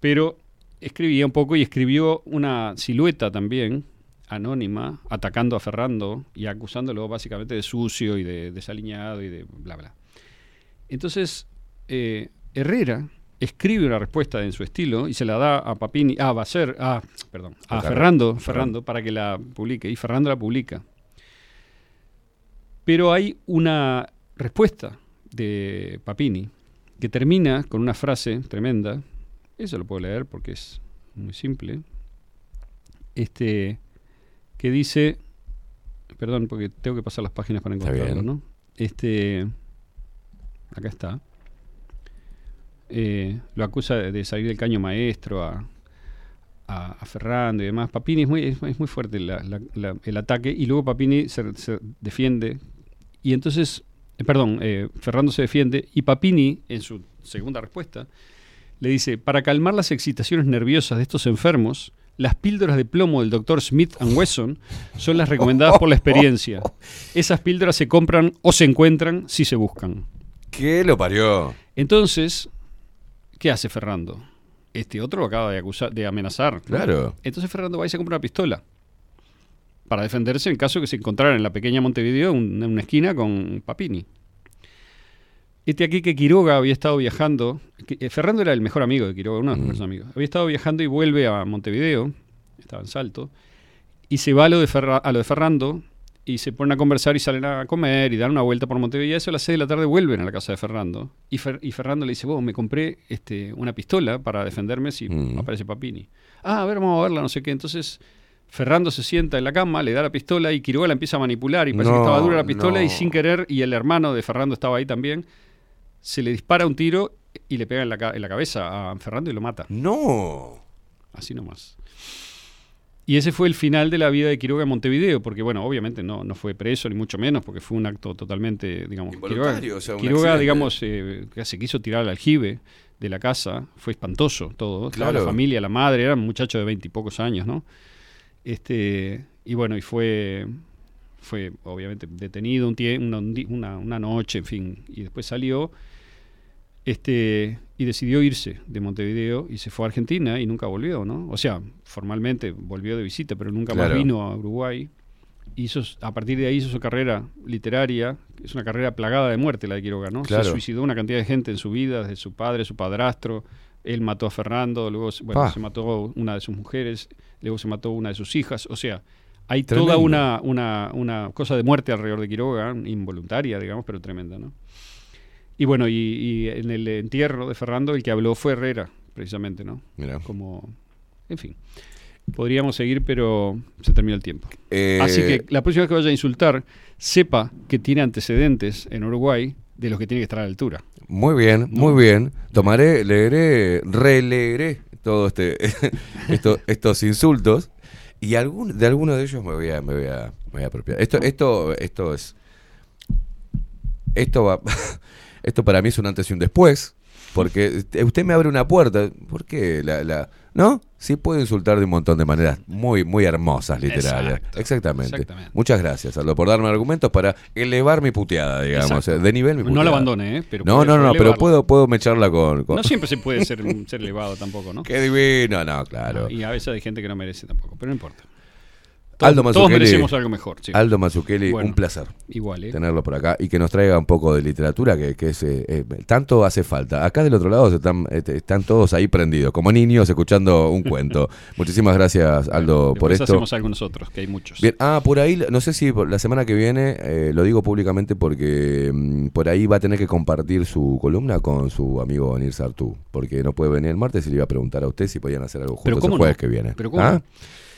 pero escribía un poco y escribió una silueta también, anónima, atacando a Ferrando y acusándolo básicamente de sucio y de desaliñado y de bla, bla. Entonces, eh, Herrera escribe una respuesta en su estilo y se la da a Papini, ah, va a ser, ah, perdón, a A Ferran- Ferrando, Ferrando. Ferrando, para que la publique, y Ferrando la publica. Pero hay una respuesta de Papini que termina con una frase tremenda, eso lo puedo leer porque es muy simple, este, que dice, perdón, porque tengo que pasar las páginas para encontrarlo. ¿no? Este, acá está. Eh, lo acusa de, de salir del caño maestro a, a, a Ferrando y demás. Papini es muy, es, es muy fuerte la- la- la- el ataque y luego Papini se, se defiende y entonces, eh, perdón, eh, Ferrando se defiende y Papini en su segunda respuesta le dice, para calmar las excitaciones nerviosas de estos enfermos, las píldoras de plomo del doctor Smith Wesson son las recomendadas por la experiencia. Esas píldoras se compran o se encuentran si se buscan. ¿Qué lo parió? Entonces, ¿qué hace Ferrando? Este otro lo acaba de acusar, de amenazar. Claro. Entonces Ferrando va y se compra una pistola para defenderse en caso de que se encontrara en la pequeña Montevideo un- en una esquina con Papini. Este aquí que Quiroga había estado viajando, que- eh, Ferrando era el mejor amigo de Quiroga, uno de los mejores amigos. Había estado viajando y vuelve a Montevideo, estaba en Salto, y se va a lo de, Ferra- a lo de Ferrando y se ponen a conversar y salen a comer y dan una vuelta por Montevideo. Y a eso a las 6 de la tarde vuelven a la casa de Ferrando. Y, Fer- y Ferrando le dice, vos, me compré este, una pistola para defenderme si aparece Papini. Ah, a ver, vamos a verla, no sé qué. Entonces Ferrando se sienta en la cama, le da la pistola y Quiroga la empieza a manipular y parece que estaba dura la pistola y sin querer, y el hermano de Ferrando estaba ahí también, se le dispara un tiro y le pega en la, en la cabeza a Ferrando y lo mata. No. Así nomás. Y ese fue el final de la vida de Quiroga en Montevideo, porque bueno, obviamente no, no fue preso ni mucho menos, porque fue un acto totalmente, digamos, Involuntario, Quiroga, o sea, un Quiroga, digamos, eh, se quiso tirar al aljibe de la casa, fue espantoso todo, Toda la familia, la madre, era un muchacho de veintipocos años, ¿no? Este, y bueno, y fue, fue obviamente detenido un tie- una, una noche, en fin, y después salió este, y decidió irse de Montevideo y se fue a Argentina y nunca volvió, ¿no? O sea, formalmente volvió de visita, pero nunca Claro. más vino a Uruguay. Hizo, a partir de ahí hizo su carrera literaria, es una carrera plagada de muerte la de Quiroga, ¿no? Claro. Se suicidó una cantidad de gente en su vida, desde su padre, su padrastro, él mató a Fernando, luego se- bueno, Pa. se mató una de sus mujeres, luego se mató una de sus hijas, o sea, hay Tremendo. toda una, una, una cosa de muerte alrededor de Quiroga, involuntaria, digamos, pero tremenda, ¿no? Y bueno, y, y en el entierro de Ferrando el que habló fue Herrera, precisamente, ¿no? Mira. Como, en fin. Podríamos seguir, pero se terminó el tiempo. Eh, Así que la próxima vez que vaya a insultar, sepa que tiene antecedentes en Uruguay de los que tiene que estar a la altura. Muy bien, muy bien. Tomaré, leeré, releeré todo este, esto- estos insultos y algún, de alguno de ellos me voy a, me voy a, me voy a apropiar. Esto, esto, esto es, esto va, esto para mí es un antes y un después, porque usted me abre una puerta, ¿por qué la, la, no? Sí puedo insultar de un montón de maneras muy, muy hermosas literarias. Exactamente. exactamente. Muchas gracias, Aldo, por darme argumentos para elevar mi puteada, digamos, Exacto. de nivel mi No la puteada. abandone, ¿eh? Pero no, no, no, pero puedo, puedo mecharla con, con- No siempre se puede ser, ser elevado tampoco, ¿no? Qué divino, no, claro. Y a veces hay gente que no merece tampoco, pero no importa. Aldo todos merecemos algo mejor, sí. Aldo Mazzucchelli, Bueno, un placer. igual, ¿eh? Tenerlo por acá y que nos traiga un poco de literatura que, que es, eh, eh, tanto hace falta. Acá del otro lado se están, este, están todos ahí prendidos, como niños escuchando un cuento. Muchísimas gracias, Aldo, por esto. hacemos algo nosotros, que hay muchos. Bien, ah, por ahí, no sé si la semana que viene, eh, lo digo públicamente porque mm, por ahí va a tener que compartir su columna con su amigo Anir Sartú, porque no puede venir el martes y le iba a preguntar a usted si podían hacer algo juntos el jueves no? que viene. Pero cómo ¿Ah?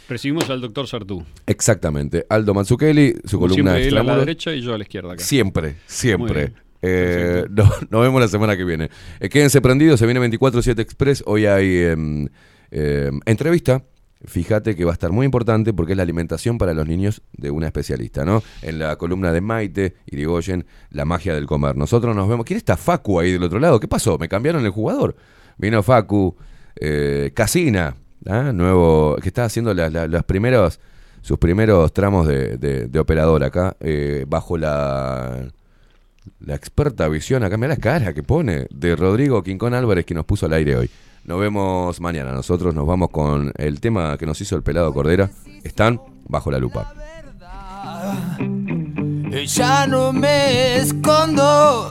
Recibimos al doctor Sartú. Exactamente. Aldo Mazzucchelli, su Como columna siempre, él a la derecha y yo a la izquierda acá. Siempre, siempre. Eh, no- nos vemos la semana que viene. Eh, quédense prendidos, se viene 24-7 Express. Hoy hay em, em, entrevista. Fíjate que va a estar muy importante porque es la alimentación para los niños de una especialista, ¿no? En la columna de Maite Irigoyen, la magia del comer. Nosotros nos vemos. ¿Quién está Facu ahí del otro lado? ¿Qué pasó? ¿Me cambiaron el jugador? Vino Facu, eh, Casina, ¿ah? nuevo, que está haciendo la- la- los primeros, sus primeros tramos de, de- operador acá, eh, bajo la, la experta visión, acá mira la cara que pone, de Rodrigo Quincón Álvarez que nos puso al aire hoy. Nos vemos mañana. Nosotros nos vamos con el tema que nos hizo el pelado Cordera. Están bajo la lupa. Ya no me escondo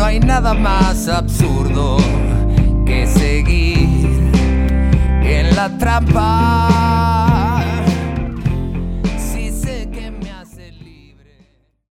No hay nada más absurdo que seguir en la trampa